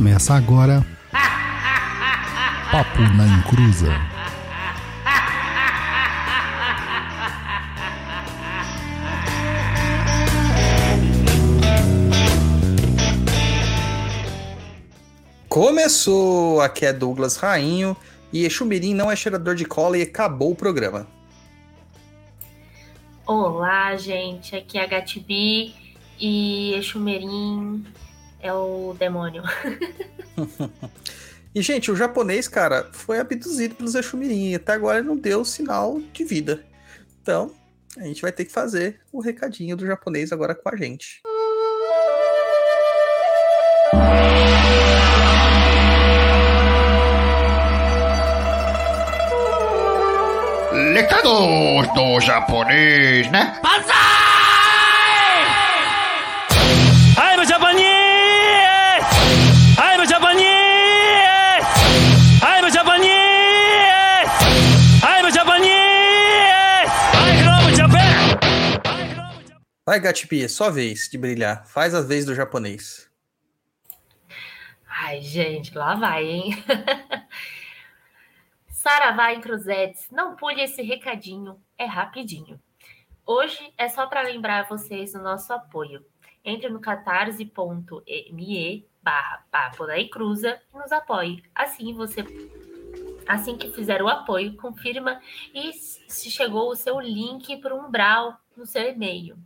Começa agora. Papo na Encruza. Começou! Aqui é Douglas Rainho e Exumirim não é cheirador de cola e acabou o programa. Olá, gente. Aqui é a Gatibi e Exumirim é o demônio. e, gente, o japonês, cara, foi abduzido pelos Exumirim e até agora ele não deu sinal de vida. Então, a gente vai ter que fazer o recadinho do japonês agora com a gente. Recados do japonês, né? Banzai! Vai, Gatipi, é sua vez de brilhar. Faz a vez do japonês. Ai, gente, lá vai, hein? Saravá em Cruzetes, não pule esse recadinho, é rapidinho. Hoje é só para lembrar vocês do nosso apoio. Entre no catarse.me barra Papo da Cruza e nos apoie. Assim você, assim que fizer o apoio, confirma e se chegou o seu link para o umbral no seu e-mail.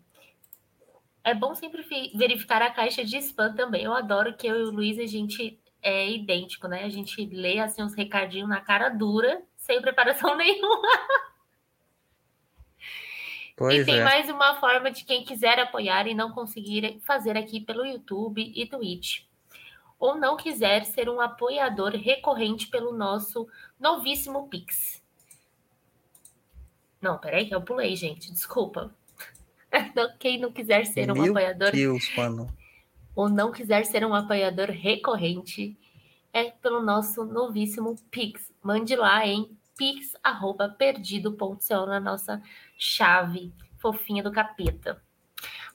É bom sempre verificar a caixa de spam também. Eu adoro que eu e o Luiz a gente é idêntico, né? A gente lê assim uns recadinhos na cara dura, sem preparação nenhuma. Pois e tem é. mais uma forma de quem quiser apoiar e não conseguir fazer aqui pelo YouTube e Twitch. Ou não quiser ser um apoiador recorrente pelo nosso novíssimo Pix. Não, peraí que eu pulei, gente. Desculpa. Quem não quiser ser um Meu apoiador. Deus, mano ou não quiser ser um apoiador recorrente, é pelo nosso novíssimo Pix. Mande lá em pix@perdido.co na nossa chave fofinha do capeta.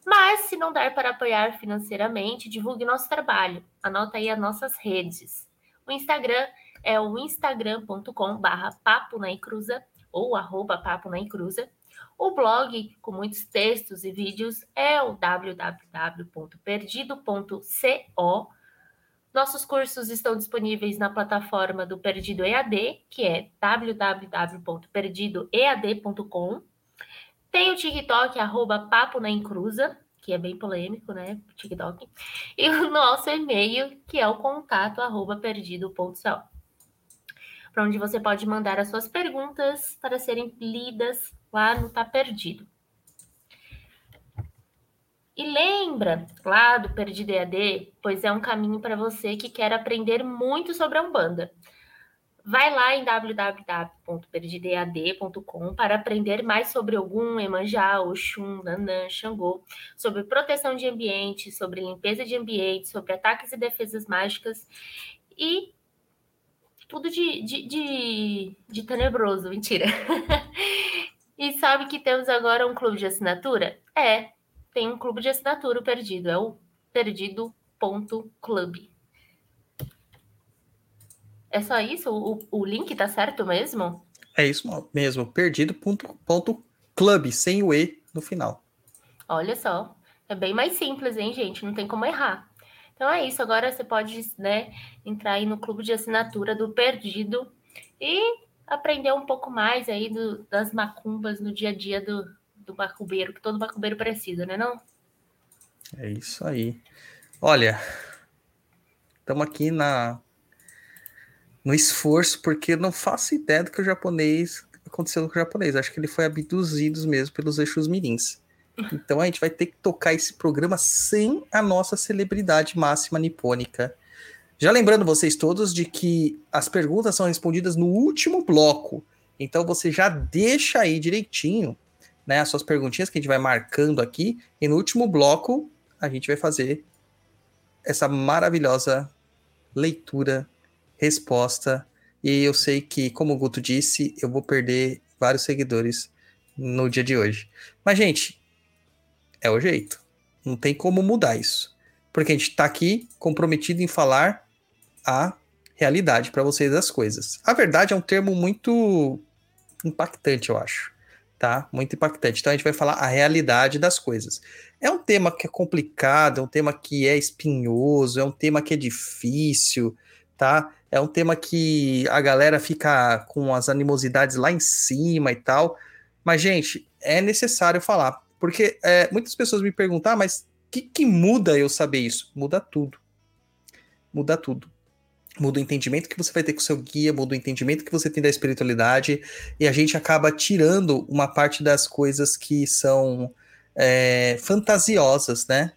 Mas se não der para apoiar financeiramente, divulgue nosso trabalho. Anota aí as nossas redes. O Instagram é o instagram.com/barra papo na encruza ou arroba papo na encruza. O blog, com muitos textos e vídeos, é o www.perdido.co. Nossos cursos estão disponíveis na plataforma do Perdido EAD, que é www.perdidoead.com. Tem o TikTok, arroba Papo na Encruza, que é bem polêmico, né? TikTok. E o nosso e-mail, que é o contato, arroba perdido.co. Para onde você pode mandar as suas perguntas para serem lidas lá no Tá Perdido. E lembra lá do Perdido EAD, pois é um caminho para você que quer aprender muito sobre a Umbanda. Vai lá em www.perdidead.com para aprender mais sobre Ogum, Emanjá, Oxum, Nanã, Xangô, sobre proteção de ambiente, sobre limpeza de ambiente, sobre ataques e defesas mágicas e tudo de, de, de, de tenebroso, mentira. E sabe que temos agora um clube de assinatura? É, tem um clube de assinatura perdido, é o perdido.club. É só isso? O, o link tá certo mesmo? É isso mesmo, perdido.club, sem o E no final. Olha só, é bem mais simples, hein, gente? Não tem como errar. Então é isso, agora você pode né, entrar aí no clube de assinatura do Perdido e aprender um pouco mais aí do, das macumbas no dia a dia do, do macumbeiro, que todo macumbeiro precisa, né não? É isso aí. Olha, estamos aqui na no esforço, porque não faço ideia do que o japonês aconteceu com o japonês. Acho que ele foi abduzido mesmo pelos eixos mirins. Então a gente vai ter que tocar esse programa sem a nossa celebridade máxima nipônica, já lembrando vocês todos de que as perguntas são respondidas no último bloco. Então você já deixa aí direitinho, né, as suas perguntinhas que a gente vai marcando aqui e no último bloco a gente vai fazer essa maravilhosa leitura, resposta. E eu sei que, como o Guto disse, eu vou perder vários seguidores no dia de hoje. Mas, gente, é o jeito. Não tem como mudar isso. Porque a gente está aqui comprometido em falar a realidade para vocês das coisas. A verdade é um termo muito impactante, eu acho. Tá? Muito impactante. Então a gente vai falar a realidade das coisas. É um tema que é complicado, é um tema que é espinhoso, é um tema que é difícil, tá? É um tema que a galera fica com as animosidades lá em cima e tal. Mas, gente, é necessário falar. Porque é, muitas pessoas me perguntam, ah, mas o que, que muda eu saber isso? Muda tudo. Muda tudo muda o entendimento que você vai ter com o seu guia, muda o entendimento que você tem da espiritualidade, e a gente acaba tirando uma parte das coisas que são é, fantasiosas, né?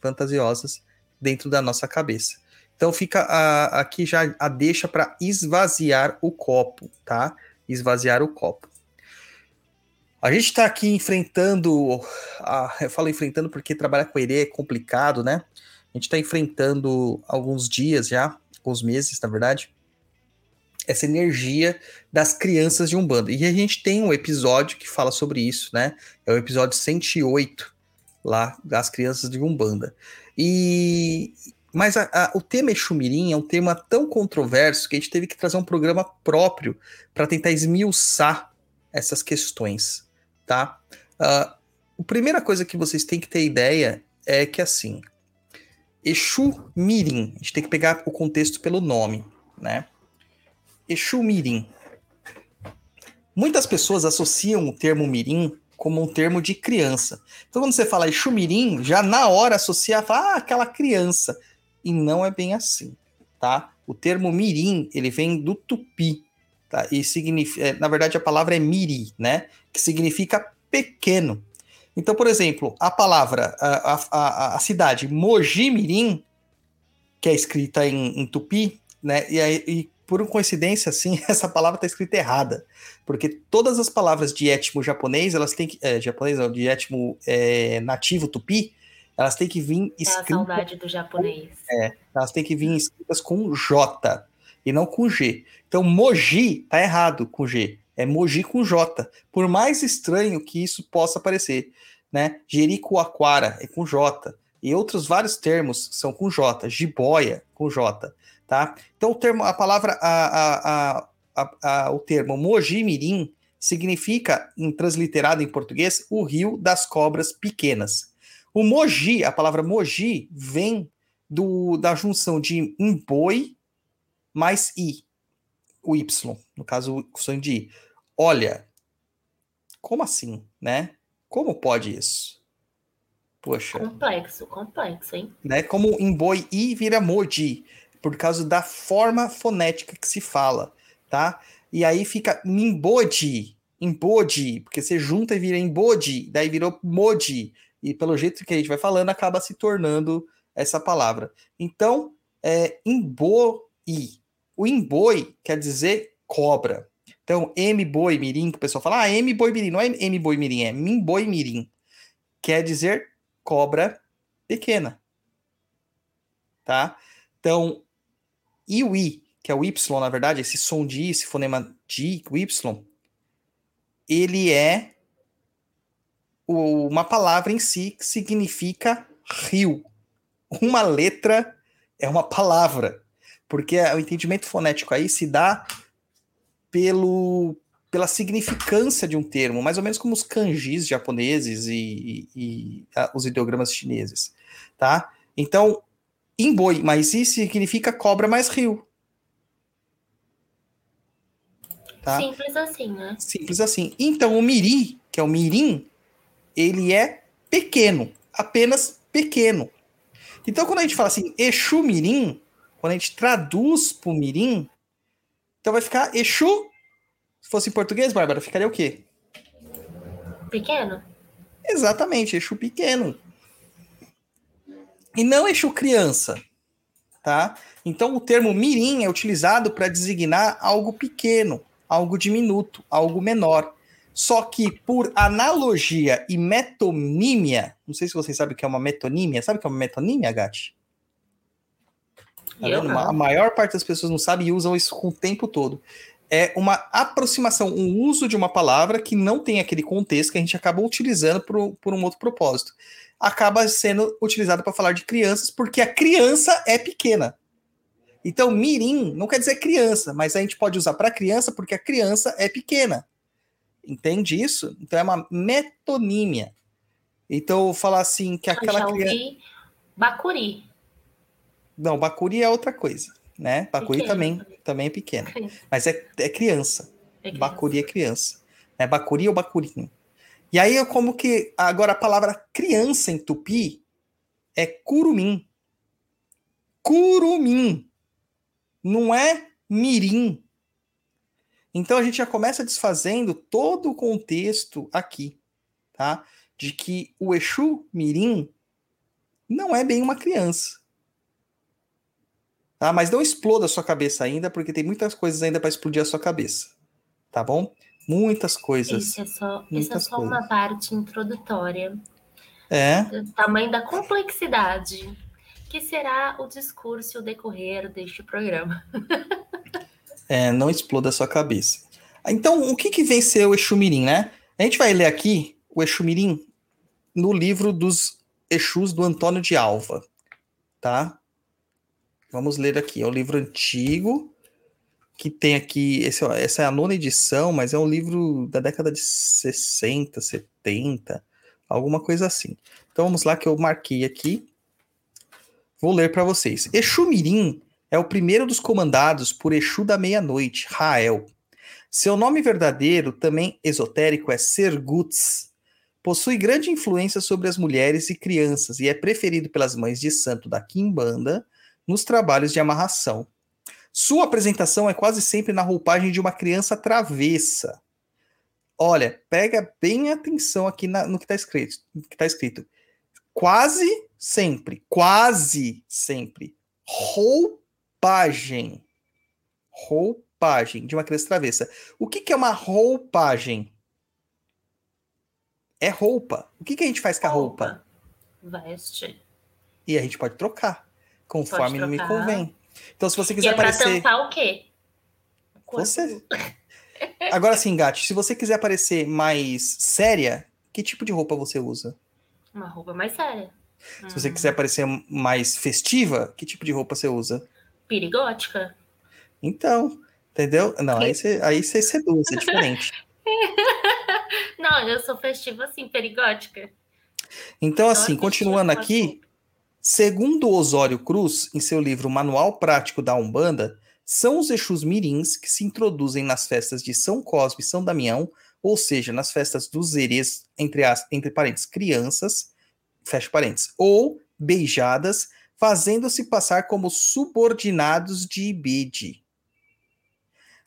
Fantasiosas dentro da nossa cabeça. Então fica a, aqui já a deixa para esvaziar o copo, tá? Esvaziar o copo. A gente está aqui enfrentando, a, eu falo enfrentando porque trabalhar com ele é complicado, né? A gente está enfrentando alguns dias já alguns meses, na verdade, essa energia das crianças de Umbanda. E a gente tem um episódio que fala sobre isso, né? É o episódio 108, lá, das crianças de Umbanda. E... Mas a, a, o tema Exumirim é um tema tão controverso que a gente teve que trazer um programa próprio para tentar esmiuçar essas questões, tá? Uh, a primeira coisa que vocês têm que ter ideia é que, assim, Exu Mirim. A gente tem que pegar o contexto pelo nome, né? Exu Mirim. Muitas pessoas associam o termo mirim como um termo de criança. Então, quando você fala Exu Mirim, já na hora associa, ah, aquela criança. E não é bem assim, tá? O termo mirim, ele vem do tupi, tá? E significa, é, na verdade, a palavra é miri, né? Que significa pequeno. Então, por exemplo, a palavra, a, a, a cidade Mogi Mirim, que é escrita em, em tupi, né? E, e por coincidência, assim, essa palavra está escrita errada, porque todas as palavras de étimo japonês, elas têm que, é, japonês não, de étimo é, nativo tupi, elas têm que vir escritas. É a saudade do japonês. É, elas têm que vir escritas com J e não com G. Então, Moji tá errado com G. É Mogi com J. Por mais estranho que isso possa parecer, né? Jericoacoara é com J. E outros vários termos são com J. Jiboia com J. Tá? Então o termo, a palavra, a, a, a, o termo Mogi Mirim significa, em transliterado em português, o rio das cobras pequenas. O Mogi, a palavra Mogi, vem do, da junção de um boi mais i, o y, no caso o som de i. Olha, como assim, né? Como pode isso? Poxa. Complexo, complexo, hein? Né? Como em boi i vira moji, por causa da forma fonética que se fala, tá? E aí fica imbodi, imbodi, porque você junta e vira embodi, daí virou modi, e pelo jeito que a gente vai falando, acaba se tornando essa palavra. Então, é imboi. O imboi quer dizer cobra. Então, M boi mirim, que o pessoal fala, ah, M boi mirim, não é M boi mirim, é Min boi mirim. Quer dizer cobra pequena. Tá? Então, e o I, que é o Y, na verdade, esse som de I, esse fonema de Y, ele é uma palavra em si que significa rio. Uma letra é uma palavra, porque o entendimento fonético aí se dá pelo, pela significância de um termo, mais ou menos como os kanjis japoneses e, e, e a, os ideogramas chineses, tá? Então, imboi, mas isso significa cobra mais rio. Tá? Simples assim, né? Simples assim. Então, o miri, que é o mirim, ele é pequeno, apenas pequeno. Então, quando a gente fala assim, Exu Mirim, quando a gente traduz para o Mirim, então vai ficar Exu. Se fosse em português, Bárbara, ficaria o quê? Pequeno. Exatamente, Exu pequeno. E não Exu criança, tá? Então o termo mirim é utilizado para designar algo pequeno, algo diminuto, algo menor. Só que por analogia e metonímia, não sei se vocês sabem o que é uma metonímia, sabe o que é uma metonímia, Gatti? Tá a maior parte das pessoas não sabe e usam isso com o tempo todo. É uma aproximação, um uso de uma palavra que não tem aquele contexto que a gente acaba utilizando por, por um outro propósito. Acaba sendo utilizado para falar de crianças, porque a criança é pequena. Então, mirim não quer dizer criança, mas a gente pode usar para criança porque a criança é pequena. Entende isso? Então é uma metonímia. Então, falar assim que aquela criança. Bacuri. Não, Bacuri é outra coisa, né? Bacuri Pequeno também, também. é pequeno. Mas é, é criança. É criança. Bacuri é criança. É Bacuri ou Bacurinho. E aí, eu como que. Agora, a palavra criança em tupi é curumim. Curumim. Não é mirim. Então, a gente já começa desfazendo todo o contexto aqui, tá? De que o Exu Mirim não é bem uma criança. Tá? Mas não exploda a sua cabeça ainda, porque tem muitas coisas ainda para explodir a sua cabeça. Tá bom? Muitas coisas. Isso é só, isso é só uma parte introdutória É, do tamanho da complexidade que será o discurso e o decorrer deste programa. é, não exploda a sua cabeça. Então, o que, que vem ser o Exu Mirim, né? A gente vai ler aqui o Exu Mirim no livro dos Exus do Antônio de Alva, tá? Vamos ler aqui. É um livro antigo que tem aqui. Esse, ó, essa é a nona edição, mas é um livro da década de 60, 70, alguma coisa assim. Então vamos lá que eu marquei aqui. Vou ler para vocês. Exu Mirim é o primeiro dos comandados por Exu da meia-noite, Rael. Seu nome verdadeiro, também esotérico, é Serguts. Possui grande influência sobre as mulheres e crianças e é preferido pelas mães de santo da Quimbanda nos trabalhos de amarração. Sua apresentação é quase sempre na roupagem de uma criança travessa. Olha, pega bem atenção aqui na- no que está escrito, que tá escrito. Quase sempre, quase sempre, roupagem. Roupagem de uma criança travessa. O que, que é uma roupagem? É roupa. O que, que a gente faz com a roupa? Veste. E a gente pode trocar, conforme não me convém. Então, se você E quiser é pra aparecer. tampar o quê? Você. Agora sim, Gatti, se você quiser parecer mais séria, que tipo de roupa você usa? Uma roupa mais séria. Se você Hum, quiser parecer mais festiva, que tipo de roupa você usa? Perigótica. Então, entendeu? Não, aí você, aí você seduz, é diferente. Não, eu sou festiva assim, perigótica. Então, assim, continuando aqui. Segundo Osório Cruz, em seu livro Manual Prático da Umbanda, são os Exus Mirins que se introduzem nas festas de São Cosme e São Damião, ou seja, nas festas dos erês, entre, as, entre parênteses, crianças, fecha parênteses, ou beijadas, fazendo-se passar como subordinados de Ibede.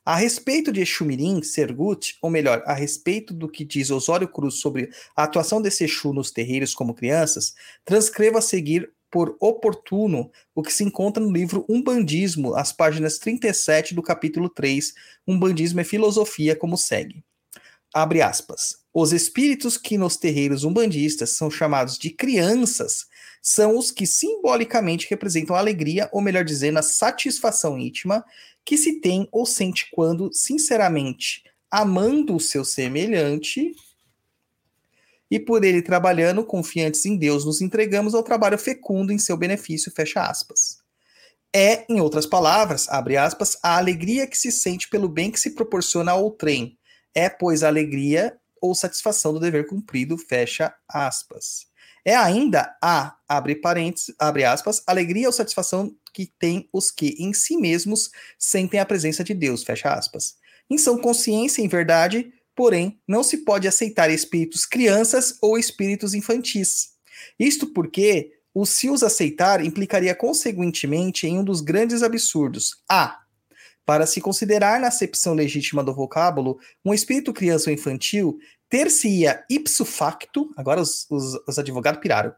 A respeito de Exu Mirim, Sergut, ou melhor, a respeito do que diz Osório Cruz sobre a atuação desse Exu nos terreiros como crianças, transcreva a seguir por oportuno o que se encontra no livro Umbandismo, as páginas 37 do capítulo 3, Umbandismo é filosofia, como segue. Abre aspas. Os espíritos que nos terreiros umbandistas são chamados de crianças são os que simbolicamente representam a alegria, ou melhor dizendo, a satisfação íntima que se tem ou sente quando, sinceramente, amando o seu semelhante e por ele trabalhando, confiantes em Deus, nos entregamos ao trabalho fecundo em seu benefício, fecha aspas. É, em outras palavras, abre aspas, a alegria que se sente pelo bem que se proporciona ao trem. É, pois, a alegria ou satisfação do dever cumprido, fecha aspas. É ainda a, abre parênteses, abre aspas, alegria ou satisfação que tem os que em si mesmos sentem a presença de Deus, fecha aspas. Em são consciência em verdade, porém, não se pode aceitar espíritos crianças ou espíritos infantis. Isto porque, o se os aceitar implicaria consequentemente em um dos grandes absurdos. A. Para se considerar na acepção legítima do vocábulo, um espírito criança ou infantil ter-se-ia ipso facto, agora os, os, os advogados piraram,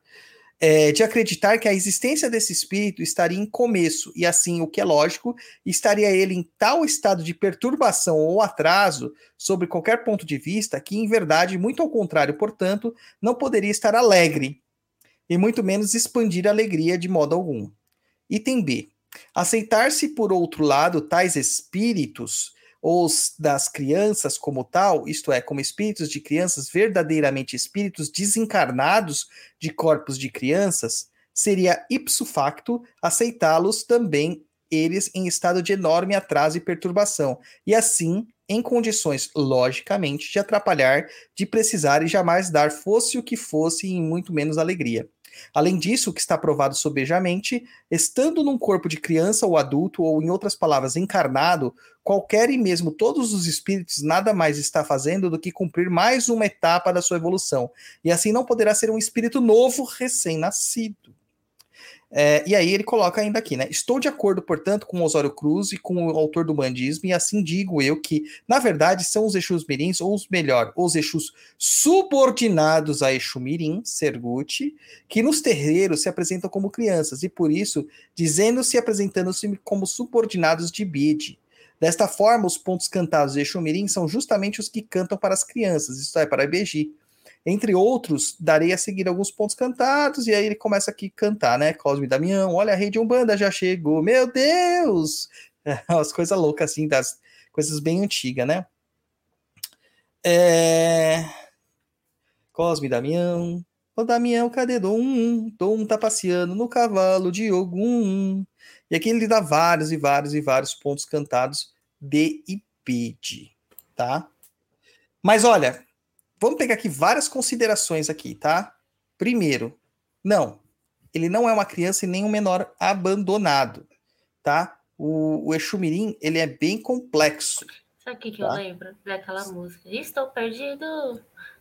é, de acreditar que a existência desse espírito estaria em começo, e assim, o que é lógico, estaria ele em tal estado de perturbação ou atraso sobre qualquer ponto de vista, que em verdade, muito ao contrário, portanto, não poderia estar alegre, e muito menos expandir a alegria de modo algum. Item B. Aceitar-se, por outro lado, tais espíritos, os das crianças como tal, isto é, como espíritos de crianças, verdadeiramente espíritos desencarnados de corpos de crianças, seria ipso facto aceitá-los também eles em estado de enorme atraso e perturbação, e assim em condições, logicamente, de atrapalhar, de precisar e jamais dar fosse o que fosse e muito menos alegria. Além disso, o que está provado sobejamente, estando num corpo de criança ou adulto, ou em outras palavras, encarnado, qualquer e mesmo todos os espíritos nada mais está fazendo do que cumprir mais uma etapa da sua evolução, e assim não poderá ser um espírito novo recém-nascido. É, e aí ele coloca ainda aqui, né? Estou de acordo, portanto, com Osório Cruz e com o autor do bandismo, e assim digo eu que, na verdade, são os Exus Mirins, ou os melhor, os Exus subordinados a Exu Mirim, Serguti, que nos terreiros se apresentam como crianças, e por isso, dizendo-se e apresentando-se como subordinados de Bide. Desta forma, os pontos cantados de Exu Mirim são justamente os que cantam para as crianças, isto é, para Ibeji. Entre outros, darei a seguir alguns pontos cantados, e aí ele começa aqui a cantar, né? Cosme e Damião, olha a rede Umbanda já chegou, meu Deus! Umas coisas loucas, assim, das coisas bem antigas, né? É... Cosme e Damião, ô Damião, cadê Dom? Dom tá passeando no cavalo de Ogum. E aqui ele dá vários e vários e vários pontos cantados de Ipede, tá? Mas olha, Vamos pegar aqui várias considerações aqui, tá? Primeiro, não, ele não é uma criança e nem um menor abandonado, tá? O, o Exumirim, ele é bem complexo. Sabe o que, que Tá. eu lembro daquela música? Estou perdido,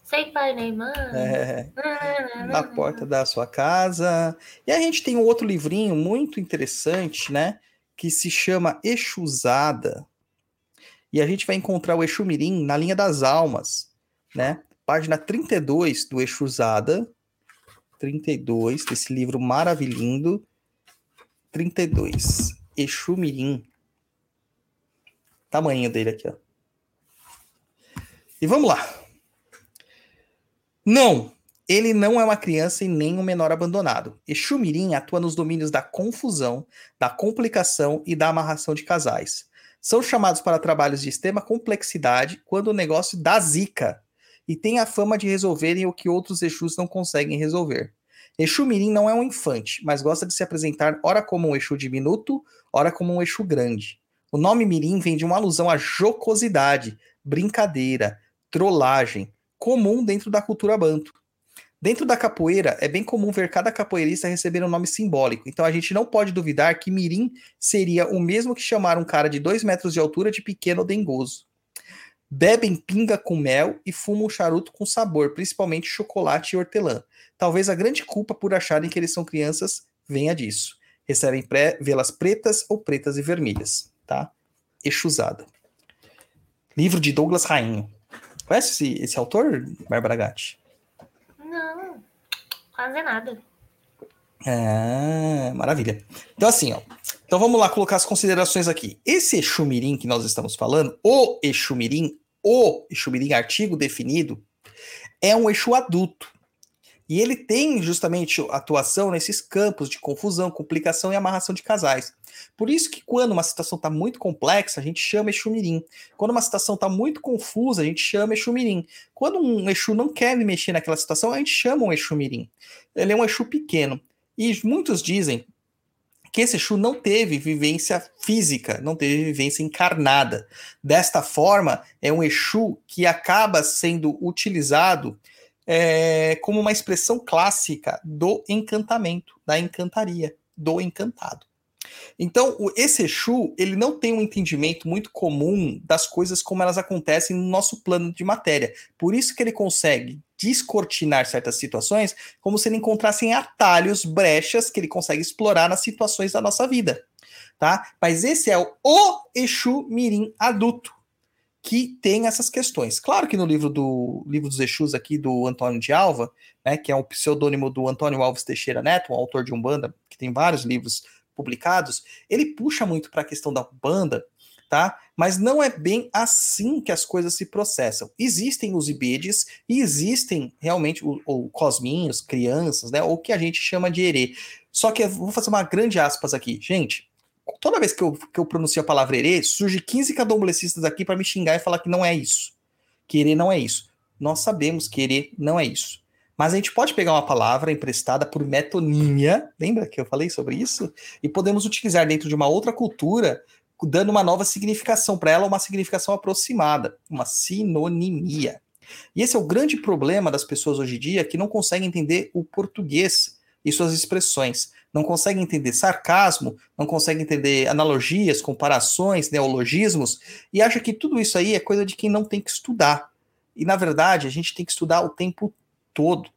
sem pai nem mãe. É, Ah, na porta da sua casa. E a gente tem um outro livrinho muito interessante, né? Que se chama Exusada. E a gente vai encontrar o Exumirim na linha das almas, né? Página 32 do Exusada. 32, desse livro maravilhoso. 32. Exumirim. Tamanho dele aqui, ó. E vamos lá. Não, ele não é uma criança e nem um menor abandonado. Exu Mirim atua nos domínios da confusão, da complicação e da amarração de casais. São chamados para trabalhos de extrema complexidade quando o negócio dá zica e tem a fama de resolverem o que outros Exus não conseguem resolver. Exu Mirim não é um infante, mas gosta de se apresentar ora como um Exu diminuto, ora como um Exu grande. O nome Mirim vem de uma alusão à jocosidade, brincadeira, trollagem, comum dentro da cultura banto. Dentro da capoeira, é bem comum ver cada capoeirista receber um nome simbólico, então a gente não pode duvidar que Mirim seria o mesmo que chamar um cara de 2 metros de altura de pequeno dengoso. Bebem pinga com mel e fumam charuto com sabor, principalmente chocolate e hortelã. Talvez a grande culpa por acharem que eles são crianças venha disso. Recebem pré- velas pretas ou pretas e vermelhas, tá? Exusada. Livro de Douglas Rainho. Conhece esse, esse autor, Bárbara Gatti? Não, quase nada. É, maravilha. Então, assim, ó. Então vamos lá colocar as considerações aqui. Esse Exumirim que nós estamos falando, o Exumirim, o Exumirim artigo definido, é um Exu adulto. E ele tem justamente atuação nesses campos de confusão, complicação e amarração de casais. Por isso que quando uma situação está muito complexa, a gente chama Exumirim. Quando uma situação está muito confusa, a gente chama Exumirim. Quando um Exu não quer mexer naquela situação, a gente chama um Exumirim. Ele é um Exu pequeno. E muitos dizem que esse Exu não teve vivência física, não teve vivência encarnada. Desta forma, é um Exu que acaba sendo utilizado é, como uma expressão clássica do encantamento, da encantaria, do encantado. Então, esse Exu, ele não tem um entendimento muito comum das coisas como elas acontecem no nosso plano de matéria. Por isso que ele consegue descortinar certas situações como se ele encontrasse em atalhos, brechas que ele consegue explorar nas situações da nossa vida, tá? Mas esse é o, o Exu Mirim adulto que tem essas questões. Claro que no livro do livro dos Exus aqui do Antônio de Alva, né, que é um pseudônimo do Antônio Alves Teixeira Neto, um autor de Umbanda, que tem vários livros publicados, ele puxa muito para a questão da Umbanda, tá? Mas não é bem assim que as coisas se processam. Existem os ibedes e existem realmente o, o cosminhos, crianças, né? Ou o que a gente chama de erê. Só que eu vou fazer uma grande aspas aqui. Gente, toda vez que eu, que eu pronuncio a palavra erê, surge 15 candomblecistas aqui para me xingar e falar que não é isso. Que erê não é isso. Nós sabemos que erê não é isso. Mas a gente pode pegar uma palavra emprestada por metonímia, lembra que eu falei sobre isso? E podemos utilizar dentro de uma outra cultura, dando uma nova significação para ela, uma significação aproximada, uma sinonimia. E esse é o grande problema das pessoas hoje em dia que não conseguem entender o português e suas expressões. Não conseguem entender sarcasmo, não conseguem entender analogias, comparações, neologismos, e acha que tudo isso aí é coisa de quem não tem que estudar. E na verdade, a gente tem que estudar o tempo todo.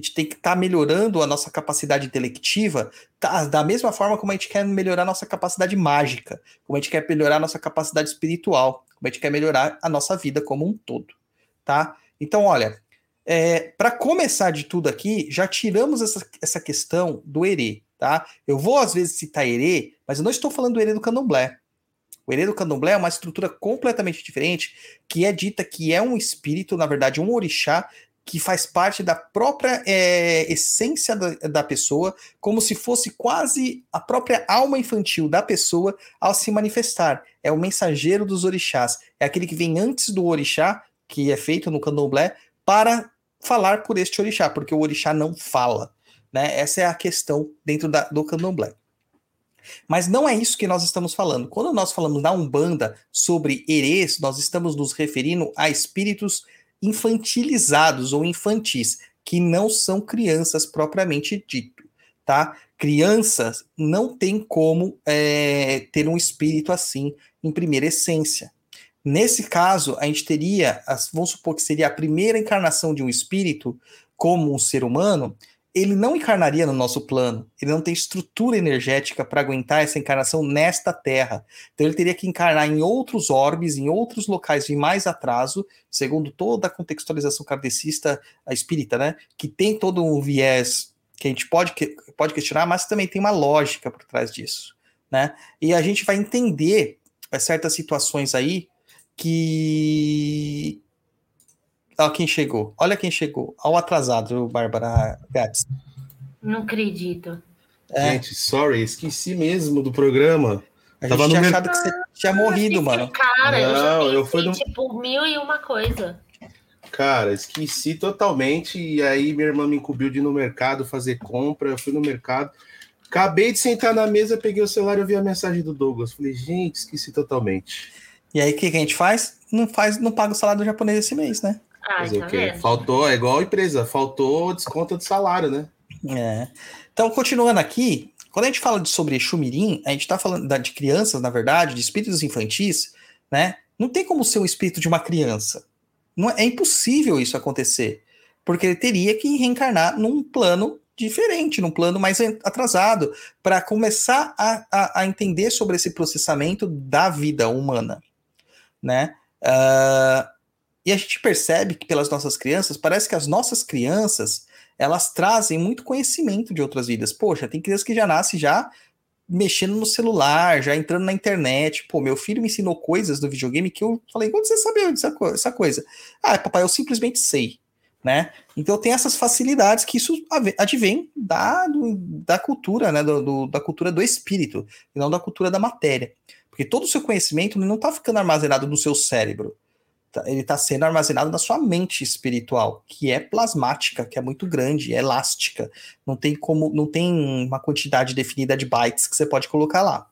A gente tem que estar tá melhorando a nossa capacidade intelectiva tá, da mesma forma como a gente quer melhorar a nossa capacidade mágica, como a gente quer melhorar a nossa capacidade espiritual, como a gente quer melhorar a nossa vida como um todo, tá? Então, olha, é, para começar de tudo aqui, já tiramos essa, essa questão do herê, tá? Eu vou às vezes citar herê, mas eu não estou falando do herê do candomblé. O herê do candomblé é uma estrutura completamente diferente, que é dita que é um espírito, na verdade, um orixá, que faz parte da própria é, essência da, da, pessoa, como se fosse quase a própria alma infantil da pessoa ao se manifestar. É o mensageiro dos orixás. É aquele que vem antes do orixá, que é feito no candomblé, para falar por este orixá, porque o orixá não fala. Né? Essa é a questão dentro da, do candomblé. Mas não é isso que nós estamos falando. Quando nós falamos na Umbanda sobre herês, nós estamos nos referindo a espíritos infantilizados ou infantis, que não são crianças propriamente dito, tá? Crianças não tem como é, ter um espírito assim em primeira essência. Nesse caso, a gente teria, vamos supor que seria a primeira encarnação de um espírito como um ser humano, ele não encarnaria no nosso plano, ele não tem estrutura energética para aguentar essa encarnação nesta Terra. Então ele teria que encarnar em outros orbes, em outros locais de mais atraso, segundo toda a contextualização kardecista a espírita, né? Que tem todo um viés que a gente pode, pode questionar, mas também tem uma lógica por trás disso, né? E a gente vai entender é, certas situações aí que Olha quem chegou. Olha quem chegou. Olha o atrasado, Bárbara Gats. Não acredito. É. Gente, sorry, esqueci mesmo do programa. A gente Tava tinha achado que você tinha morrido, mano. Cara, não, eu, eu fui no... tipo mil e uma coisa. Cara, esqueci totalmente. E aí minha irmã me incumbiu de ir no mercado fazer compra. Eu fui no mercado. Acabei de sentar na mesa, peguei o celular e vi a mensagem do Douglas. Falei, gente, esqueci totalmente. E aí, o que, que a gente faz? Não faz, não paga o salário do japonês esse mês, né? Ah, Fazer tá o quê? Faltou, é igual a empresa, faltou desconto de salário, né? É. Então, continuando aqui, quando a gente fala de, sobre Xumirim, a gente está falando de crianças, na verdade, de espíritos infantis, né? Não tem como ser o espírito de uma criança. Não é, é impossível isso acontecer. Porque ele teria que reencarnar num plano diferente, num plano mais atrasado, para começar a, a, a, entender sobre esse processamento da vida humana, né? Uh, e a gente percebe que pelas nossas crianças, parece que as nossas crianças, elas trazem muito conhecimento de outras vidas. Poxa, tem criança que já nasce já mexendo no celular, já entrando na internet. Pô, meu filho me ensinou coisas do videogame que eu falei, quando você sabia dessa coisa? Ah, papai, eu simplesmente sei, né? Então tem essas facilidades que isso advém da, do, da cultura, né? Do, do, da cultura do espírito, e não da cultura da matéria. Porque todo o seu conhecimento não está ficando armazenado no seu cérebro. Tá, ele está sendo armazenado na sua mente espiritual, que é plasmática, que é muito grande, é elástica. Não tem como, não tem uma quantidade definida de bytes que você pode colocar lá.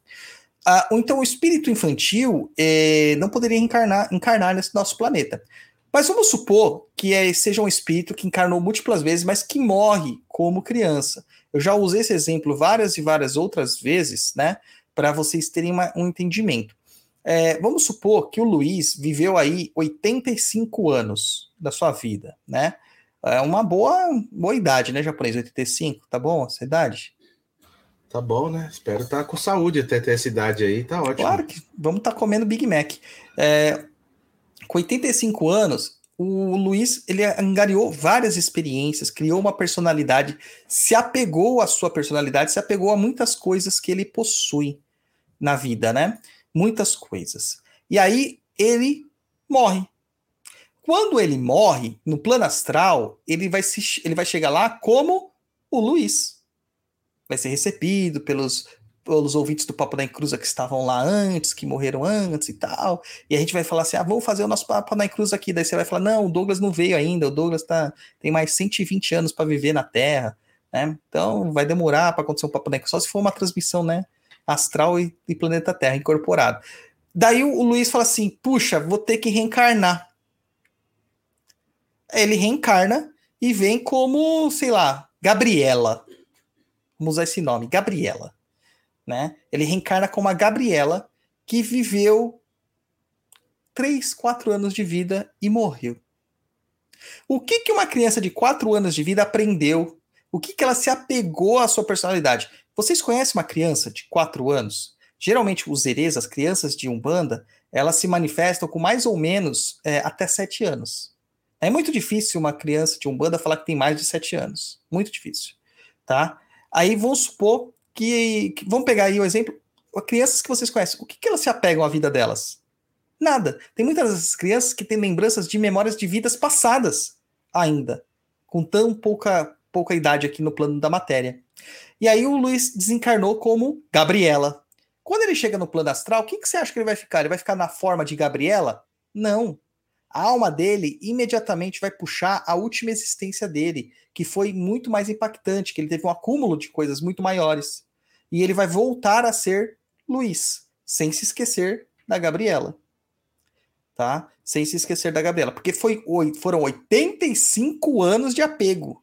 Ah, então, o espírito infantil eh, não poderia encarnar, encarnar nesse nosso planeta. Mas vamos supor que é, seja um espírito que encarnou múltiplas vezes, mas que morre como criança. Eu já usei esse exemplo várias e várias outras vezes, né? Para vocês terem uma, um entendimento. É, vamos supor que o Luiz viveu aí 85 anos da sua vida, né? É uma boa, boa idade, né, japonês? 85, tá bom essa idade? Tá bom, né? Espero estar tá com saúde até ter essa idade aí, tá ótimo. Claro que vamos estar tá comendo Big Mac. É, com 85 anos, o Luiz ele angariou várias experiências, criou uma personalidade, se apegou à sua personalidade, se apegou a muitas coisas que ele possui na vida, né? Muitas coisas. E aí ele morre. Quando ele morre, no plano astral, ele vai, se, ele vai chegar lá como o Luiz. Vai ser recebido pelos pelos ouvintes do Papo da Encruza que estavam lá antes, que morreram antes e tal. E a gente vai falar assim: ah, vamos fazer o nosso Papo da Encruza aqui. Daí você vai falar: não, o Douglas não veio ainda, o Douglas tá, tem mais 120 anos para viver na Terra. Né? Então vai demorar para acontecer um Papo da Encruza, só se for uma transmissão né, astral e, e planeta Terra incorporado. Daí o, o Luiz fala assim: puxa, vou ter que reencarnar. Ele reencarna e vem como, sei lá, Gabriela. Vamos usar esse nome, Gabriela né? Ele reencarna como a Gabriela, que viveu 3, 4 anos de vida e morreu. O que, que uma criança de 4 anos de vida aprendeu? O que, que ela se apegou à sua personalidade? Vocês conhecem uma criança de 4 anos? Geralmente, os erês, as crianças de Umbanda, elas se manifestam com mais ou menos é, até 7 anos. É muito difícil uma criança de Umbanda falar que tem mais de 7 anos. Muito difícil. Tá? Aí vamos supor que, que, vamos pegar aí o exemplo, crianças que vocês conhecem, o que, que elas se apegam à vida delas? Nada. Tem muitas dessas crianças que têm lembranças de memórias de vidas passadas ainda, com tão pouca, pouca idade aqui no plano da matéria. E aí o Luiz desencarnou como Gabriela. Quando ele chega no plano astral, o que, que você acha que ele vai ficar? Ele vai ficar na forma de Gabriela? Não. A alma dele imediatamente vai puxar a última existência dele, que foi muito mais impactante, que ele teve um acúmulo de coisas muito maiores e ele vai voltar a ser Luiz, sem se esquecer da Gabriela. Tá? Sem se esquecer da Gabriela, porque foi, foram 85 anos de apego.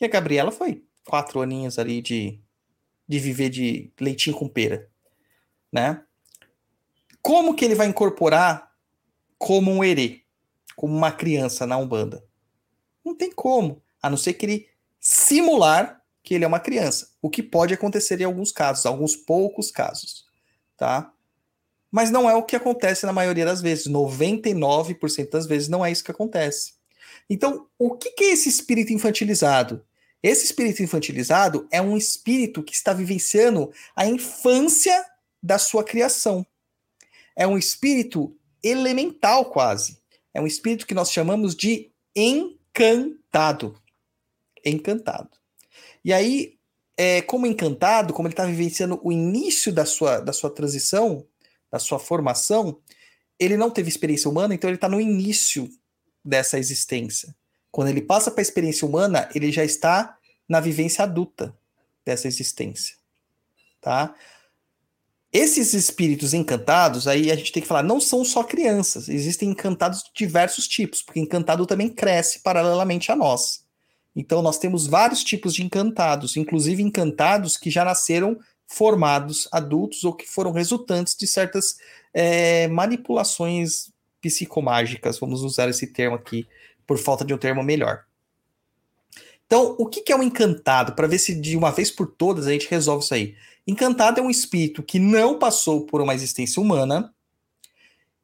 E a Gabriela foi quatro aninhos ali de, de viver de leitinho com pera, né? Como que ele vai incorporar como um herê, como uma criança na Umbanda? Não tem como, a não ser que ele simular que ele é uma criança, o que pode acontecer em alguns casos, alguns poucos casos, tá? Mas não é o que acontece na maioria das vezes, 99% das vezes não é isso que acontece. Então, o que, que é esse espírito infantilizado? Esse espírito infantilizado é um espírito que está vivenciando a infância da sua criação. É um espírito elemental, quase. É um espírito que nós chamamos de encantado. Encantado. E aí, é, como encantado, como ele está vivenciando o início da sua, da sua transição, da sua formação, ele não teve experiência humana, então ele está no início dessa existência. Quando ele passa para a experiência humana, ele já está na vivência adulta dessa existência, tá? Esses espíritos encantados, aí a gente tem que falar, não são só crianças, existem encantados de diversos tipos, porque encantado também cresce paralelamente a nós. Então, nós temos vários tipos de encantados, inclusive encantados que já nasceram formados adultos ou que foram resultantes de certas é, manipulações psicomágicas, vamos usar esse termo aqui, por falta de um termo melhor. Então, o que é um encantado? Para ver se de uma vez por todas a gente resolve isso aí. Encantado é um espírito que não passou por uma existência humana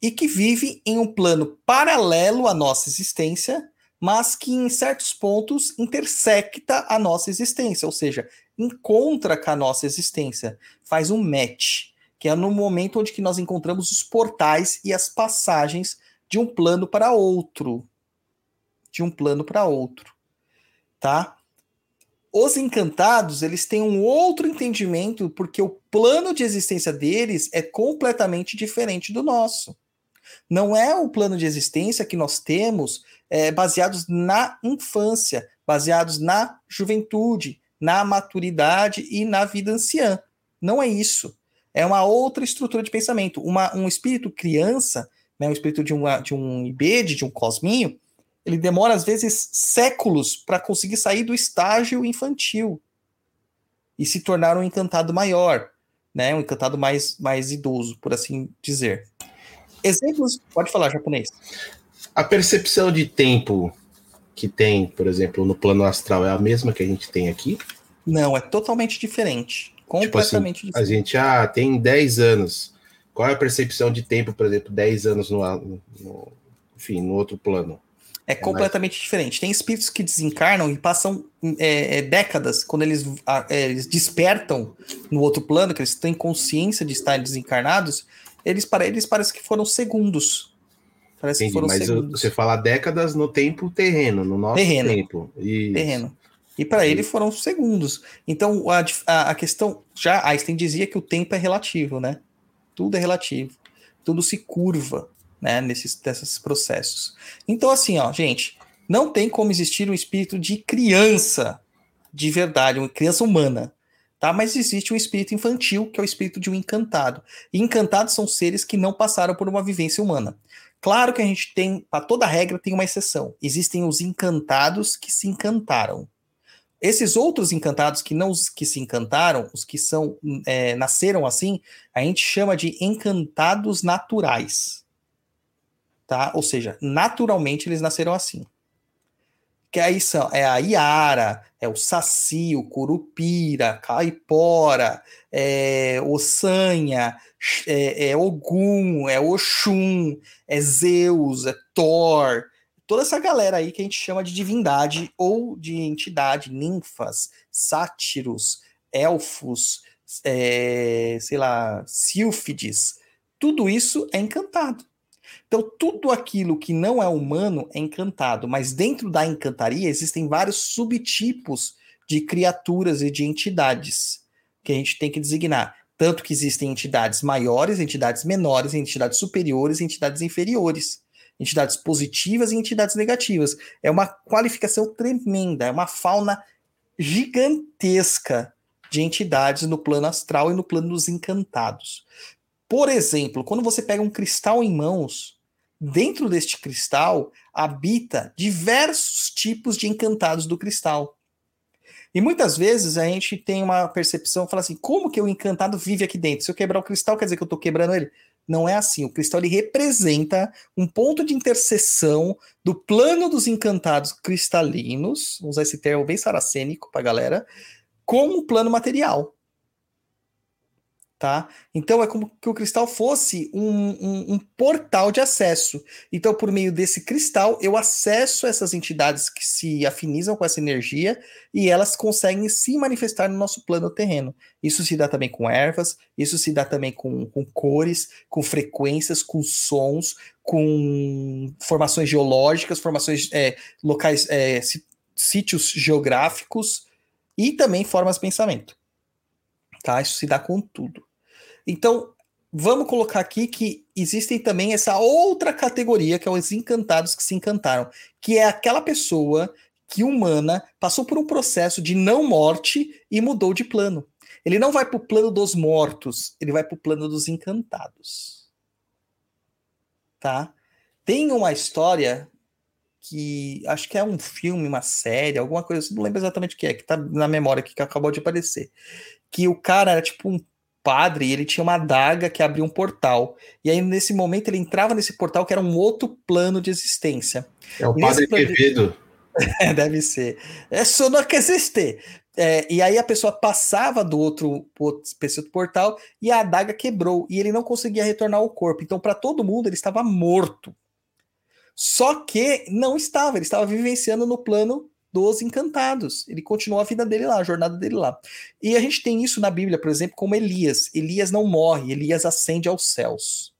e que vive em um plano paralelo à nossa existência, mas que em certos pontos intersecta a nossa existência, ou seja, encontra com a nossa existência, faz um match, que é no momento onde que nós encontramos os portais e as passagens de um plano para outro, de um plano para outro, tá? Os encantados, eles têm um outro entendimento porque o plano de existência deles é completamente diferente do nosso. Não é o plano de existência que nós temos é, baseados na infância, baseados na juventude, na maturidade e na vida anciã. Não é isso. É uma outra estrutura de pensamento. Uma, um espírito criança, né, um espírito de, uma, de um ibede, de um cosminho, ele demora às vezes séculos para conseguir sair do estágio infantil e se tornar um encantado maior, né, um encantado mais, mais idoso, por assim dizer. Exemplos, pode falar japonês. A percepção de tempo que tem, por exemplo, no plano astral é a mesma que a gente tem aqui? Não, é totalmente diferente. Completamente tipo assim, diferente. A gente ah, tem 10 anos. Qual é a percepção de tempo, por exemplo, 10 anos no, no enfim, no outro plano? É, é completamente mais... diferente. Tem espíritos que desencarnam e passam é, é, décadas quando eles, é, eles despertam no outro plano, que eles têm consciência de estar desencarnados, eles, para eles parece que foram segundos. Parece Entendi, que foram mas segundos. você fala décadas no tempo terreno, no nosso terreno. tempo. Isso. Terreno. E para ele foram segundos. Então, a, a, a, questão. Já Einstein dizia que o tempo é relativo, né? Tudo é relativo. Tudo se curva, né? Nesses, nesses processos. Então, assim, ó, gente, não tem como existir um espírito de criança de verdade, uma criança humana. Tá? Mas existe um espírito infantil, que é o espírito de um encantado. E encantados são seres que não passaram por uma vivência humana. Claro que a gente tem, para toda regra, tem uma exceção. Existem os encantados que se encantaram. Esses outros encantados que não que se encantaram, os que são é, nasceram assim, a gente chama de encantados naturais, tá? Ou seja, naturalmente eles nasceram assim. Que aí são é a Iara, é o Saci, o Curupira, Caipora, é Ossanha, é, é Ogum, é Oxum, é Zeus, é Thor, toda essa galera aí que a gente chama de divindade ou de entidade, ninfas, sátiros, elfos, é, sei lá, sílfides, tudo isso é encantado. Então, tudo aquilo que não é humano é encantado, mas dentro da encantaria existem vários subtipos de criaturas e de entidades que a gente tem que designar. Tanto que existem entidades maiores, entidades menores, entidades superiores, entidades inferiores entidades positivas e entidades negativas. É uma qualificação tremenda, é uma fauna gigantesca de entidades no plano astral e no plano dos encantados. Por exemplo, quando você pega um cristal em mãos, dentro deste cristal habita diversos tipos de encantados do cristal. E muitas vezes a gente tem uma percepção, fala assim, como que o encantado vive aqui dentro? Se eu quebrar o cristal, quer dizer que eu estou quebrando ele? Não é assim. O cristal ele representa um ponto de interseção do plano dos encantados cristalinos, vamos usar esse termo bem saracênico para a galera, com o plano material tá? Então é como que o cristal fosse um, um, um, portal de acesso. Então, por meio desse cristal, eu acesso essas entidades que se afinizam com essa energia e elas conseguem se manifestar no nosso plano terreno. Isso se dá também com ervas, isso se dá também com, com cores, com frequências, com sons, com formações geológicas, formações é, locais, é, sítios geográficos e também formas de pensamento. Tá? Isso se dá com tudo. Então, vamos colocar aqui que existem também essa outra categoria, que é os encantados que se encantaram, que é aquela pessoa que humana passou por um processo de não morte e mudou de plano. Ele não vai para o plano dos mortos, ele vai para o plano dos encantados. Tá? Tem uma história que acho que é um filme, uma série, alguma coisa, não lembro exatamente o que é, que tá na memória aqui que acabou de aparecer. Que o cara era tipo um padre, ele tinha uma adaga que abria um portal. E aí, nesse momento, ele entrava nesse portal que era um outro plano de existência. É o padre Quevedo. É, deve ser. É só não que existir. É, e aí a pessoa passava do outro, outro portal e a adaga quebrou e ele não conseguia retornar ao corpo. Então, para todo mundo, ele estava morto. Só que não estava, ele estava vivenciando no plano dos encantados. Ele continuou a vida dele lá, a jornada dele lá. E a gente tem isso na Bíblia, por exemplo, como Elias. Elias não morre, Elias ascende aos céus.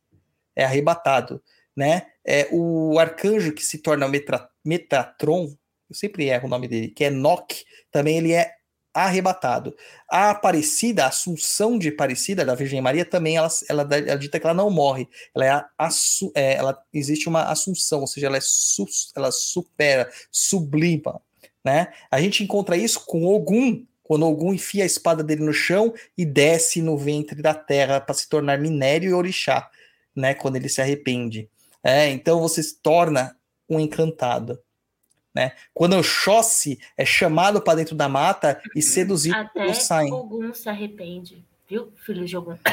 É arrebatado, né? É o arcanjo que se torna Metra, Metatron, eu sempre erro o nome dele, que é Enoch, também ele é arrebatado. A Aparecida, a Assunção de Aparecida, da Virgem Maria, também ela, ela, ela dita que ela não morre. Ela é, assu, é, ela existe uma assunção, ou seja, ela é ela supera, sublima, né? A gente encontra isso com Ogum, quando Ogum enfia a espada dele no chão e desce no ventre da terra para se tornar minério e orixá, né? Quando ele se arrepende. É, então você se torna um encantado. Né? Quando Oxóssi é chamado para dentro da mata e seduzido Até pelo Sain. Ogum se arrepende viu, filho de Ogum?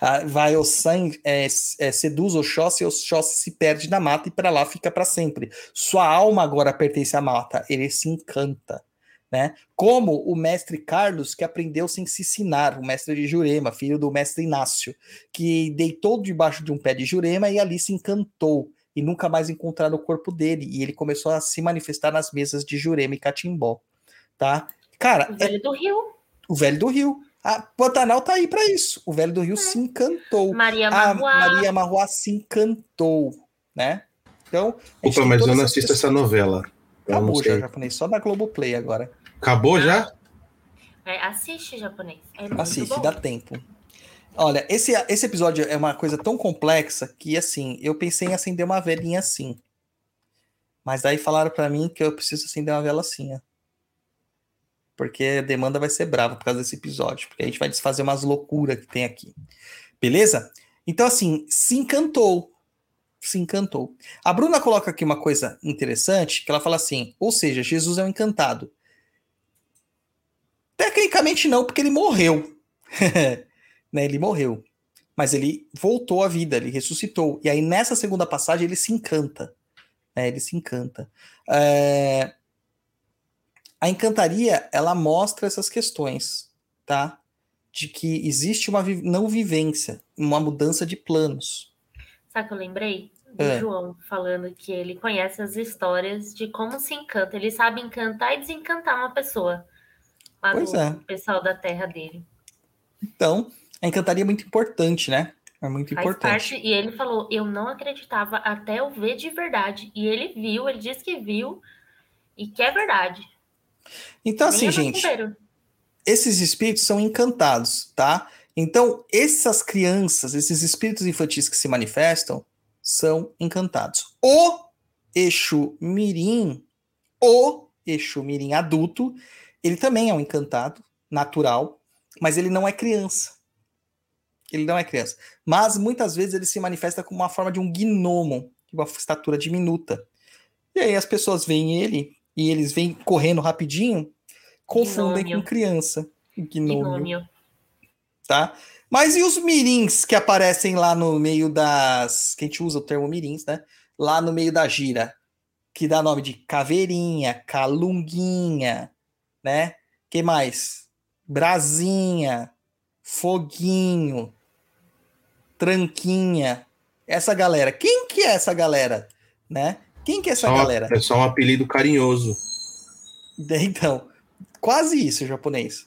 Ah, vai o sangue, é, é, seduz Oxóssi e Oxóssi se perde na mata e para lá fica para sempre. Sua alma agora pertence à mata, ele se encanta. Né? Como o mestre Carlos, que aprendeu sem se ensinar, o mestre de Jurema, filho do mestre Inácio, que deitou debaixo de um pé de Jurema e ali se encantou e nunca mais encontraram o corpo dele. E ele começou a se manifestar nas mesas de Jurema e Catimbó. Tá? Cara, o velho é... do Rio. O velho do Rio. A Pantanal tá aí para isso. O Velho do Rio é. se encantou. Maria Marroá. A Maria Marroá se encantou, né? Então. Opa, mas eu não assisto essa novela. Não Acabou já, japonês. Só da Globoplay agora. Acabou já? É, assiste japonês. É muito Assiste, bom. dá tempo. Olha, esse, esse episódio é uma coisa tão complexa que, assim, eu pensei em acender uma velinha assim. Mas daí falaram pra mim que eu preciso acender uma vela assim, ó. Porque a demanda vai ser brava por causa desse episódio. Porque a gente vai desfazer umas loucuras que tem aqui. Beleza? Então, assim, se encantou. Se encantou. A Bruna coloca aqui uma coisa interessante, que ela fala assim, ou seja, Jesus é um encantado. Tecnicamente não, porque ele morreu. né? Ele morreu. Mas ele voltou à vida, ele ressuscitou. E aí, nessa segunda passagem, ele se encanta. né? Ele se encanta. É, A encantaria, ela mostra essas questões, tá? De que existe uma não vivência, uma mudança de planos. Sabe o que eu lembrei? Do É. João falando que ele conhece as histórias de como se encanta. Ele sabe encantar e desencantar uma pessoa. Lá Pois do é. pessoal da terra dele. Então, a encantaria é muito importante, né? É muito Faz importante. parte. E ele falou: Eu não acreditava até eu ver de verdade. E ele viu, ele disse que viu e que é verdade. Então, assim, gente, esses espíritos são encantados, tá? Então, essas crianças, esses espíritos infantis que se manifestam, são encantados. O Exu Mirim, o Exu Mirim adulto, ele também é um encantado natural, mas ele não é criança. Ele não é criança. Mas muitas vezes ele se manifesta como uma forma de um gnomo, de uma estatura diminuta. E aí as pessoas veem ele e eles vêm correndo rapidinho, confundem Gnômio. com criança. Gnômio, Gnômio. tá? Mas e os mirins que aparecem lá no meio das. Que a gente usa o termo mirins, né? Lá no meio da gira. Que dá nome de caveirinha, calunguinha, né? que mais? Brasinha, foguinho, tranquinha. Essa galera. Quem que é essa galera? Né? Quem que é essa Só- galera? É só um apelido carinhoso. Então, quase isso, japonês.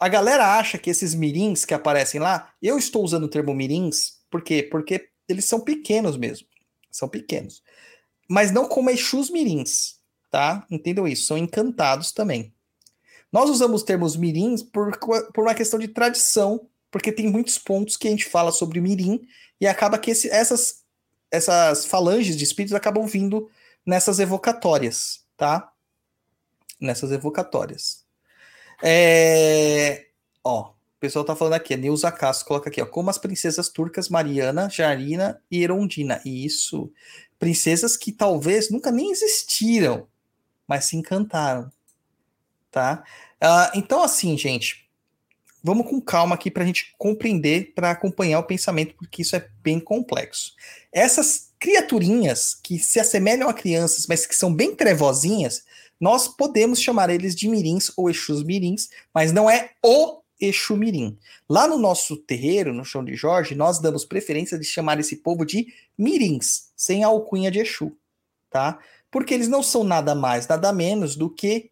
A galera acha que esses mirins que aparecem lá, eu estou usando o termo mirins, por quê? Porque eles são pequenos mesmo. São pequenos. Mas não como Exus mirins, tá? Entendam isso, são encantados também. Nós usamos os termos mirins por, por uma questão de tradição, porque tem muitos pontos que a gente fala sobre mirim, e acaba que esse- essas, essas falanges de espíritos acabam vindo nessas evocatórias, tá? nessas evocatórias. É... Ó, o pessoal tá falando aqui, a Neuza Castro coloca aqui, ó, como as princesas turcas Mariana, Jarina e Erondina. Isso, princesas que talvez nunca nem existiram, mas se encantaram, tá? Ah, então, assim, gente, vamos com calma aqui para a gente compreender, para acompanhar o pensamento, porque isso é bem complexo. Essas criaturinhas que se assemelham a crianças, mas que são bem trevozinhas, nós podemos chamar eles de mirins ou exus mirins, mas não é o exu mirim. Lá no nosso terreiro, no chão de Jorge, nós damos preferência de chamar esse povo de mirins, sem a alcunha de exu, tá? Porque eles não são nada mais, nada menos do que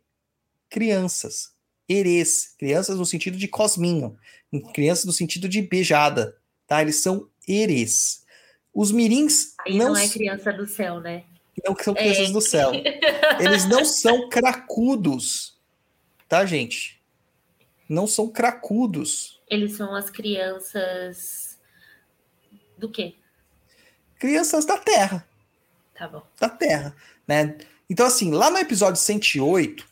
crianças, erês, crianças no sentido de cosminho, crianças no sentido de beijada, tá? Eles são erês. Os mirins Aí não, não, é criança do céu, né? não são crianças É. do céu. Eles não são cracudos, tá, gente? Não são cracudos. Eles são as crianças. Do quê? Crianças da Terra, Tá bom. da Terra, né? Então, assim, lá no episódio 108,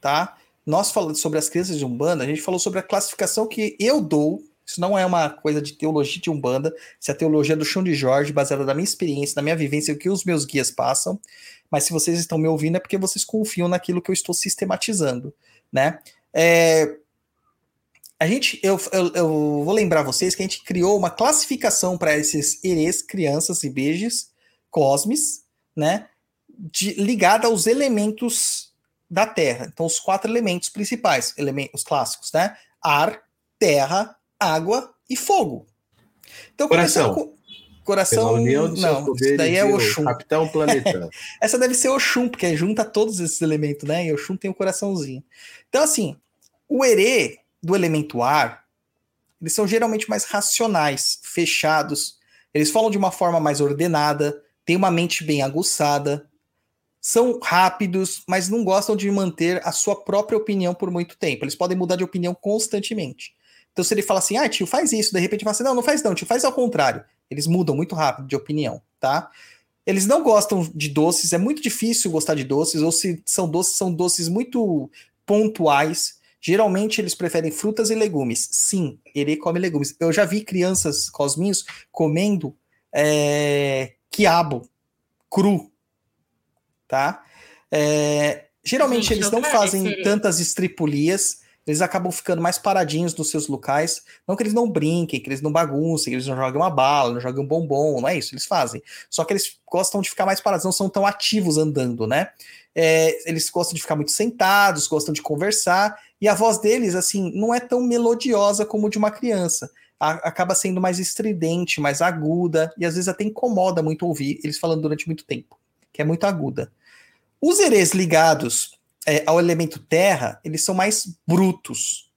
tá? Nós falamos sobre as crianças de Umbanda, a gente falou sobre a classificação que eu dou. Isso não é uma coisa de teologia de Umbanda, isso é a teologia do chão de Jorge, baseada na minha experiência, na minha vivência, o que os meus guias passam. Mas se vocês estão me ouvindo é porque vocês confiam naquilo que eu estou sistematizando, né? É, a gente, eu, eu, eu vou lembrar vocês que a gente criou uma classificação para esses erês, crianças e beijos, cosmes, né? De, ligada aos elementos da Terra. Então, os quatro elementos principais, elementos clássicos, né? Ar, terra, água e fogo. Então, Coração. com- Coração. Não, isso daí é o Oxum. Capitão Planeta. Essa deve ser Oxum, porque junta todos esses elementos, né? E Oxum tem o coraçãozinho. Então, assim, o erê do elemento ar, eles são geralmente mais racionais, fechados. Eles falam de uma forma mais ordenada, têm uma mente bem aguçada. São rápidos, mas não gostam de manter a sua própria opinião por muito tempo. Eles podem mudar de opinião constantemente. Então, se ele fala assim, ah, tio, faz isso, de repente fala assim, não, não faz não, tio, faz ao contrário. Eles mudam muito rápido de opinião, tá? Eles não gostam de doces, é muito difícil gostar de doces, ou se são doces, são doces muito pontuais. Geralmente eles preferem frutas e legumes. Sim, ele come legumes. Eu já vi crianças cosminhos comendo é, quiabo cru, tá? É, geralmente Gente, eles eu não fazem tantas estripulias, eles acabam ficando mais paradinhos nos seus locais. Não que eles não brinquem, que eles não baguncem, que eles não joguem uma bala, não joguem um bombom, não é isso, eles fazem. Só que eles gostam de ficar mais parados, não são tão ativos andando, né? É, eles gostam de ficar muito sentados, gostam de conversar, e a voz deles, assim, não é tão melodiosa como de uma criança. A- acaba sendo mais estridente, mais aguda, e às vezes até incomoda muito ouvir eles falando durante muito tempo, que é muito aguda. Os erês ligados é, ao elemento terra, eles são mais brutos,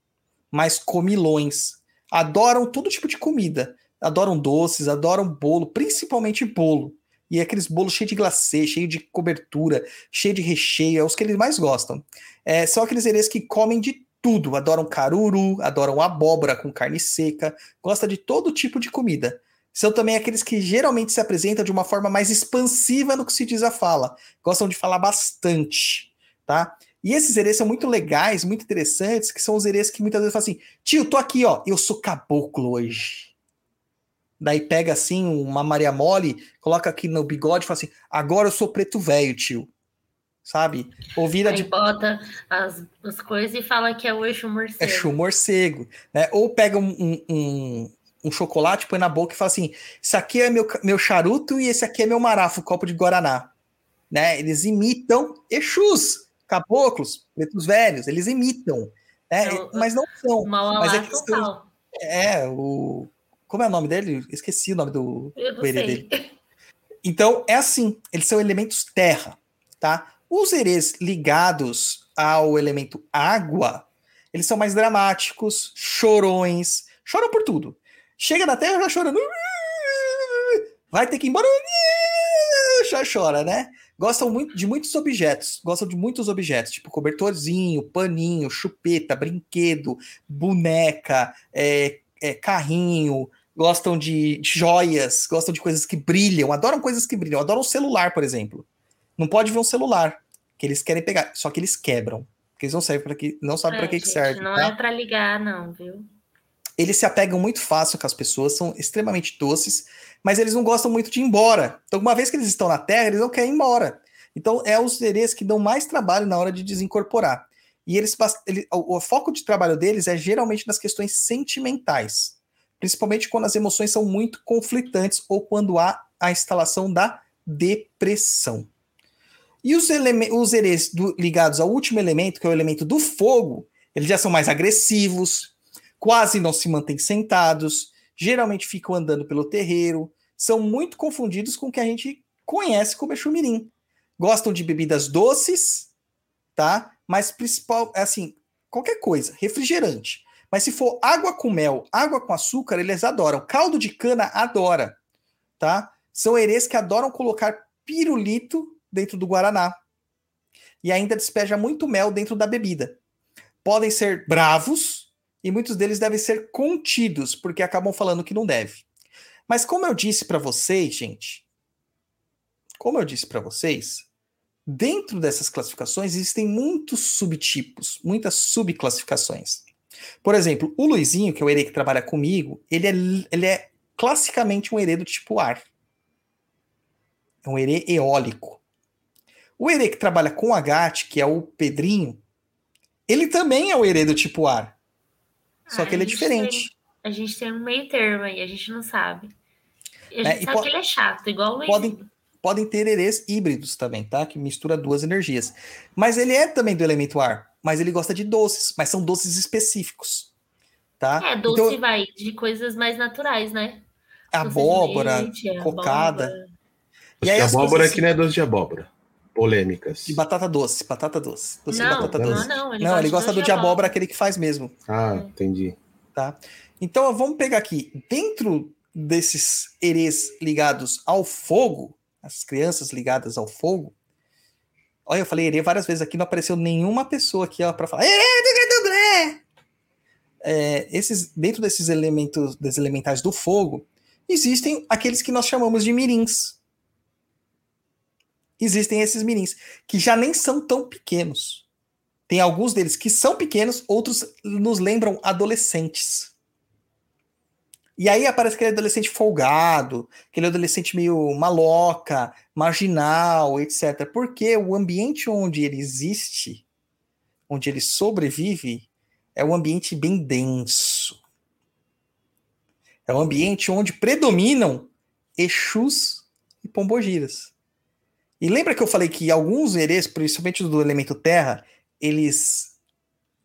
mais comilões. Adoram todo tipo de comida. Adoram doces, adoram bolo, principalmente bolo. E aqueles bolos cheios de glacê, cheio de cobertura, cheio de recheio, é os que eles mais gostam. É, são aqueles erês que comem de tudo. Adoram caruru, adoram abóbora com carne seca, gosta de todo tipo de comida. São também aqueles que geralmente se apresentam de uma forma mais expansiva no que se diz a fala. Gostam de falar bastante, tá? E esses erês são muito legais, muito interessantes, que são os erês que muitas vezes falam assim: tio, tô aqui, ó, eu sou caboclo hoje. Daí pega assim uma Maria Mole, coloca aqui no bigode e fala assim: agora eu sou preto velho, tio. Sabe? Ou vira Aí de bota as, as coisas e fala que é o eixo morcego. é chu morcego, né? Ou pega um, um, um, um chocolate, põe na boca e fala assim: isso aqui é meu, meu charuto e esse aqui é meu marafo, copo de Guaraná. Né? Eles imitam Exus, caboclos, pretos velhos, eles imitam. Né? É Mas não são. Mas é questão-. É, o. Como é o nome dele? Esqueci o nome do, herê sei. dele. Então, é assim, eles são elementos terra, tá? Os herês ligados ao elemento água, eles são mais dramáticos, chorões, choram por tudo. Chega na terra já chorando. Vai ter que ir embora. Já chora, né? Gostam muito de muitos objetos, gostam de muitos objetos, tipo cobertorzinho, paninho, chupeta, brinquedo, boneca, é, é, carrinho, gostam de, joias, gostam de coisas que brilham, adoram coisas que brilham, adoram o celular, por exemplo. Não pode ver um celular que eles querem pegar, só que eles quebram, porque eles não servem para que não sabem É, para que, que gente, serve. Não tá? é pra ligar, não, viu? Eles se apegam muito fácil com as pessoas, são extremamente doces, mas eles não gostam muito de ir embora. Então, uma vez que eles estão na Terra, eles não querem ir embora. Então, é os erês que dão mais trabalho na hora de desincorporar. E eles, ele- o, foco de trabalho deles é geralmente nas questões sentimentais, principalmente quando as emoções são muito conflitantes ou quando há a instalação da depressão. E os, os erês do- ligados ao último elemento, que é o elemento do fogo, eles já são mais agressivos, quase não se mantêm sentados, geralmente ficam andando pelo terreiro, são muito confundidos com o que a gente conhece como Exumirim. Gostam de bebidas doces, tá? Mas principal, é assim, qualquer coisa, refrigerante. Mas se for água com mel, água com açúcar, eles adoram. Caldo de cana adora, tá? São herês que adoram colocar pirulito dentro do guaraná. E ainda despeja muito mel dentro da bebida. Podem ser bravos, e muitos deles devem ser contidos, porque acabam falando que não deve. Mas como eu disse para vocês, gente, como eu disse para vocês, dentro dessas classificações existem muitos subtipos, muitas subclassificações. Por exemplo, o Luizinho, que é o herê que trabalha comigo, ele é, ele é classicamente um herê do tipo ar. É um herê eólico. O herê que trabalha com Agate, que é o Pedrinho, ele também é o herê do tipo ar. Só Ah, que ele é a gente diferente. A gente tem um meio termo aí, a gente não sabe. E a É, gente e sabe que ele é chato, igual o podem-. Podem ter herês híbridos também, tá? Que mistura duas energias. Mas ele é também do elemento ar. Mas ele gosta de doces, mas são doces específicos. Tá? É, doce Então, vai de coisas mais naturais, né? De abóbora, leite, cocada. abóbora. E aí abóbora coisas aqui não é doce de abóbora. Polêmicas. de batata doce, batata doce. Doce de Não, batata não, doce. não. Ele Não, ele gosta do de abóbora, aquele que faz mesmo. Ah, entendi. Então vamos pegar aqui, dentro desses herês ligados ao fogo, as crianças ligadas ao fogo, Olha, eu falei Herê várias vezes aqui, não apareceu nenhuma pessoa aqui ó, para falar Herê! É, esses, dentro desses elementos, desses elementais do fogo, existem aqueles que nós chamamos de mirins. Existem esses mirins, que já nem são tão pequenos. Tem alguns deles que são pequenos, outros nos lembram adolescentes. E aí aparece aquele adolescente folgado, aquele adolescente meio maloca, marginal, etc. Porque o ambiente onde ele existe, onde ele sobrevive, é um ambiente bem denso. É um ambiente onde predominam Exus e Pombogiras. E lembra que eu falei que alguns herês, principalmente do elemento terra, eles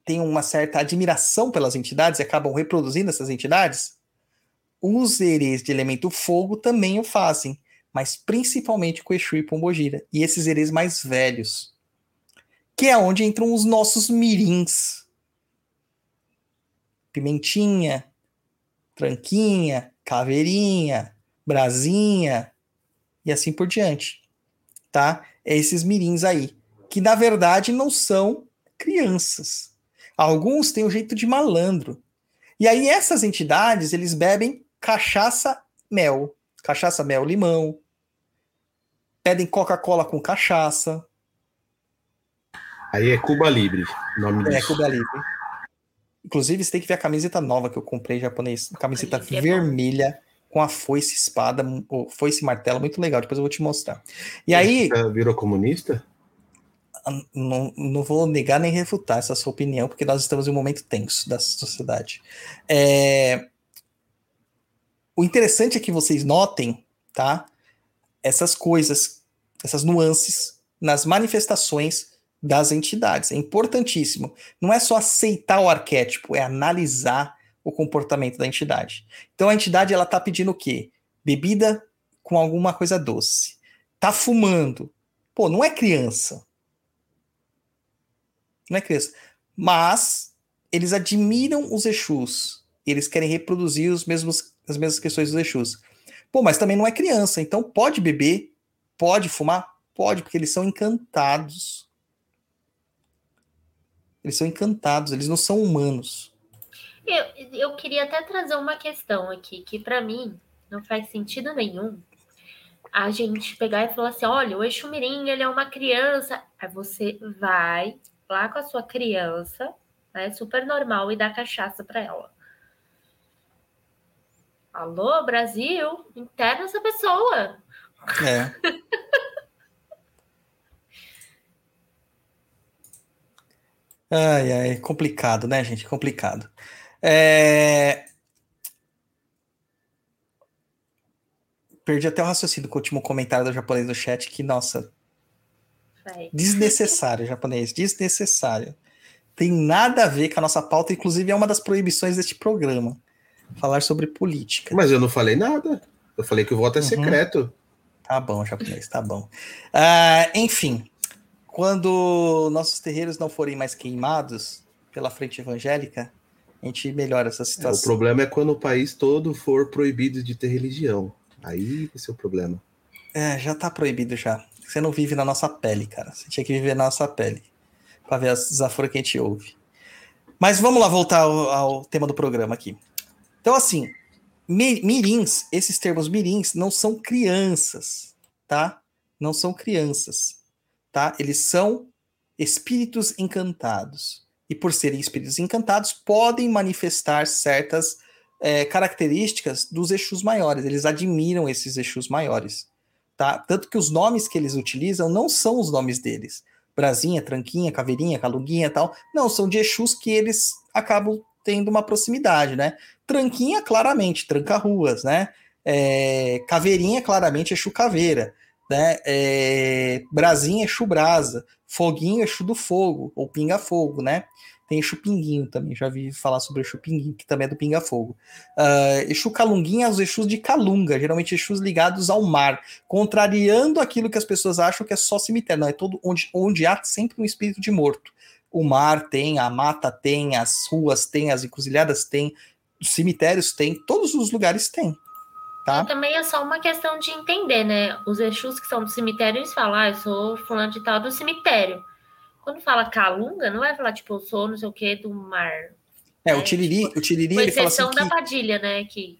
têm uma certa admiração pelas entidades e acabam reproduzindo essas entidades? Os herês de elemento fogo também o fazem, mas principalmente com Exu e Pombogira. E esses herês mais velhos. Que é onde entram os nossos mirins. Pimentinha, Tranquinha, Caveirinha, Brasinha e assim por diante. Tá? É esses mirins aí. Que na verdade não são crianças. Alguns têm o um jeito de malandro. E aí essas entidades, eles bebem cachaça mel, cachaça mel limão, pedem Coca-Cola com cachaça. Aí é Cuba Libre, nome É disso. Cuba Libre. Inclusive, você tem que ver a camiseta nova que eu comprei japonês, camiseta é vermelha com a foice espada, ou foice martelo, muito legal, depois eu vou te mostrar. E aí, Você virou comunista? não, não vou negar nem refutar essa sua opinião, porque nós estamos em um momento tenso da sociedade. É, O interessante é que vocês notem, tá? Essas coisas, essas nuances nas manifestações das entidades. É importantíssimo. Não é só aceitar o arquétipo, é analisar o comportamento da entidade. Então a entidade ela tá pedindo o quê? Bebida com alguma coisa doce. Tá fumando. Pô, não é criança não é criança. Mas eles admiram os Exus. Eles querem reproduzir os mesmos, as mesmas questões dos Exus. Pô, mas também não é criança, então pode beber, pode fumar? Pode, porque eles são encantados. Eles são encantados, eles não são humanos. Eu, eu queria até trazer uma questão aqui, que para mim não faz sentido nenhum a gente pegar e falar assim: olha, o Exu Mirim, ele é uma criança. Aí você vai lá com a sua criança, né, super normal, e dá cachaça para ela. Alô, Brasil? Interna essa pessoa. É. Ai, ai, complicado, né, gente? Complicado. É... Perdi até o raciocínio com o último comentário do japonês no chat, que, nossa, Vai. desnecessário, japonês, desnecessário. Tem nada a ver com a nossa pauta, inclusive é uma das proibições deste programa. Falar sobre política. Mas eu não falei nada. Eu falei que o voto é Uhum. secreto. Tá bom, japonês, tá bom. Ah, enfim, quando nossos terreiros não forem mais queimados pela frente evangélica, a gente melhora essa É, o situação. problema é quando o país todo for proibido de ter religião. Aí vai ser o problema. É, já tá proibido já. Você não vive na nossa pele, cara. Você tinha que viver na nossa pele. Pra ver as desaforas que a gente ouve. Mas vamos lá voltar ao, ao tema do programa aqui. Então, assim, mi- mirins, esses termos mirins, não são crianças, tá? Não são crianças, tá? Eles são espíritos encantados. E por serem espíritos encantados, podem manifestar certas é, características dos Exus maiores. Eles admiram esses Exus maiores tá? Tanto que os nomes que eles utilizam não são os nomes deles. Brasinha, Tranquinha, Caveirinha, Calunguinha e tal. Não, são de Exus que eles acabam tendo uma proximidade, né? Tranquinha, claramente, tranca-ruas, né? É, caveirinha, claramente, Exu Caveira, né? É, Brasinha, Exu Brasa. Foguinho, Exu do Fogo, ou Pinga Fogo, né? Tem Exu Pinguinho também, já vi falar sobre Exu Pinguinho, que também é do Pinga Fogo. Uh, Exu Calunguinha, os Exus de Calunga, geralmente Exus ligados ao mar, contrariando aquilo que as pessoas acham que é só cemitério. Não, é todo onde, onde há sempre um espírito de morto. O mar tem, a mata tem, as ruas tem, as encruzilhadas tem, os cemitérios tem, todos os lugares tem. Tá? Também é só uma questão de entender, né? Os Exus que são do cemitério, eles falam, ah, eu sou fulano de tal do cemitério. Quando fala calunga, não vai falar, tipo, eu sou não sei o que do mar. É, É, o Tiriri, o Tiriri ele fala assim exceção que... da Padilha, né? Que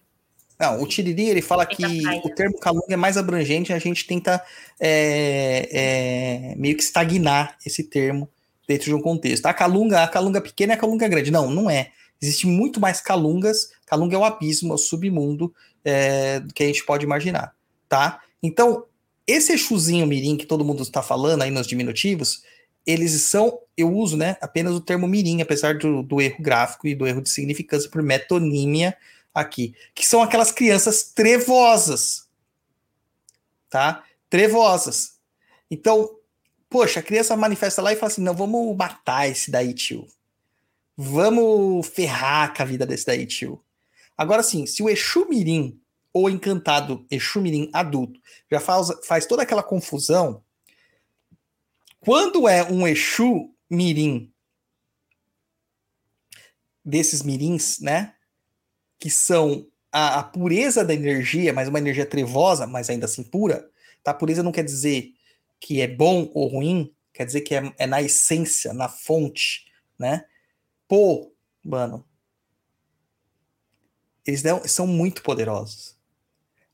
Não, o Tiriri ele fala que da o termo calunga é mais abrangente, a gente tenta é, é, meio que estagnar esse termo dentro de um contexto. A calunga, a calunga pequena é a calunga grande. Não, não é. Existe muito mais calungas. Calunga é o abismo, é o submundo é, que a gente pode imaginar, tá? Então, esse Exuzinho Mirim que todo mundo está falando aí nos diminutivos, eles são, eu uso, né, apenas o termo Mirim, apesar do, do erro gráfico e do erro de significância por metonímia aqui, que são aquelas crianças trevosas, tá? Trevosas. Então, poxa, a criança manifesta lá e fala assim: não, vamos matar esse daí, tio. Vamos ferrar com a vida desse daí, tio. Agora sim, se o Exu Mirim, ou encantado Exu Mirim adulto, já faz, faz toda aquela confusão, quando é um Exu Mirim, desses mirins, né? Que são a, a pureza da energia, mas uma energia trevosa, mas ainda assim pura. Tá? Pureza não quer dizer que é bom ou ruim, quer dizer que é, é na essência, na fonte, né? Pô, mano, eles são muito poderosos.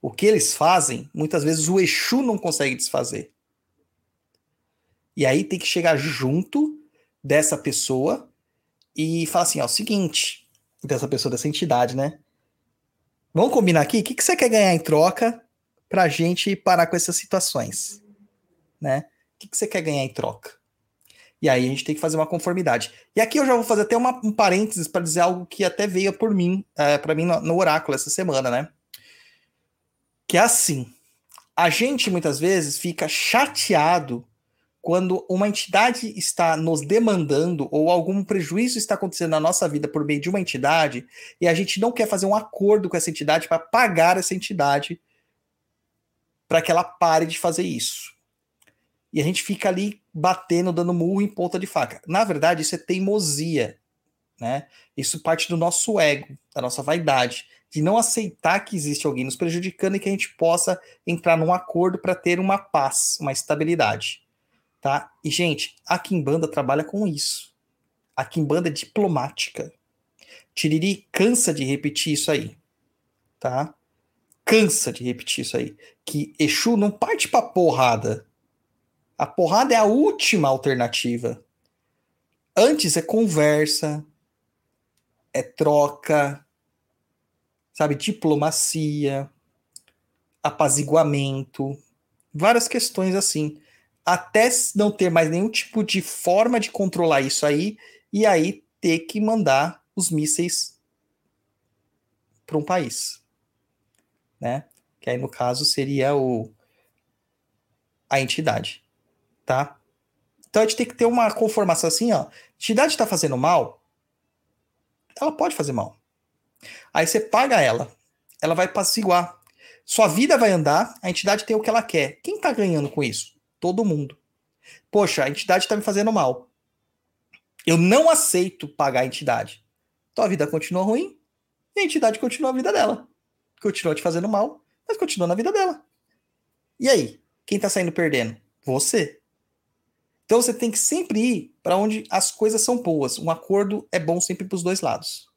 O que eles fazem, muitas vezes o Exu não consegue desfazer. E aí tem que chegar junto dessa pessoa e falar assim, ó, o seguinte, dessa pessoa, dessa entidade, né? Vamos combinar aqui? O que, que você quer ganhar em troca pra gente parar com essas situações? Né? O que, que você quer ganhar em troca? E aí a gente tem que fazer uma conformidade. E aqui eu já vou fazer até uma, um parênteses para dizer algo que até veio por mim, é, para mim no, no oráculo essa semana, né? Que é assim, a gente muitas vezes fica chateado quando uma entidade está nos demandando ou algum prejuízo está acontecendo na nossa vida por meio de uma entidade e a gente não quer fazer um acordo com essa entidade para pagar essa entidade para que ela pare de fazer isso. E a gente fica ali batendo, dando murro em ponta de faca. Na verdade, isso é teimosia, né? Isso parte do nosso ego, da nossa vaidade, de não aceitar que existe alguém nos prejudicando e que a gente possa entrar num acordo para ter uma paz, uma estabilidade, tá? E gente, a Kimbanda trabalha com isso. A Kimbanda é diplomática. Tiriri cansa de repetir isso aí, tá? Cansa de repetir isso aí. Que Exu não parte pra porrada. A porrada é a última alternativa. Antes é conversa, é troca, sabe, diplomacia, apaziguamento, várias questões assim. Até não ter mais nenhum tipo de forma de controlar isso aí, e aí ter que mandar os mísseis para um país, né? Que aí no caso seria o a entidade, tá? Então a gente tem que ter uma conformação assim, ó. A entidade está fazendo mal, ela pode fazer mal. Aí você paga ela, ela vai apaciguar. Sua vida vai andar, a entidade tem o que ela quer. Quem tá ganhando com isso? Todo mundo. Poxa, a entidade tá me fazendo mal. Eu não aceito pagar a entidade. Tua vida continua ruim e a entidade continua a vida dela. Continua te fazendo mal, mas continua na vida dela. E aí? Quem tá saindo perdendo? Você. Então você tem que sempre ir para onde as coisas são boas. Um acordo é bom sempre para os dois lados.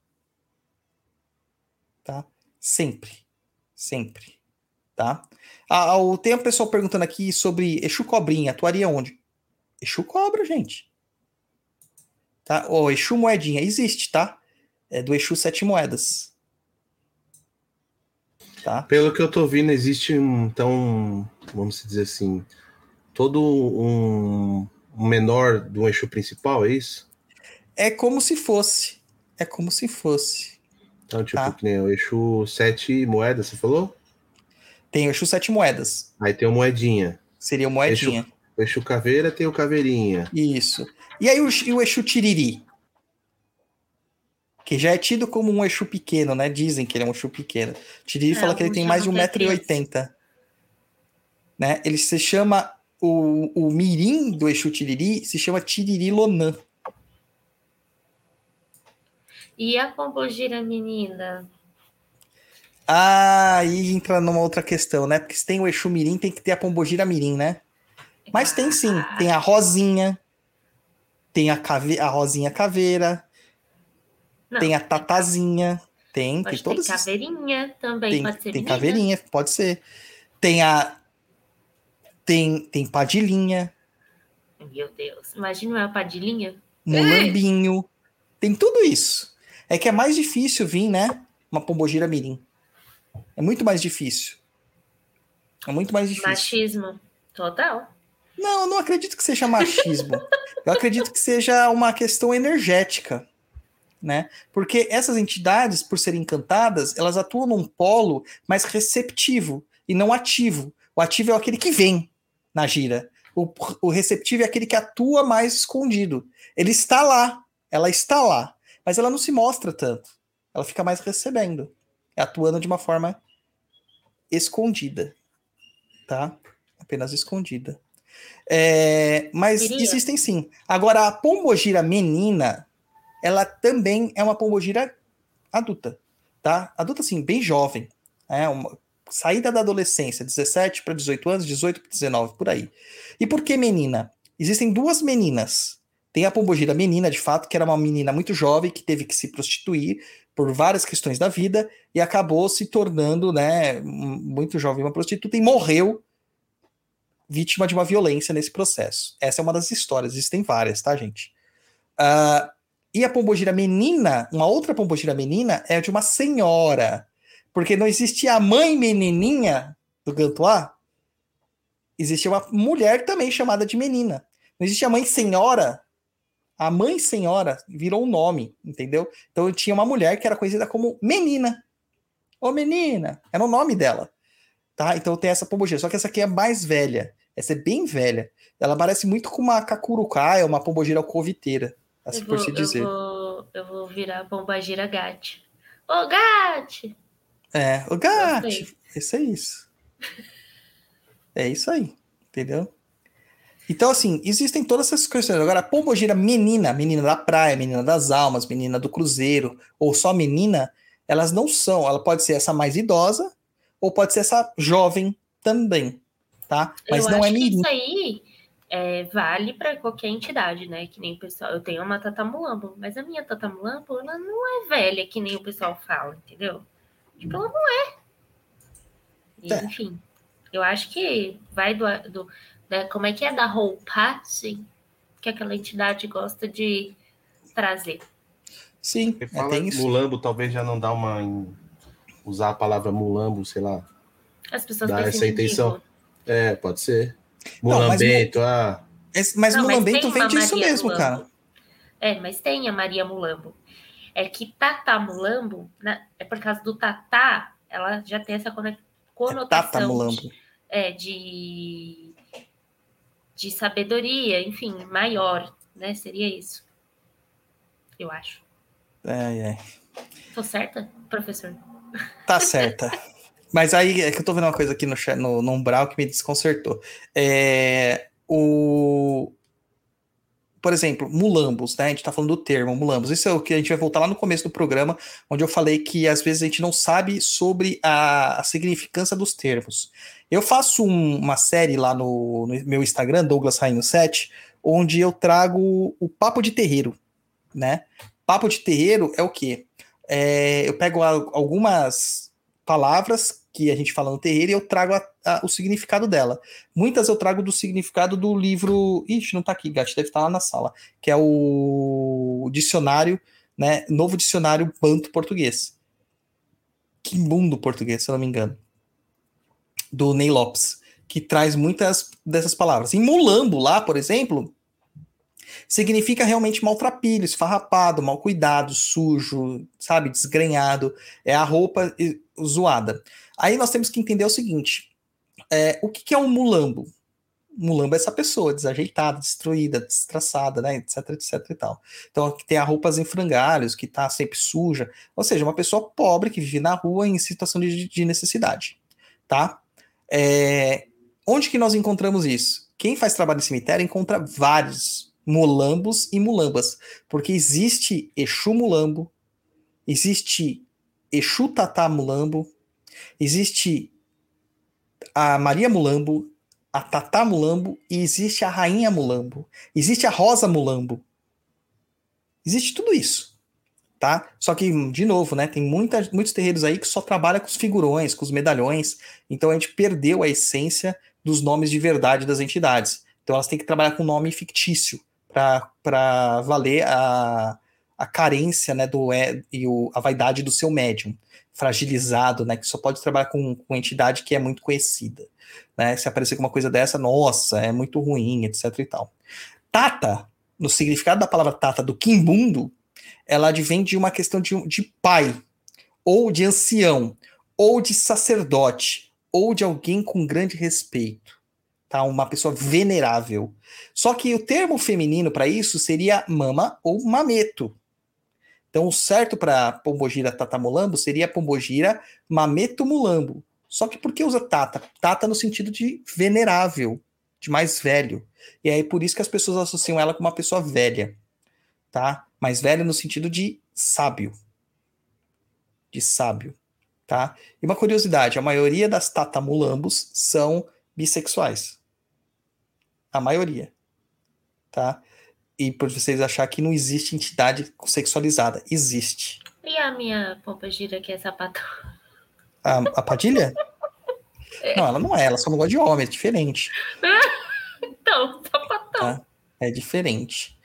Tá? Sempre. Sempre. Tá? Ah, ah, tem uma pessoa perguntando aqui sobre Exu Cobrinha. Atuaria onde? Exu Cobra, gente. Tá? Ou Exu Moedinha. Existe, tá? É do Exu Sete Moedas. Tá? Pelo que eu tô vendo, existe um, então, vamos dizer assim, todo um, um menor do eixo principal, é isso? É como se fosse. É como se fosse. Então, tipo, Tá. que nem o eixo sete moedas, você falou? Tem o Exu Sete Moedas. Aí tem o moedinha. Seria o moedinha. O eixo caveira tem o caveirinha. Isso. E aí o, e o Exu Tiriri? Que já é tido como um Exu pequeno, né? Dizem que ele é um Exu pequeno. Tiriri É, fala que ele tem mais de chamam que é 1,80m. Né? Ele se chama. O, o mirim do Exu Tiriri se chama Tiriri Lonan. E a pombogira menina? Ah, aí entra numa outra questão, né? Porque se tem o Exu Mirim, tem que ter a Pombogira Mirim, né? Mas tem sim, tem a Rosinha, tem a, cave... a Rosinha Caveira, Não, tem a Tatazinha, tem, tem todas essas- caveirinha também, tem, pode ser tem menina. caveirinha, pode ser. Tem a. Tem, tem padilhinha, Meu Deus, imagina uma padilhinha. mulambinho. Tem tudo isso. É que é mais difícil vir, né? Uma pombogira mirim. É muito mais difícil. É muito mais difícil. Machismo. Total. Não, eu não acredito que seja machismo. eu acredito que seja uma questão energética, né? Porque essas entidades, por serem encantadas, elas atuam num polo mais receptivo e não ativo. O ativo é aquele que vem na gira. O, o receptivo é aquele que atua mais escondido. Ele está lá, ela está lá, mas ela não se mostra tanto. Ela fica mais recebendo, atuando de uma forma escondida, tá? Apenas escondida. É, mas Queria. existem sim. Agora, a pombogira menina, ela também é uma pombogira adulta, tá? Adulta, assim, bem jovem. É uma saída da adolescência, 17 para 18 anos, 18 para 19, por aí. E por que menina? Existem duas meninas. Tem a pombogira menina, de fato, que era uma menina muito jovem que teve que se prostituir por várias questões da vida e acabou se tornando, né, muito jovem uma prostituta e morreu vítima de uma violência nesse processo. Essa é uma das histórias, existem várias, tá, gente? Ah, e a pombogira menina, uma outra pombogira menina é de uma senhora, porque não existia a mãe menininha do Gantuá, existia uma mulher também chamada de menina. Não existia a mãe senhora, a mãe senhora virou um nome, entendeu? Então tinha uma mulher que era conhecida como menina. Ô menina, era o nome dela. Tá? Então tem essa pombogira, só que essa aqui é mais velha. Essa é bem velha. Ela parece muito com uma cacurucaia, uma pombogira alcoviteira, assim eu, por vou, se dizer. eu, vou, eu vou virar bombagira gate. Ô, gate! É, o gato. Isso é isso. É isso aí, entendeu? Então, assim, existem todas essas questões. Agora, a pombogira menina, menina da praia, menina das almas, menina do cruzeiro, ou só menina, elas não são. Ela pode ser essa mais idosa, ou pode ser essa jovem também, tá? Mas eu não é mirim. isso aí é, vale para qualquer entidade, né? Que nem o pessoal. Eu tenho uma tatamulambo, mas a minha tatamulambo, ela não é velha, que nem o pessoal fala, entendeu? Tipo, ela não é. E, É. Enfim, eu acho que vai do. do da- como é que é? Da roupagem que aquela entidade gosta de trazer. Sim, Você é, tem isso. mulambo, talvez já não dá uma. em- usar a palavra mulambo, sei lá. As pessoas Dá essa intenção. mendigo. É, pode ser. Não, mas Mulambento, ah. Esse- Mas Não, no mas vem disso Maria mesmo, Mulambo. cara. É, mas tem a Maria Mulambo. É que Tata Mulambo, né, é por causa do Tatá, ela já tem essa cono- É conotação Mulambo. de, é, de, de sabedoria, enfim, maior, né? Seria isso. Eu acho. É, é. Tô certa, professor? Tá certa. Mas aí é que eu tô vendo uma coisa aqui no, no, no Umbral que me desconcertou. É, o... Por exemplo, mulambos, né? A gente tá falando do termo mulambos. Isso é o que a gente vai voltar lá no começo do programa, onde eu falei que às vezes a gente não sabe sobre a, a significância dos termos. Eu faço um- uma série lá no, no meu Instagram, Douglas Rainho 7, onde eu trago o papo de terreiro, né? Papo de terreiro é o quê? É, eu pego algumas palavras que a gente fala no terreiro e eu trago a- a- o significado dela. Muitas eu trago do significado do livro. Ixi, não tá aqui, Gatti, deve estar lá na sala. Que é o dicionário, né? Novo dicionário banto português. Quimbundo português, se eu não me engano. Do Ney Lopes. Que traz muitas dessas palavras. Em mulambo, lá, por exemplo, significa realmente maltrapilho, esfarrapado, mal cuidado, sujo, sabe, desgrenhado. É a roupa zoada. Aí nós temos que entender o seguinte: é, o que, que é um mulambo? Mulambo é essa pessoa desajeitada, destruída, destraçada, né, etc, etc e tal. Então, que tem a roupas em frangalhos, que tá sempre suja, ou seja, uma pessoa pobre que vive na rua em situação de, de necessidade, tá? É, onde que nós encontramos isso? Quem faz trabalho em cemitério encontra vários mulambos e mulambas, porque existe Exu mulambo, existe Exu tatá mulambo, Existe a Maria Mulambo, a Tatá Mulambo e existe a Rainha Mulambo. Existe a Rosa Mulambo. Existe tudo isso. Tá? Só que, de novo, né? Tem muita, muitos terreiros aí que só trabalham com os figurões, com os medalhões. Então a gente perdeu a essência dos nomes de verdade das entidades. Então elas têm que trabalhar com nome fictício para valer a, a carência né, do, e o, a vaidade do seu médium fragilizado, né, que só pode trabalhar com, com entidade que é muito conhecida. Né? Se aparecer com uma coisa dessa, nossa, é muito ruim, etc e tal. Tata, no significado da palavra tata do quimbundo, ela advém de uma questão de, de pai, ou de ancião, ou de sacerdote, ou de alguém com grande respeito. Tá? Uma pessoa venerável. Só que o termo feminino para isso seria mama ou mameto. Então, o certo para Pombogira Tatamulambo seria Pombogira Mameto Mulambo. Só que por que usa Tata? Tata no sentido de venerável, de mais velho. E aí por isso que as pessoas associam ela com uma pessoa velha, tá? Mais velha no sentido de sábio. De sábio, tá? E uma curiosidade, a maioria das tatamulambos são bissexuais. A maioria, tá? E por vocês achar que não existe entidade sexualizada. Existe. E a minha pompa gira que é sapatão? A, a Padilha? é. Não, ela não é, ela só não gosta de homem, é diferente. então, sapatão. Tá? É diferente.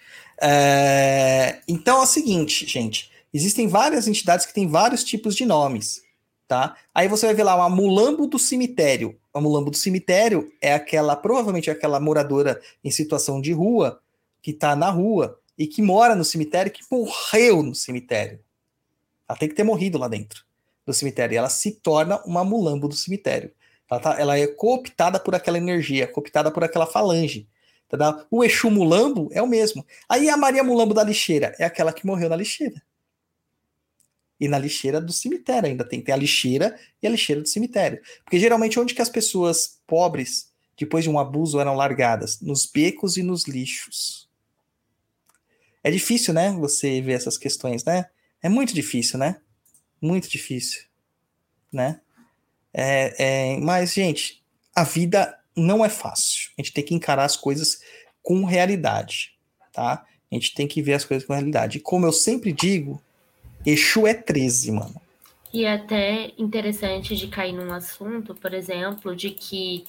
É... Então é o seguinte, gente. Existem várias entidades que têm vários tipos de nomes. Tá? Aí você vai ver lá uma mulambo do cemitério. A mulambo do cemitério é aquela, provavelmente é aquela moradora em situação de rua que está na rua e que mora no cemitério, que morreu no cemitério. Ela tem que ter morrido lá dentro do cemitério. E ela se torna uma mulambo do cemitério. Ela, tá, ela é cooptada por aquela energia, cooptada por aquela falange. Tá? O Exu Mulambo é o mesmo. Aí a Maria Mulambo da lixeira é aquela que morreu na lixeira. E na lixeira do cemitério ainda tem, tem a lixeira e a lixeira do cemitério. Porque geralmente onde que as pessoas pobres, depois de um abuso, eram largadas? Nos becos e nos lixos. É difícil, né? Você ver essas questões, né? É muito difícil, né? Muito difícil, né? É, é, mas, gente, a vida não é fácil. A gente tem que encarar as coisas com realidade, tá? A gente tem que ver as coisas com realidade. E como eu sempre digo, Exu é 13, mano. E é até interessante de cair num assunto, por exemplo, de que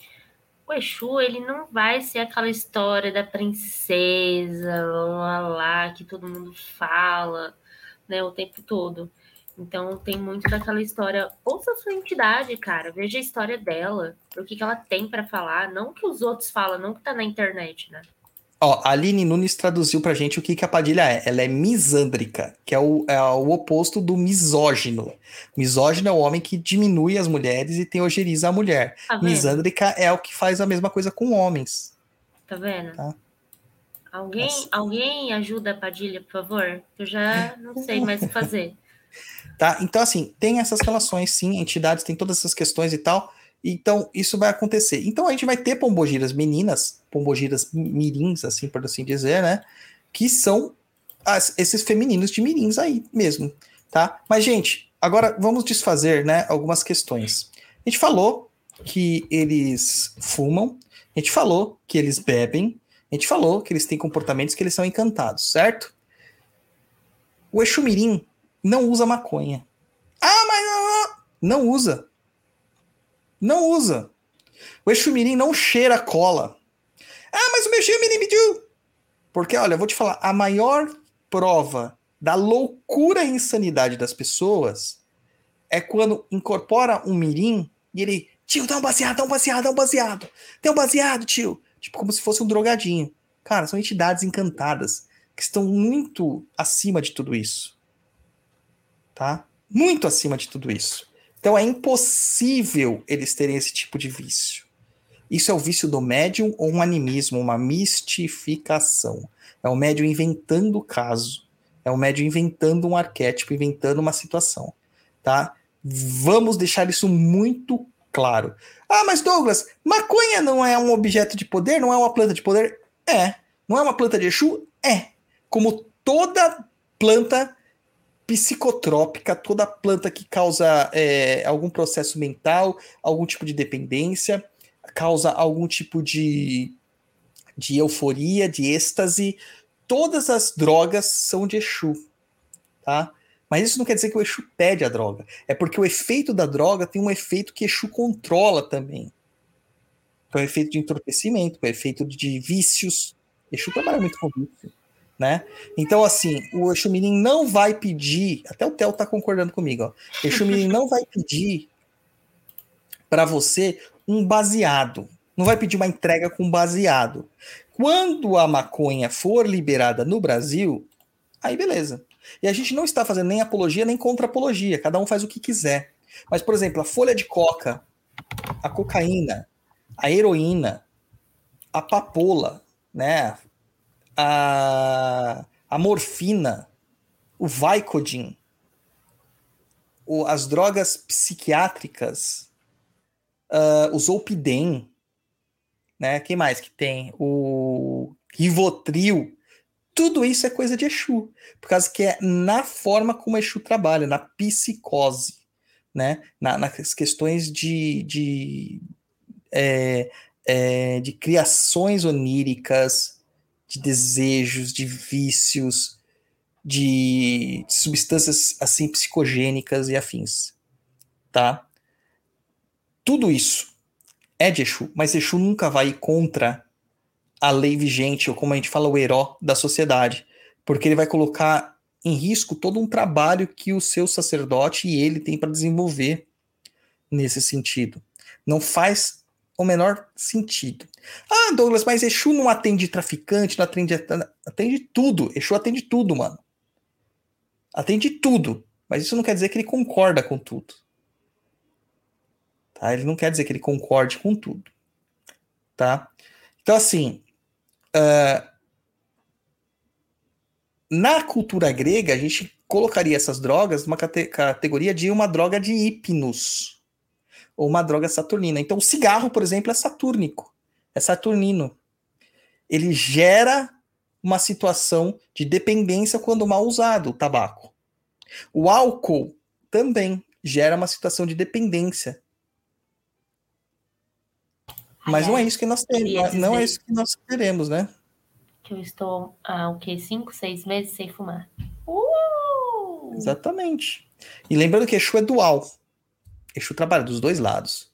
Exu, ele não vai ser aquela história da princesa, lá, lá, que todo mundo fala, né, o tempo todo. Então tem muito daquela história. Ouça a sua entidade, cara. Veja a história dela. O que, que ela tem para falar. Não o que os outros falam, não o que tá na internet, né? Ó, a Aline Nunes traduziu pra gente o que, que a Padilha é. Ela é misândrica, que é o, é o oposto do misógino. Misógino é o homem que diminui as mulheres e tem ojeriza a mulher. Tá misândrica é o que faz a mesma coisa com homens. Tá vendo? Tá? Alguém, alguém ajuda a Padilha, por favor? Eu já não sei mais o que fazer. Tá? Então, assim, tem essas relações, sim, entidades, tem todas essas questões e tal. Então, isso vai acontecer. Então, a gente vai ter pombogiras meninas, pombogiras mirins, assim, por assim dizer, né? Que são as, esses femininos de mirins aí mesmo, tá? Mas, gente, agora vamos desfazer, né, algumas questões. A gente falou que eles fumam, a gente falou que eles bebem, a gente falou que eles têm comportamentos que eles são encantados, certo? O Exu Mirim não usa maconha. Ah, mas não, não usa. Não usa. O Exumirim não cheira cola. Ah, mas o meu Exumirim pediu. Porque, olha, eu vou te falar, a maior prova da loucura e insanidade das pessoas é quando incorpora um mirim e ele, tio, dá um baseado, dá um baseado, dá um baseado. Tem um baseado, tio. Tipo, como se fosse um drogadinho. Cara, são entidades encantadas que estão muito acima de tudo isso. Tá? Muito acima de tudo isso. Então é impossível eles terem esse tipo de vício. Isso é o vício do médium ou um animismo, uma mistificação. É o médium inventando o caso. É o médium inventando um arquétipo, inventando uma situação. Tá? Vamos deixar isso muito claro. Ah, mas Douglas, maconha não é um objeto de poder? Não é uma planta de poder? É. Não é uma planta de Exu? É. Como toda planta psicotrópica, toda planta que causa é, algum processo mental, algum tipo de dependência, causa algum tipo de, de euforia, de êxtase. Todas as drogas são de Exu, tá? Mas isso não quer dizer que o Exu pede a droga. É porque o efeito da droga tem um efeito que Exu controla também. Que é o efeito de entorpecimento, é o efeito de vícios. Exu trabalha muito com vício. Né? Então, assim, o Exu Mirim não vai pedir, até o Theo tá concordando comigo, ó. Exu Mirim não vai pedir para você um baseado. Não vai pedir uma entrega com baseado. Quando a maconha for liberada no Brasil, aí beleza. E a gente não está fazendo nem apologia nem contra-apologia, cada um faz o que quiser. Mas, por exemplo, a folha de coca, a cocaína, a heroína, a papoula, né? A, a morfina, o Vicodin, o, as drogas psiquiátricas, uh, o Zolpidem, né? Quem mais que tem? O Rivotril, tudo isso é coisa de Exu, por causa que é na forma como Exu trabalha, na psicose, né? Na, nas questões de, de, é, é, de criações oníricas, de desejos, de vícios, de substâncias assim psicogênicas e afins, tá? Tudo isso é de Exu, mas Exu nunca vai contra a lei vigente, ou como a gente fala, o herói da sociedade, porque ele vai colocar em risco todo um trabalho que o seu sacerdote e ele tem para desenvolver nesse sentido. Não faz o menor sentido. Ah, Douglas, mas Exu não atende traficante, não atende. Atende tudo. Exu atende tudo, mano. Atende tudo. Mas isso não quer dizer que ele concorda com tudo. Tá? Ele não quer dizer que ele concorde com tudo. Tá? Então, assim, Uh, na cultura grega, a gente colocaria essas drogas numa cate categoria de uma droga de hipnos, ou uma droga saturnina. Então, o cigarro, por exemplo, é satúrnico, é saturnino. Ele gera uma situação de dependência quando mal usado, o tabaco. O álcool também gera uma situação de dependência. Mas não é isso que nós temos, não é isso que nós queremos, né? Que eu estou há o quê? Cinco, seis meses sem fumar. Uh! Exatamente. E lembrando que Exu é dual. Exu trabalha dos dois lados.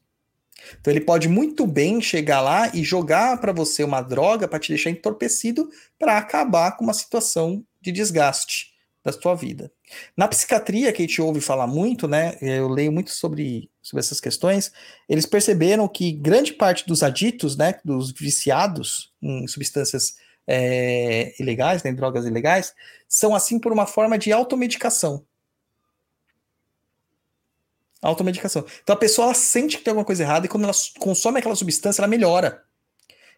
Então ele pode muito bem chegar lá e jogar para você uma droga para te deixar entorpecido para acabar com uma situação de desgaste da sua vida. Na psiquiatria, que a gente ouve falar muito, né? Eu leio muito sobre, sobre essas questões. Eles perceberam que grande parte dos aditos, né? Dos viciados em substâncias é, ilegais, né, em drogas ilegais, são assim por uma forma de automedicação. Automedicação. Então a pessoa ela sente que tem alguma coisa errada e quando ela consome aquela substância, ela melhora.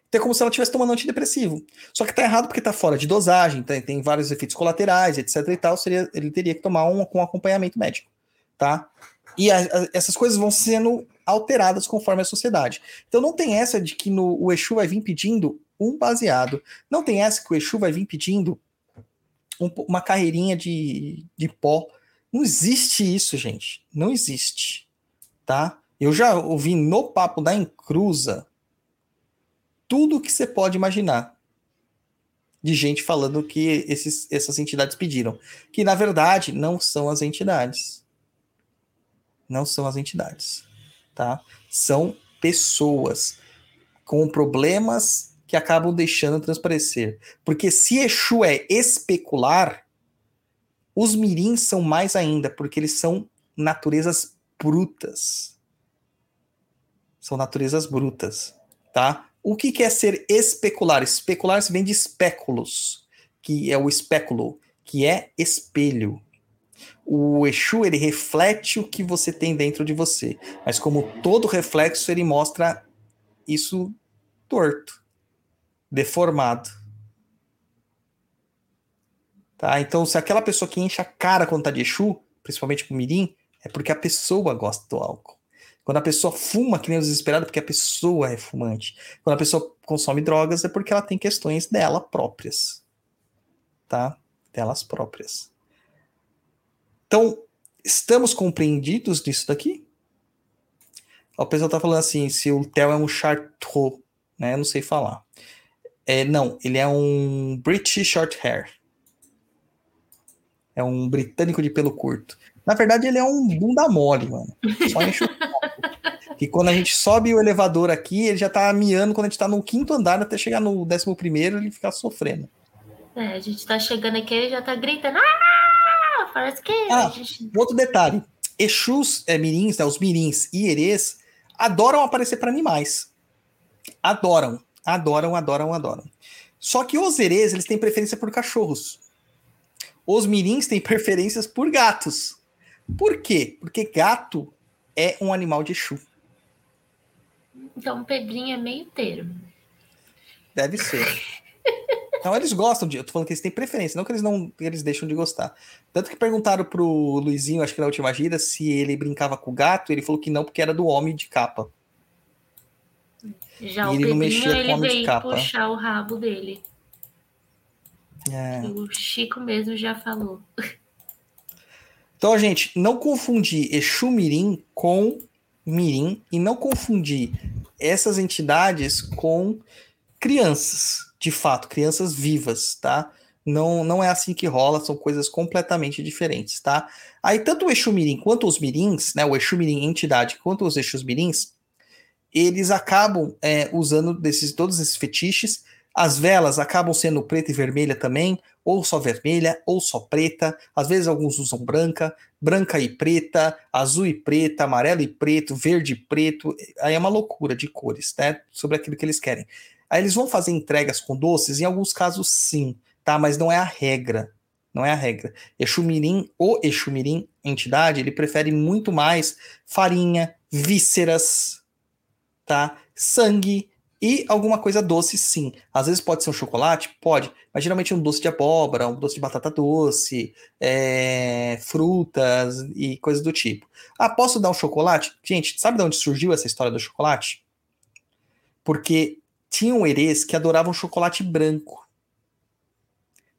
Então é como se ela estivesse tomando antidepressivo. Só que tá errado porque tá fora de dosagem, tem, tem vários efeitos colaterais, etc e tal, seria, ele teria que tomar um com acompanhamento médico, tá? E a, a, essas coisas vão sendo alteradas conforme a sociedade. Então não tem essa de que no, o Exu vai vir pedindo um baseado. Não tem essa que o Exu vai vir pedindo um, uma carreirinha de, de pó. Não existe isso, gente. Não existe, tá? Eu já ouvi no papo da Encruza tudo que você pode imaginar de gente falando que esses, essas entidades pediram, que na verdade não são as entidades. Não são as entidades, tá? São pessoas com problemas que acabam deixando transparecer. Porque se Exu é especular, os mirins são mais ainda, porque eles são naturezas brutas. São naturezas brutas, tá? O que, que é ser especular? Especular se vem de espéculos, que é o espéculo, que é espelho. O Exu, ele reflete o que você tem dentro de você. Mas como todo reflexo, ele mostra isso torto, deformado. Tá? Então, se aquela pessoa que enche a cara quando tá de Exu, principalmente com mirim, é porque a pessoa gosta do álcool. Quando a pessoa fuma que nem desesperado, é porque a pessoa é fumante. Quando a pessoa consome drogas, é porque ela tem questões dela próprias. Tá? Delas próprias. Então, estamos compreendidos nisso daqui? O pessoal tá falando assim, se o Theo é um Chartreux, né? Eu não sei falar. É, não, ele é um British Short Hair. É um britânico de pelo curto. Na verdade, ele é um bunda mole, mano. Só enche o. E quando a gente sobe o elevador aqui, ele já tá miando quando a gente tá no quinto andar até chegar no décimo primeiro, ele fica sofrendo. É, a gente tá chegando aqui e já tá gritando. Ah! Parece que Ah, gente. Outro detalhe: Exus, é, mirins, né, os mirins e erês adoram aparecer para animais. Adoram, adoram, adoram, adoram. Só que os erês, eles têm preferência por cachorros. Os mirins têm preferências por gatos. Por quê? Porque gato é um animal de Exu. Então o Pedrinho é meio termo. Deve ser. Então eles gostam de. Eu tô falando que eles têm preferência, não que eles não eles deixam de gostar. Tanto que perguntaram pro Luizinho, acho que na última gira, se ele brincava com o gato, ele falou que não, porque era do homem de capa. Já E o ele não Pedrinho, mexia com ele homem de veio capa. puxar o rabo dele. É. O Chico mesmo já falou. Então, gente, não confundir Exu Mirim com Mirim e não confundir essas entidades com crianças, de fato, crianças vivas, tá? Não, não é assim que rola, são coisas completamente diferentes, tá? Aí, tanto o Exu Mirim quanto os Mirins, né? O Exu Mirim entidade quanto os Exus Mirins, eles acabam é, usando desses, todos esses fetiches. As velas acabam sendo preta e vermelha também, ou só vermelha, ou só preta. Às vezes alguns usam branca, branca e preta, azul e preta, amarelo e preto, verde e preto. Aí é uma loucura de cores, né? Sobre aquilo que eles querem. Aí eles vão fazer entregas com doces, em alguns casos sim, tá? Mas não é a regra. Não é a regra. Exumirim, o Exumirim entidade, ele prefere muito mais farinha, vísceras, tá? Sangue e alguma coisa doce, sim. Às vezes pode ser um chocolate? Pode. Mas geralmente é um doce de abóbora, um doce de batata doce, é, frutas e coisas do tipo. Ah, posso dar um chocolate? Gente, sabe de onde surgiu essa história do chocolate? Porque tinham herês que adoravam chocolate branco.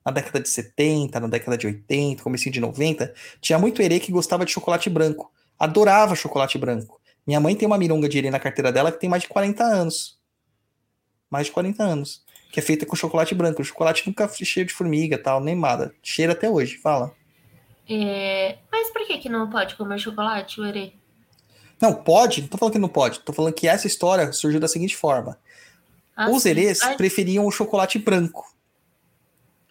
Na década de 70, na década de 80, comecinho de 90, tinha muito herê que gostava de chocolate branco. Adorava chocolate branco. Minha mãe tem uma mironga de herê na carteira dela que tem mais de 40 anos. Mais de 40 anos. Que é feita com chocolate branco. O chocolate nunca foi cheio de formiga tal, nem nada. Cheira até hoje, fala. É, Mas por que, que não pode comer chocolate, o Erê? Não, pode, não tô falando que não pode. Tô falando que essa história surgiu da seguinte forma. Ah, Os herês Ai, preferiam o chocolate branco.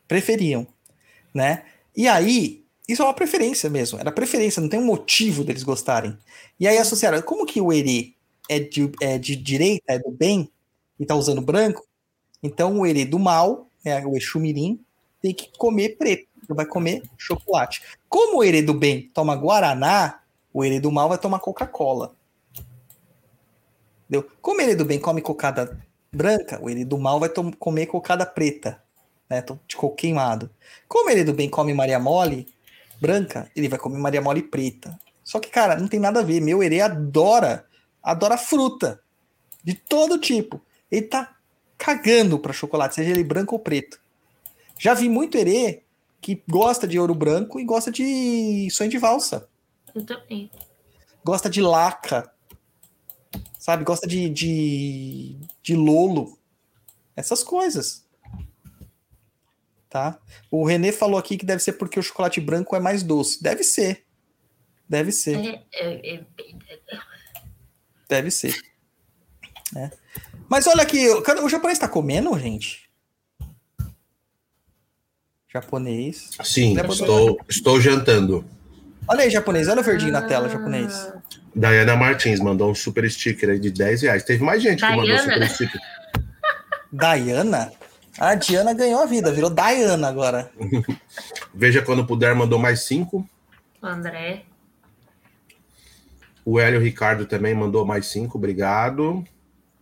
Preferiam, né? E aí, isso é uma preferência mesmo. Era preferência, não tem um motivo deles gostarem. E aí associaram, como que o herê é de, é de direita, é do bem, e tá usando branco, então o herê do mal, né, o Exu Mirim, tem que comer preto, vai comer chocolate. Como o herê do bem toma Guaraná, o herê do mal vai tomar Coca-Cola. Entendeu? Como o herê do bem come cocada branca, o herê do mal vai comer cocada preta, né, de coco queimado. Como o herê do bem come Maria Mole branca, ele vai comer Maria Mole preta. Só que, cara, não tem nada a ver. Meu herê adora, adora fruta, de todo tipo. Ele tá cagando pra chocolate, seja ele branco ou preto. Já vi muito herê que gosta de ouro branco e gosta de sonho de valsa. Eu também. Gosta de laca. Sabe? Gosta de, de, de lolo. Essas coisas. Tá? O Renê falou aqui que deve ser porque o chocolate branco é mais doce. Deve ser. Deve ser. É, é, é, Deve ser. É. Mas olha aqui, o japonês tá comendo, gente? Japonês. Sim, estou, estou jantando. Olha aí, japonês. Olha o verdinho na tela, japonês. Ah, Dayana Martins mandou um super sticker aí de 10 reais. Teve mais gente que mandou super sticker. Diana? A Diana ganhou a vida, virou Diana agora. Veja quando puder, mandou mais 5. o André. O Hélio Ricardo também mandou mais 5, obrigado.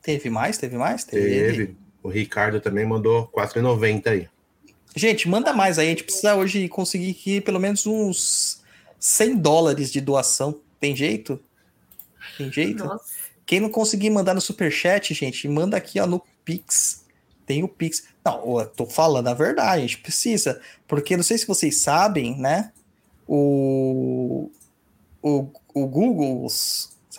Teve mais? Teve mais? Teve. O Ricardo também mandou 4,90 aí. Gente, manda mais aí. A gente precisa hoje conseguir aqui pelo menos uns 100 dólares de doação. Tem jeito? Tem jeito? Nossa. Quem não conseguir mandar no superchat, gente, manda aqui ó, no Pix. Tem o Pix. Não, eu tô falando a verdade, a gente precisa. Porque não sei se vocês sabem, né? o, o, o Google,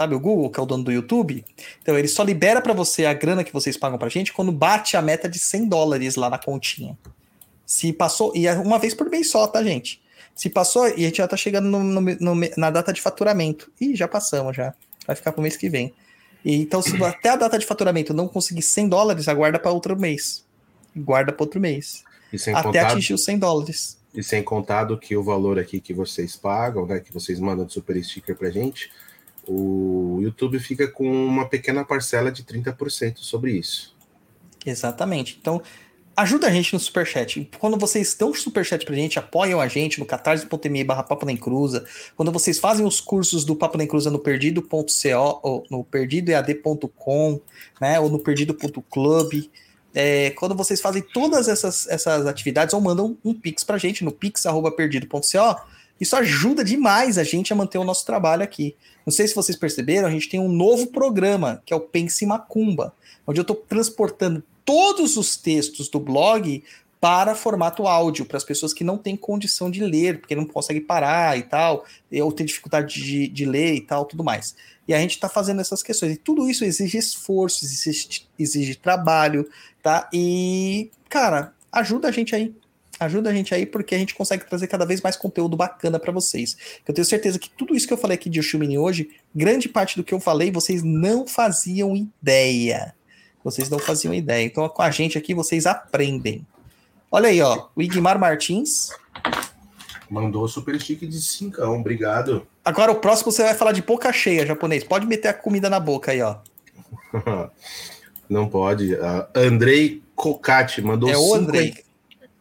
sabe o Google, que é o dono do YouTube? Então ele só libera para você a grana que vocês pagam pra gente quando bate a meta de 100 dólares lá na continha. Se passou, e é uma vez por mês só, tá, gente? Se passou, e a gente já tá chegando no, no, no, na data de faturamento. Ih, já passamos já. Vai ficar pro mês que vem. E, então, se até a data de faturamento não conseguir 100 dólares, aguarda para outro mês. Guarda para outro mês. até atingir os 100 dólares. E sem contar do que o valor aqui que vocês pagam, né, que vocês mandam de super sticker pra gente, o YouTube fica com uma pequena parcela de 30% sobre isso. Exatamente. Então, ajuda a gente no Superchat. Quando vocês dão Superchat pra gente, apoiam a gente no catarse.me barra Papo na Encruza. Quando vocês fazem os cursos do Papo na Encruza no perdido.co, ou no perdidoead.com, né, ou no perdido.club, é, quando vocês fazem todas essas, essas atividades ou mandam um pix pra gente no pix.perdido.co, isso ajuda demais a gente a manter o nosso trabalho aqui. Não sei se vocês perceberam, a gente tem um novo programa, que é o Pense Macumba, onde eu estou transportando todos os textos do blog para formato áudio, para as pessoas que não têm condição de ler, porque não conseguem parar e tal, ou tem dificuldade de, de ler e tal, tudo mais. E a gente está fazendo essas questões. E tudo isso exige esforço, exige, exige trabalho, tá? E, cara, ajuda a gente aí. Ajuda a gente aí, porque a gente consegue trazer cada vez mais conteúdo bacana para vocês. Eu tenho certeza que tudo isso que eu falei aqui de Oshumini hoje, grande parte do que eu falei, vocês não faziam ideia. Vocês não faziam ideia. Então, com a gente aqui, vocês aprendem. Olha aí, ó. O Igmar Martins. Mandou super stick de 5, obrigado. Agora o próximo você vai falar de boca cheia, japonês. Pode meter a comida na boca aí, ó. Não pode. Uh, Andrei Cocati mandou É o Andrei.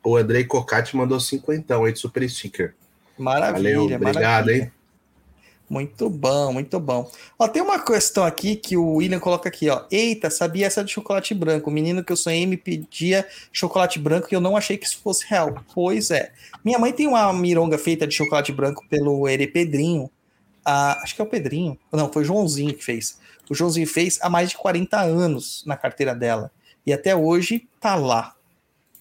O Andrei Cocati mandou cinquentão aí de super sticker. Maravilha, Valeu, obrigado, maravilha. hein? Muito bom, muito bom. Ó, tem uma questão aqui que o William coloca aqui, ó. Eita, sabia essa de chocolate branco? O menino que eu sonhei me pedia chocolate branco e eu não achei que isso fosse real. Pois é. Minha mãe tem uma mironga feita de chocolate branco pelo Ere Pedrinho. Ah, acho que é o Pedrinho. Não, foi o Joãozinho que fez. O Joãozinho fez há mais de 40 anos na carteira dela. E até hoje tá lá.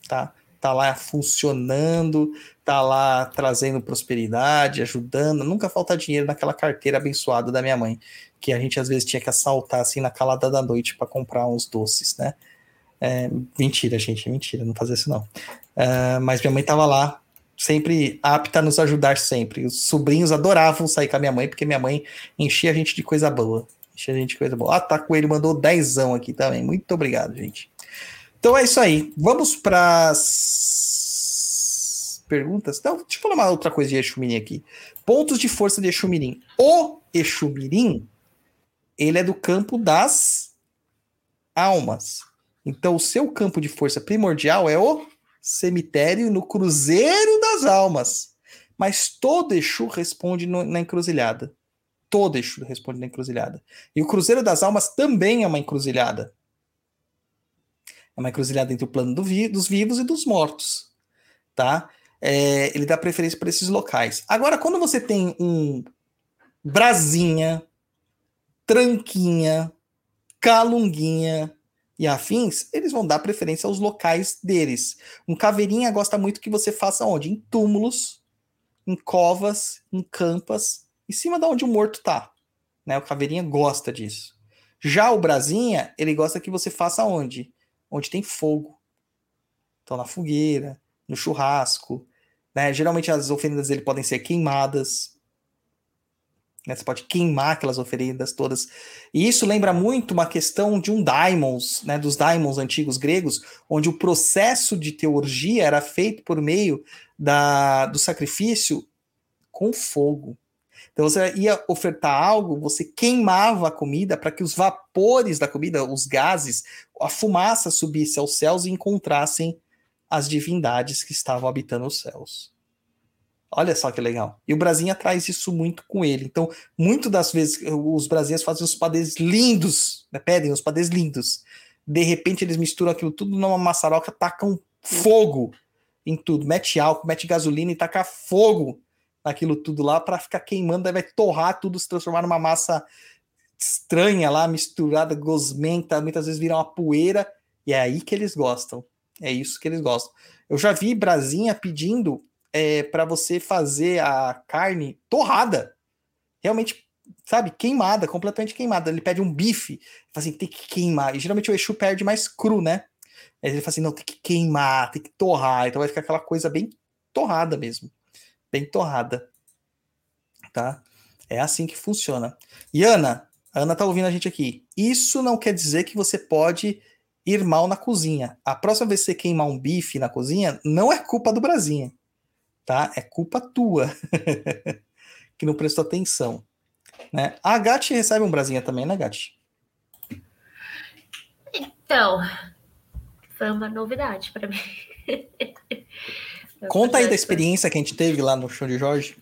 Tá? Tá lá funcionando, tá lá trazendo prosperidade, ajudando. Nunca falta dinheiro naquela carteira abençoada da minha mãe, que a gente às vezes tinha que assaltar assim na calada da noite para comprar uns doces, né? É, mentira, gente, mentira, não fazer isso não. É, mas minha mãe tava lá, sempre apta a nos ajudar sempre. Os sobrinhos adoravam sair com a minha mãe, porque minha mãe enchia a gente de coisa boa. Enchia a gente de coisa boa. Ah, tá com ele, mandou dezão aqui também. Muito obrigado, gente. Então é isso aí. Vamos para perguntas. Então, deixa eu falar uma outra coisa de Exumirim aqui. Pontos de força de Exumirim. O Exumirim, ele é do campo das almas. Então, o seu campo de força primordial é o cemitério no Cruzeiro das Almas. Mas todo Exu responde no, na encruzilhada. Todo Exu responde na encruzilhada. E o Cruzeiro das Almas também é uma encruzilhada. É uma encruzilhada entre o plano do vi dos vivos e dos mortos. Tá? é, ele dá preferência para esses locais. Agora, quando você tem um Brasinha, Tranquinha, Calunguinha e afins, eles vão dar preferência aos locais deles. Um caveirinha gosta muito que você faça onde? Em túmulos, em covas, em campas, em cima de onde o morto tá. Né? O caveirinha gosta disso. Já o Brasinha, ele gosta que você faça onde? Onde tem fogo. Então, na fogueira, no churrasco. Né? Geralmente as oferendas dele podem ser queimadas. Né? Você pode queimar aquelas oferendas todas. E isso lembra muito uma questão de um daimons, né? dos daimons antigos gregos, onde o processo de teurgia era feito por meio da, do sacrifício com fogo. Então você ia ofertar algo, você queimava a comida para que os vapores da comida, os gases, a fumaça subisse aos céus e encontrassem as divindades que estavam habitando os céus. Olha só que legal. E o Brasinha traz isso muito com ele. Então, muito das vezes os brasileiros fazem os padês lindos, né? pedem os padês lindos. De repente eles misturam aquilo tudo numa maçaroca, tacam fogo em tudo, mete álcool, mete gasolina e taca fogo naquilo tudo lá para ficar queimando, aí vai torrar tudo, se transformar numa massa estranha lá, misturada, gosmenta, muitas vezes vira uma poeira, e é aí que eles gostam. É isso que eles gostam. Eu já vi Brasinha pedindo é, para você fazer a carne torrada. Realmente, sabe, queimada, completamente queimada. Ele pede um bife, assim, tem que queimar. E geralmente o Exu perde mais cru, né? Aí ele fala assim, não, tem que queimar, tem que torrar. Então vai ficar aquela coisa bem torrada mesmo. Bem torrada. Tá? É assim que funciona. E Ana, a Ana tá ouvindo a gente aqui. Isso não quer dizer que você pode ir mal na cozinha. A próxima vez que você queimar um bife na cozinha, não é culpa do Brasinha, tá? É culpa tua, que não prestou atenção. Né? A Gatti recebe um Brasinha também, né, Gatti? Então, foi uma novidade para mim. Conta aí da experiência que a gente teve lá no show de Jorge.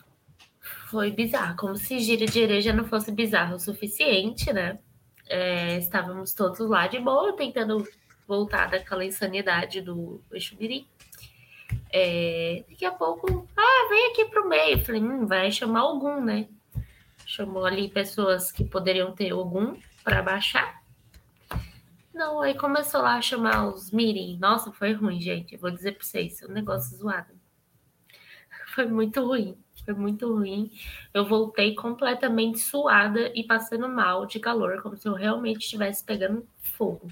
Foi bizarro, como se gira de areia não fosse bizarro o suficiente, né? É, estávamos todos lá de boa, tentando voltar daquela insanidade do Exumirim. É, daqui a pouco, ah, vem aqui pro meio. Falei, hum, vai chamar algum, né? Chamou ali pessoas que poderiam ter algum para baixar. Não, aí começou lá a chamar os Mirim. Nossa, foi ruim, gente. Eu vou dizer para vocês, um negócio zoado. Foi muito ruim. Foi muito ruim. Eu voltei completamente suada e passando mal de calor, como se eu realmente estivesse pegando fogo.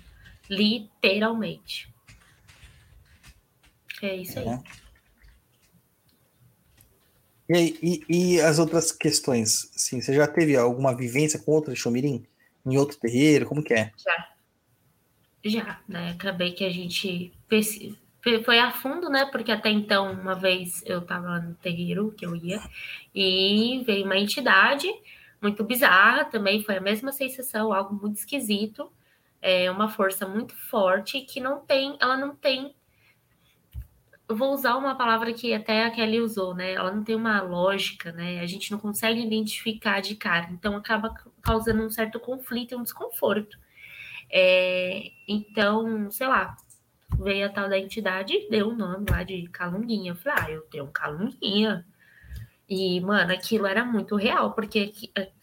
Literalmente. É isso aí. É. E, aí, e, e as outras questões? Assim, você já teve alguma vivência com outro Xomirim? Em outro terreiro? Como que é? Já. Já, né? Acabei que a gente foi a fundo, né? Porque até então, uma vez eu tava no terreiro que eu ia, e veio uma entidade muito bizarra também, foi a mesma sensação, algo muito esquisito, é uma força muito forte que não tem, ela não tem. Eu vou usar uma palavra que até a Kelly usou, né? Ela não tem uma lógica, né? A gente não consegue identificar de cara, então acaba causando um certo conflito e um desconforto. É, então, sei lá, veio a tal da entidade e deu o nome lá de Calunguinha. Eu falei, ah, eu tenho um Calunguinha. E, mano, aquilo era muito real, porque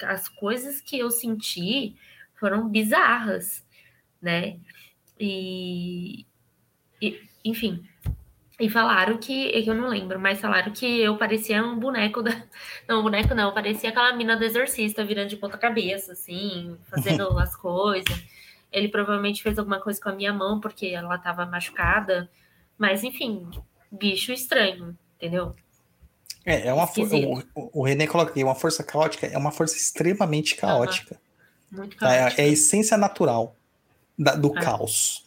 as coisas que eu senti foram bizarras, né? E, e enfim, e falaram que, é que eu não lembro, mas falaram que eu parecia um boneco da. Não, boneco não, parecia aquela mina do exorcista virando de ponta cabeça, assim, fazendo as coisas. Ele provavelmente fez alguma coisa com a minha mão, porque ela estava machucada. Mas, enfim, bicho estranho, entendeu? É, é uma força. O, o René coloca aqui, uma força caótica é uma força extremamente caótica. Muito caótica. É, é, a essência natural da, do ah. caos.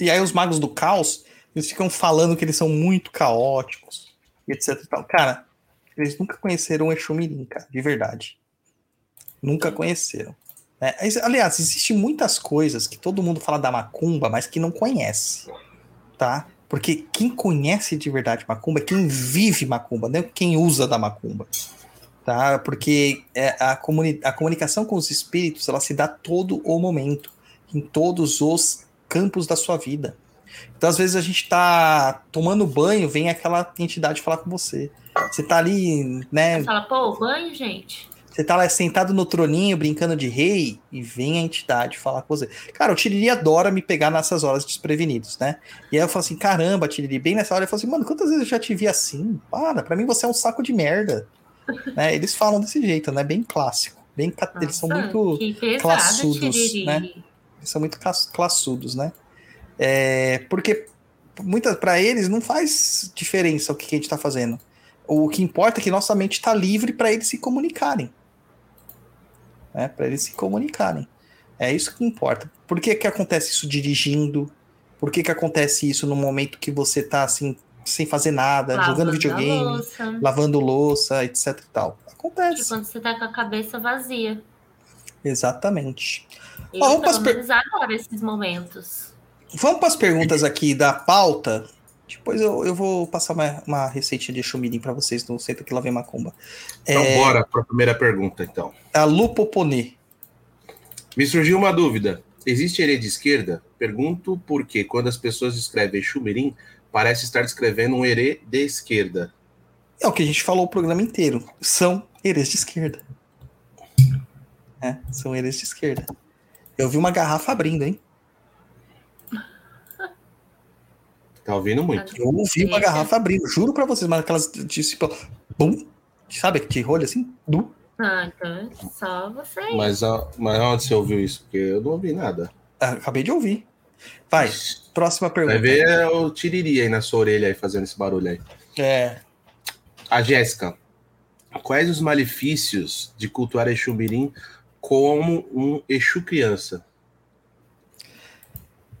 E aí os magos do caos, eles ficam falando que eles são muito caóticos, etc tal. Cara, eles nunca conheceram o Exu Mirim, cara, de verdade. Nunca conheceram. É, aliás, existem muitas coisas que todo mundo fala da macumba, mas que não conhece, tá? Porque quem conhece de verdade macumba é quem vive macumba, não é quem usa da macumba, tá? Porque é, a, comuni a comunicação com os espíritos, ela se dá todo o momento, em todos os campos da sua vida. Então, às vezes, a gente tá tomando banho, vem aquela entidade falar com você. Você tá ali, né? Você fala, pô, banho, gente. Você tá lá sentado no troninho, brincando de rei, e vem a entidade falar com você. Cara, o Tiriri adora me pegar nessas horas desprevenidos, né? E aí eu falo assim, caramba, Tiriri, bem nessa hora eu falo assim, mano, quantas vezes eu já te vi assim? Para, pra mim você é um saco de merda. né? Eles falam desse jeito, né? Bem clássico. Bem, Nossa, eles são muito pesado, classudos, Tiriri. né? Eles são muito classudos, né? É, porque muitas para eles não faz diferença o que a gente está fazendo. O que importa é que nossa mente está livre para eles se comunicarem né? Para eles se comunicarem. É isso que importa. Por que, que acontece isso dirigindo? Por que, que acontece isso no momento que você tá assim, sem fazer nada, lavando jogando videogame, louça. lavando louça, etc e tal? Acontece. E quando você tá com a cabeça vazia. Exatamente. Eu, Ó, vamos per... agora esses momentos. Vamos para as perguntas aqui da pauta. Depois eu, eu vou passar uma, uma receitinha de chumirim para vocês no Centro que lá vem Macumba. Então, é... bora para a primeira pergunta, então. A Lupoponê. Me surgiu uma dúvida. Existe herê de esquerda? Pergunto porque quando as pessoas escrevem chumirim, parece estar descrevendo um herê de esquerda. É o que a gente falou o programa inteiro. São herês de esquerda. É, são herês de esquerda. Eu vi uma garrafa abrindo, hein? Tá ouvindo muito. Eu ouvi uma garrafa abrindo, juro pra vocês, mas aquelas tipo, bum, sabe que rolha assim? Du. Ah, então é só você. Mas, a- mas onde você ouviu isso? Porque eu não ouvi nada. Ah, Acabei de ouvir. Vai, próxima pergunta. Vai ver é o tiriri aí na sua orelha aí, fazendo esse barulho aí. É, A Jéssica, quais os malefícios de cultuar Exu Mirim como um Exu criança?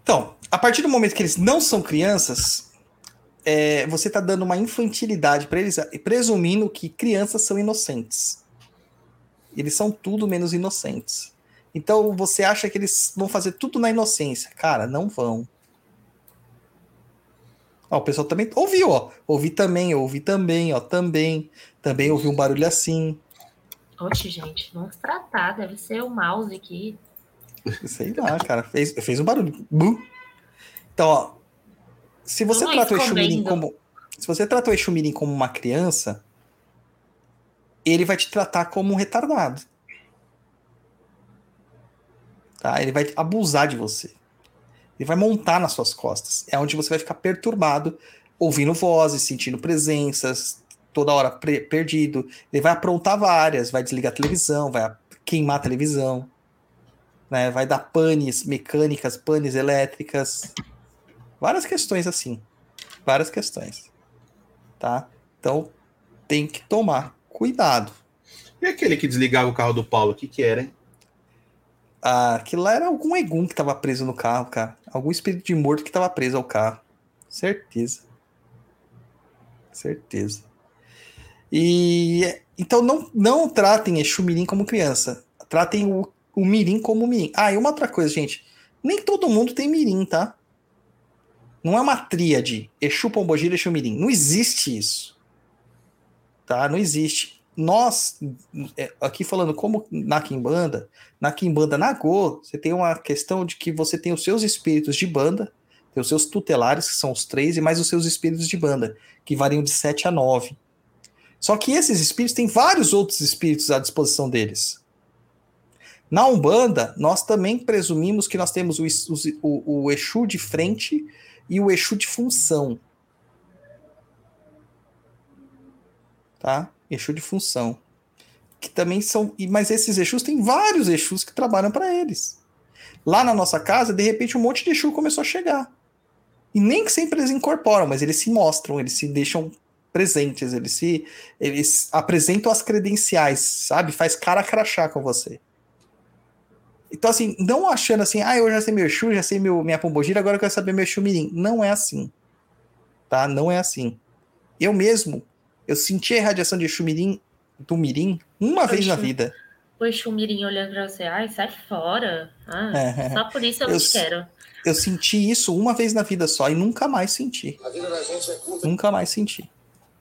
Então, a partir do momento que eles não são crianças, é, você está dando uma infantilidade para eles, presumindo que crianças são inocentes. Eles são tudo menos inocentes. Então você acha que eles vão fazer tudo na inocência. Cara, não vão. Ó, o pessoal também ouviu, ó. Ouvi também, ouvi também, ó. Também. Também ouvi um barulho assim. Oxe, gente, vamos tratar. Deve ser o mouse aqui. Sei lá, cara. Fez, fez um barulho. Bu. Então, ó. Se você Luiz trata o Exu Mirim como. Se você trata o Exu Mirim como uma criança, ele vai te tratar como um retardado. Tá? Ele vai abusar de você. Ele vai montar nas suas costas. É onde você vai ficar perturbado, ouvindo vozes, sentindo presenças, toda hora perdido. Ele vai aprontar várias, vai desligar a televisão, vai queimar a televisão né? Vai dar panes mecânicas, panes elétricas, várias questões assim, várias questões, tá? Então tem que tomar cuidado. E aquele que desligava o carro do Paulo, o que que era, hein? Ah, aquilo lá era algum egum que tava preso no carro, cara. Algum espírito de morto que tava preso ao carro. Certeza. Certeza. E então não, não tratem Exu Mirim como criança. Tratem o, o Mirim como Mirim. Ah, e uma outra coisa, gente. Nem todo mundo tem Mirim, tá? Não é uma tríade. Exu, Pombogira, Exu Mirim. Não existe isso. Tá? Não existe. Nós, é, aqui falando como na Kimbanda, na Kimbanda Nagô, você tem uma questão de que você tem os seus espíritos de banda, tem os seus tutelares, que são os três, e mais os seus espíritos de banda, que variam de 7 a 9. Só que esses espíritos têm vários outros espíritos à disposição deles. Na Umbanda, nós também presumimos que nós temos o, o, o Exu de frente e o Exu de função. Tá? Exu de função. Que também são. Mas esses Exus tem vários Exus que trabalham para eles. Lá na nossa casa, de repente, um monte de Exu começou a chegar. E nem que sempre eles incorporam, mas eles se mostram, eles se deixam presentes, eles se eles apresentam as credenciais, sabe? Faz cara a crachá com você. Então, assim, não achando assim, ah, eu já sei meu Exu, já sei meu, minha pombogira, agora eu quero saber meu Mirim. Não é assim. Tá? Não é assim. Eu mesmo, eu senti a irradiação de Mirim, do Mirim, uma vez na vida. O Exu Mirim olhando pra você. Ai, sai fora. Ah, É. Só por isso eu, Eu não quero. Eu senti isso uma vez na vida só e nunca mais senti. Nunca mais senti.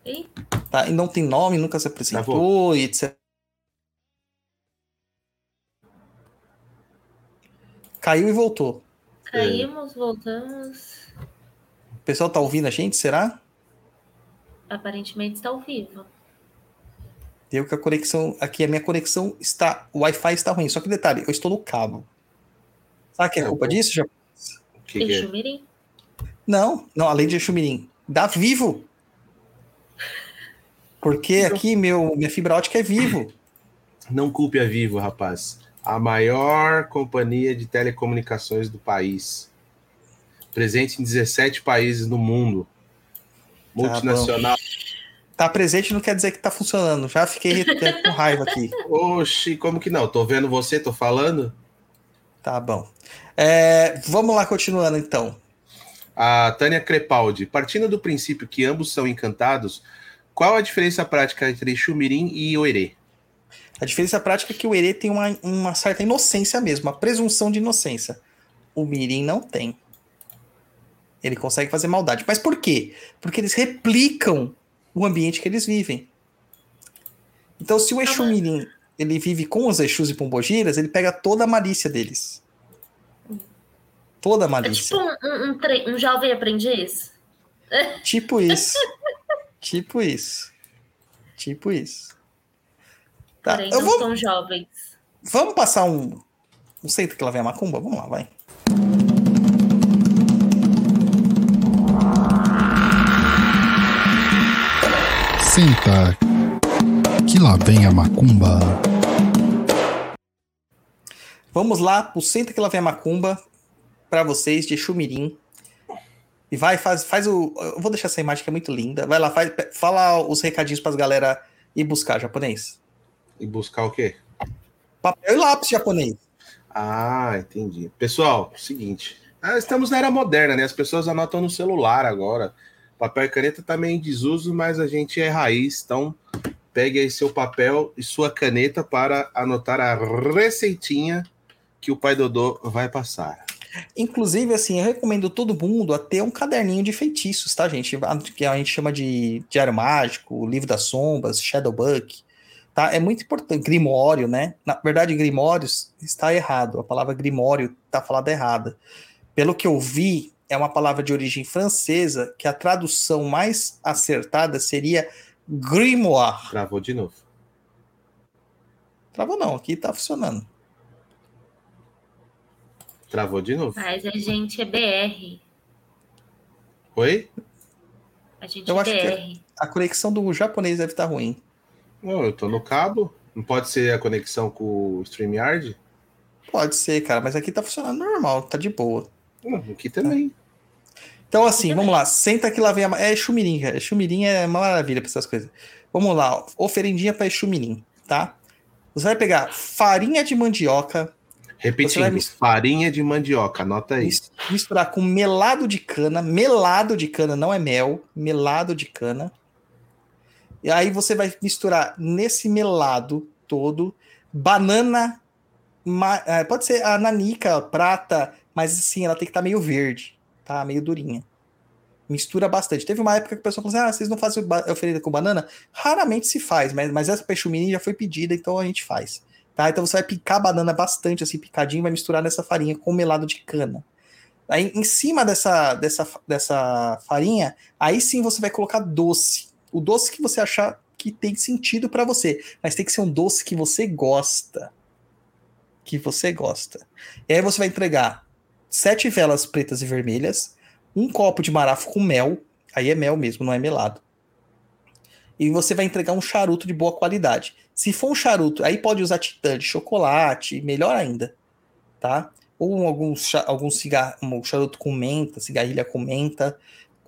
Ih. Tá? E não tem nome, nunca se apresentou e etc. Caiu e voltou. Caímos, voltamos. O pessoal tá ouvindo a gente, será? Aparentemente está ao vivo. Deu que a conexão. Aqui a minha conexão está. O Wi-Fi está ruim. Só que detalhe, eu estou no cabo. Sabe que é culpa o- disso? Já... O que que é? Não, não, além de Exu Mirim. Dá vivo. Porque aqui meu, minha fibra ótica é vivo. Não culpe a Vivo, rapaz. A maior companhia de telecomunicações do país. Presente em 17 países no mundo. Multinacional. Tá presente não quer dizer que tá funcionando. Já fiquei com raiva aqui. Oxi, como que não? Tô vendo você, tô falando. Tá bom. É, vamos lá, continuando então. A Tânia Crepaldi, partindo do princípio que ambos são encantados, qual a diferença prática entre Xumirim e Oerê? A diferença prática é que o Herê tem uma, uma certa inocência mesmo, uma presunção de inocência. O Mirim não tem. Ele consegue fazer maldade. Mas por quê? Porque eles replicam o ambiente que eles vivem. Então, se o Exu Mirim ele vive com os Exus e Pombogiras, ele pega toda a malícia deles. Toda a É malícia. tipo um, um, um um jovem aprendiz. Tipo isso. tipo isso. Tipo isso. Tá, eu vou... jovens. Vamos passar um. Não sei que lá vem a macumba? Vamos lá, vai. Senta. Que lá vem a macumba. Vamos lá pro Senta que lá vem a macumba para vocês de Chumirim E vai, faz, faz o. Eu vou deixar essa imagem que é muito linda. Vai lá, faz, fala os recadinhos para as galera ir buscar japonês. E buscar o quê? Papel e lápis japonês. Ah, entendi. Pessoal, seguinte. Ah, estamos na era moderna, né? As pessoas anotam no celular agora. Papel e caneta tá meio em desuso, mas a gente é raiz, então pegue aí seu papel e sua caneta para anotar a receitinha que o pai Dodô vai passar. Inclusive, assim, eu recomendo todo mundo a ter um caderninho de feitiços, tá, gente? Que a gente chama de Diário Mágico, Livro das Sombras, Shadowbook, tá? É muito importante. Grimório, né? Na verdade, Grimórios está errado. A palavra Grimório está falada errada. Pelo que eu vi, é uma palavra de origem francesa que a tradução mais acertada seria grimoire. Travou de novo. Travou não, aqui tá funcionando. Travou de novo. Mas a gente é BR. Oi? A gente Eu é acho que BR. A conexão do japonês deve estar ruim. Não, eu tô no cabo. Não pode ser a conexão com o StreamYard? Pode ser, cara, mas aqui tá funcionando normal, tá de boa. Hum, aqui também. Então, assim, vamos lá. Senta que lá vem a. É chumirim, cara. Chumirim é uma maravilha pra essas coisas. Vamos lá. Oferendinha pra chumirim, tá? Você vai pegar farinha de mandioca, Repetindo, farinha de mandioca, anota aí. mis- misturar com melado de cana. Melado de cana, não é mel. Melado de cana. E aí você vai misturar nesse melado todo banana. eh, pode ser a nanica, prata, mas assim, ela tem que estar meio verde, tá? Meio durinha. Mistura bastante. Teve uma época que o pessoal falou assim: ah, vocês não fazem oferenda com banana? Raramente se faz, mas, mas essa peixumini já foi pedida, então a gente faz. Tá? Então você vai picar a banana bastante, assim, picadinho, vai misturar nessa farinha com melado de cana. Aí, em cima dessa, dessa, dessa farinha, aí sim você vai colocar doce. O doce que você achar que tem sentido para você, mas tem que ser um doce que você gosta. Que você gosta. E aí você vai entregar sete velas pretas e vermelhas, um copo de marafo com mel, aí é mel mesmo, não é melado. E você vai entregar um charuto de boa qualidade. Se for um charuto, aí pode usar titã de chocolate, melhor ainda, tá? Ou algum, algum cigarro, um charuto com menta, cigarrilha com menta,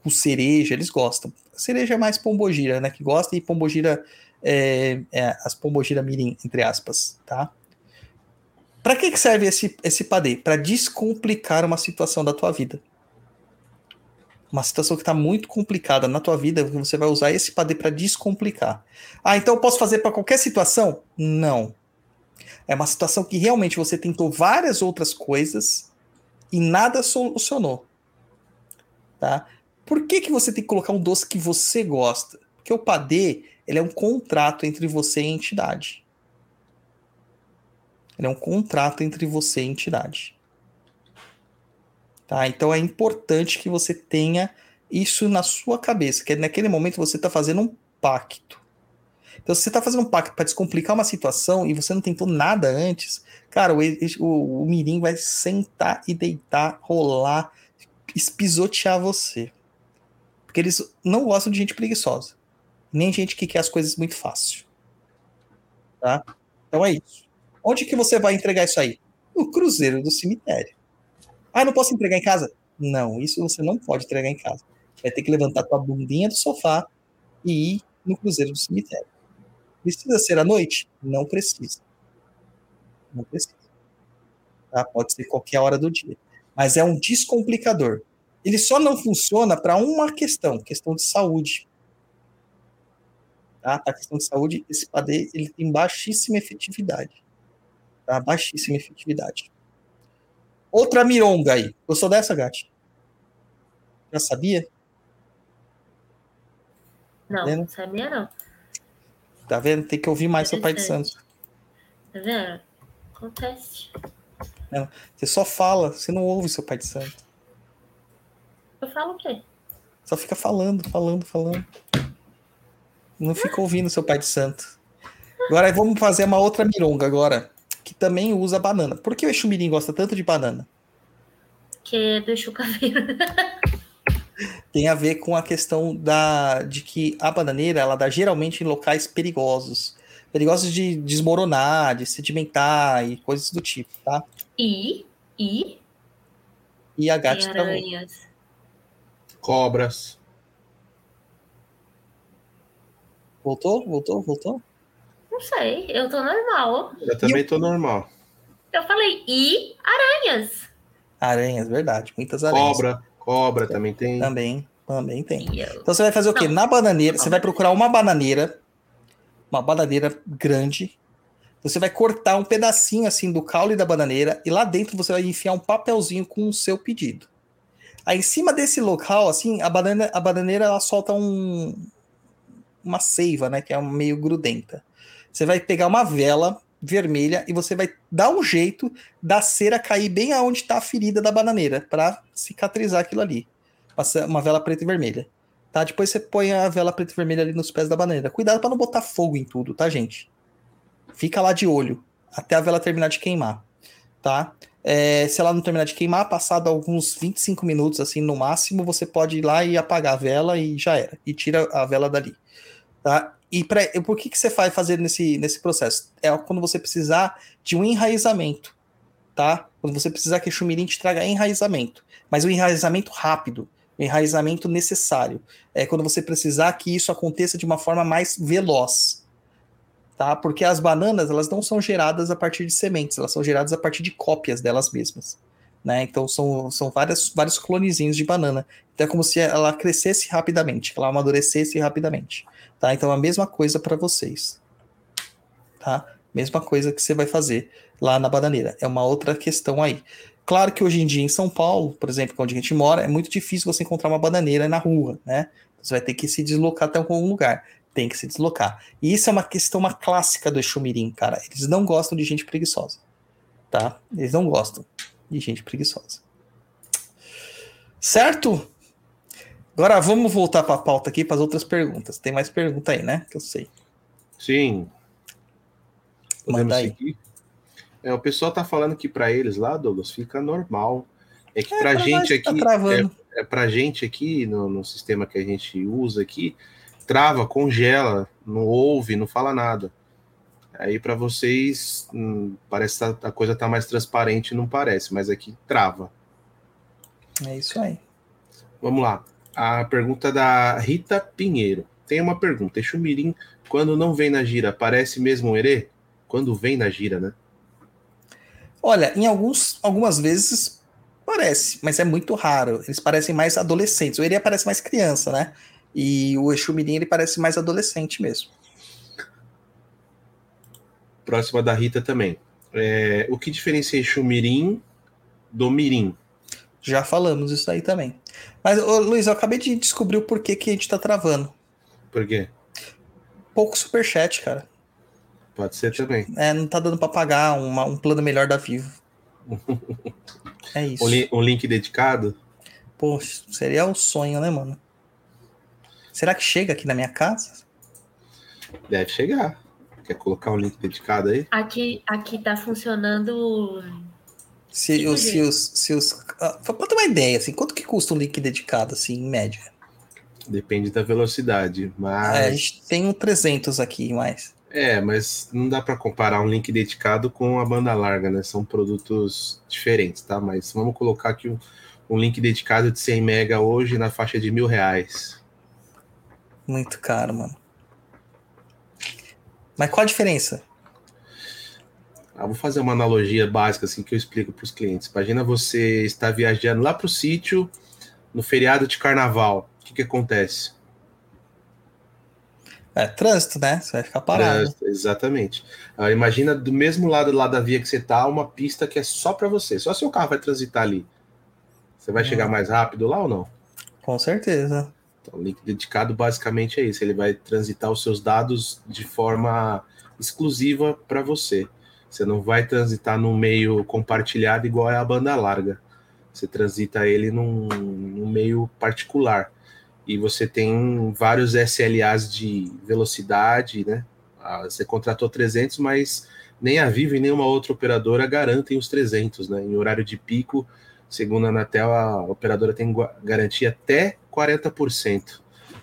com cereja, eles gostam. Cereja mais pombogira, né? Que gosta, e pombogira, é, é, as pombogira mirim, entre aspas, tá? Para que, que serve esse, esse padê? Para descomplicar uma situação da tua vida. Uma situação que está muito complicada na tua vida, você vai usar esse padê para descomplicar. Ah, então eu posso fazer para qualquer situação? Não. É uma situação que realmente você tentou várias outras coisas e nada solucionou. Tá? Por que, que você tem que colocar um doce que você gosta? Porque o padê ele é um contrato entre você e a entidade. Ele é um contrato entre você e a entidade. Tá? Então é importante que você tenha isso na sua cabeça, que naquele momento você está fazendo um pacto. Então, se você está fazendo um pacto para descomplicar uma situação e você não tentou nada antes, cara, o, o, o Mirim vai sentar e deitar, rolar, espisotear você. Porque eles não gostam de gente preguiçosa. Nem gente que quer as coisas muito fácil. Tá? Então é isso. Onde que você vai entregar isso aí? No cruzeiro do cemitério. Ah, não posso entregar em casa? Não, isso você não pode entregar em casa. Vai ter que levantar tua bundinha do sofá e ir no cruzeiro do cemitério. Precisa ser à noite? Não precisa. Não precisa. Tá? Pode ser qualquer hora do dia. Mas é um descomplicador. Ele só não funciona para uma questão, questão de saúde. Tá? A questão de saúde, esse padê ele tem baixíssima efetividade. Tá? Baixíssima efetividade. Outra mironga aí. Gostou dessa, Gati? Já sabia? Não, Vendo? não sabia não. Tá vendo? Tem que ouvir mais seu pai de santo. Tá vendo? Acontece. Você só fala, você não ouve seu pai de santo. Eu falo o quê? Só fica falando, falando, falando. Não fica ouvindo seu pai de santo. Agora vamos fazer uma outra mironga agora, que também usa banana. Por que o Exumirim gosta tanto de banana? Que é do chucaveiro. tem a ver com a questão da, de que a bananeira ela dá geralmente em locais perigosos. Perigosos de desmoronar, de sedimentar e coisas do tipo, tá? E, e E a gata aranhas. Cobras. Voltou? Voltou? Voltou? Não sei, eu tô normal. Eu também tô normal. Eu falei e aranhas. Aranhas, verdade. Muitas aranhas. Cobra. Cobra também tem. Também, também tem. Eu- Então você vai fazer o quê? Não. Na bananeira, você vai procurar uma bananeira, uma bananeira grande. Você vai cortar um pedacinho assim do caule da bananeira e lá dentro você vai enfiar um papelzinho com o seu pedido. Aí em cima desse local, assim, a, banana, a bananeira ela solta um, uma seiva, né? Que é meio grudenta. Você vai pegar uma vela vermelha e você vai dar um jeito da cera cair bem aonde está a ferida da bananeira para cicatrizar aquilo ali. Uma vela preta e vermelha. Tá? Depois você põe a vela preta e vermelha ali nos pés da bananeira. Cuidado para não botar fogo em tudo, tá, gente? Fica lá de olho até a vela terminar de queimar, tá? É, se ela não terminar de queimar, passado alguns 25 minutos, assim, no máximo, você pode ir lá e apagar a vela e já era. E tira a vela dali, tá? E pra, por que, que você vai fazer nesse, nesse processo? É quando você precisar de um enraizamento, tá? Quando você precisar que o chumirim te traga enraizamento. Mas um enraizamento rápido, um enraizamento necessário. É quando você precisar que isso aconteça de uma forma mais veloz, tá? Porque as bananas, elas não são geradas a partir de sementes, elas são geradas a partir de cópias delas mesmas, né? Então são, são várias, vários clonezinhos de banana. Então é como se ela crescesse rapidamente, ela amadurecesse rapidamente, tá? Então a mesma coisa para vocês, tá? Mesma coisa que você vai fazer lá na bananeira. É uma outra questão aí. Claro que hoje em dia em São Paulo, por exemplo, onde a gente mora, é muito difícil você encontrar uma bananeira na rua, né? Você vai ter que se deslocar até algum lugar. Tem que se deslocar. E isso é uma questão, uma clássica do Exumirim, cara. Eles não gostam de gente preguiçosa. Tá? Eles não gostam de gente preguiçosa. Certo? Agora vamos voltar para a pauta aqui para as outras perguntas. Tem mais pergunta aí, né? Que eu sei. Sim. Podemos Manda aí. seguir? É, o pessoal tá falando que para eles lá, Douglas, fica normal. É que É, pra pra gente tá aqui, travando. é, é pra gente aqui, no, no sistema que a gente usa aqui, trava, congela, não ouve, não fala nada. Aí para vocês, hum, parece que a- a coisa tá mais transparente, não parece, mas aqui trava. É isso aí. Vamos lá. A pergunta da Rita Pinheiro. Tem uma pergunta. Exumirim, quando não vem na gira, parece mesmo um herê? Quando vem na gira, né? Olha, em alguns, algumas vezes parece, mas é muito raro. Eles parecem mais adolescentes. O Eri parece mais criança, né? E o Exumirim, ele parece mais adolescente mesmo. Próxima da Rita também. É, o que diferencia Exumirim do Mirim? Já falamos isso aí também. Mas, ô, Luiz, eu acabei de descobrir o porquê que a gente tá travando. Por quê? Pouco superchat, cara. Pode ser também. É, não tá dando pra pagar uma- um plano melhor da Vivo. É isso. Um, li- um link dedicado? Poxa, seria um sonho, né, mano? Será que chega aqui na minha casa? Deve chegar. Quer colocar um link dedicado aí? Aqui, aqui tá funcionando. Se, Tipo os, se os, se os, ah, pra ter uma ideia, assim, quanto que custa um link dedicado, assim, em média? Depende da velocidade. É, a Mas. gente tem um 300 aqui, mas... É, mas não dá para comparar um link dedicado com a banda larga, né? São produtos diferentes, tá? Mas vamos colocar aqui um, um link dedicado de 100 mega hoje na faixa de mil reais. Muito caro, mano. Mas qual a diferença? Ah, vou fazer uma analogia básica assim que eu explico para os clientes. Imagina você estar viajando lá para o sítio no feriado de carnaval. O que, que acontece? É trânsito, né? Você vai ficar parado. É, exatamente. Ah, imagina do mesmo lado lá da via que você tá, uma pista que é só para você. Só seu carro vai transitar ali. Você vai Hum. chegar mais rápido lá ou não? Com certeza. Então, o link dedicado basicamente é isso. Ele vai transitar os seus dados de forma exclusiva para você. Você não vai transitar num meio compartilhado igual é a banda larga. Você transita ele num, num meio particular. E você tem vários SLAs de velocidade, né? Ah, Você contratou 300, mas nem a Vivo e nenhuma outra operadora garantem os 300, né? Em horário de pico, Segundo a Anatel, a operadora tem garantia até 40%.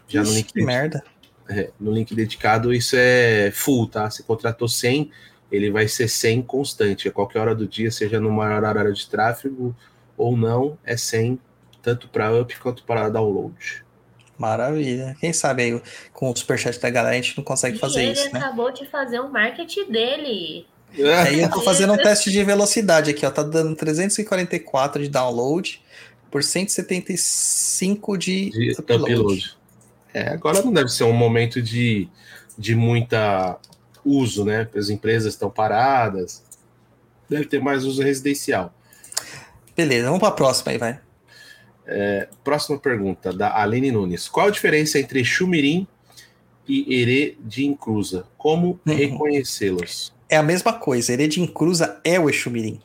Já no Ixi, link, que merda. é, no link dedicado, isso é full, tá? Se contratou 100, ele vai ser 100 constante. A qualquer hora do dia, seja no maior horário de tráfego ou não, é 100, tanto para up quanto para download. Maravilha. Quem sabe aí com o superchat da galera a gente não consegue E fazer ele isso, né? acabou de fazer um marketing dele. Aí eu tô fazendo um teste de velocidade aqui, ó. Tá dando 344 de download por 175 de, de upload. upload. É, agora não deve ser um momento de, de muita uso, né? As empresas estão paradas. Deve ter mais uso residencial. Beleza, vamos pra próxima aí, vai. Próxima pergunta, da Aline Nunes. Qual a diferença entre Xumirim e Herê de Incruza? Como Uhum. reconhecê-los? É a mesma coisa. Heredim Cruza é o Exumirim.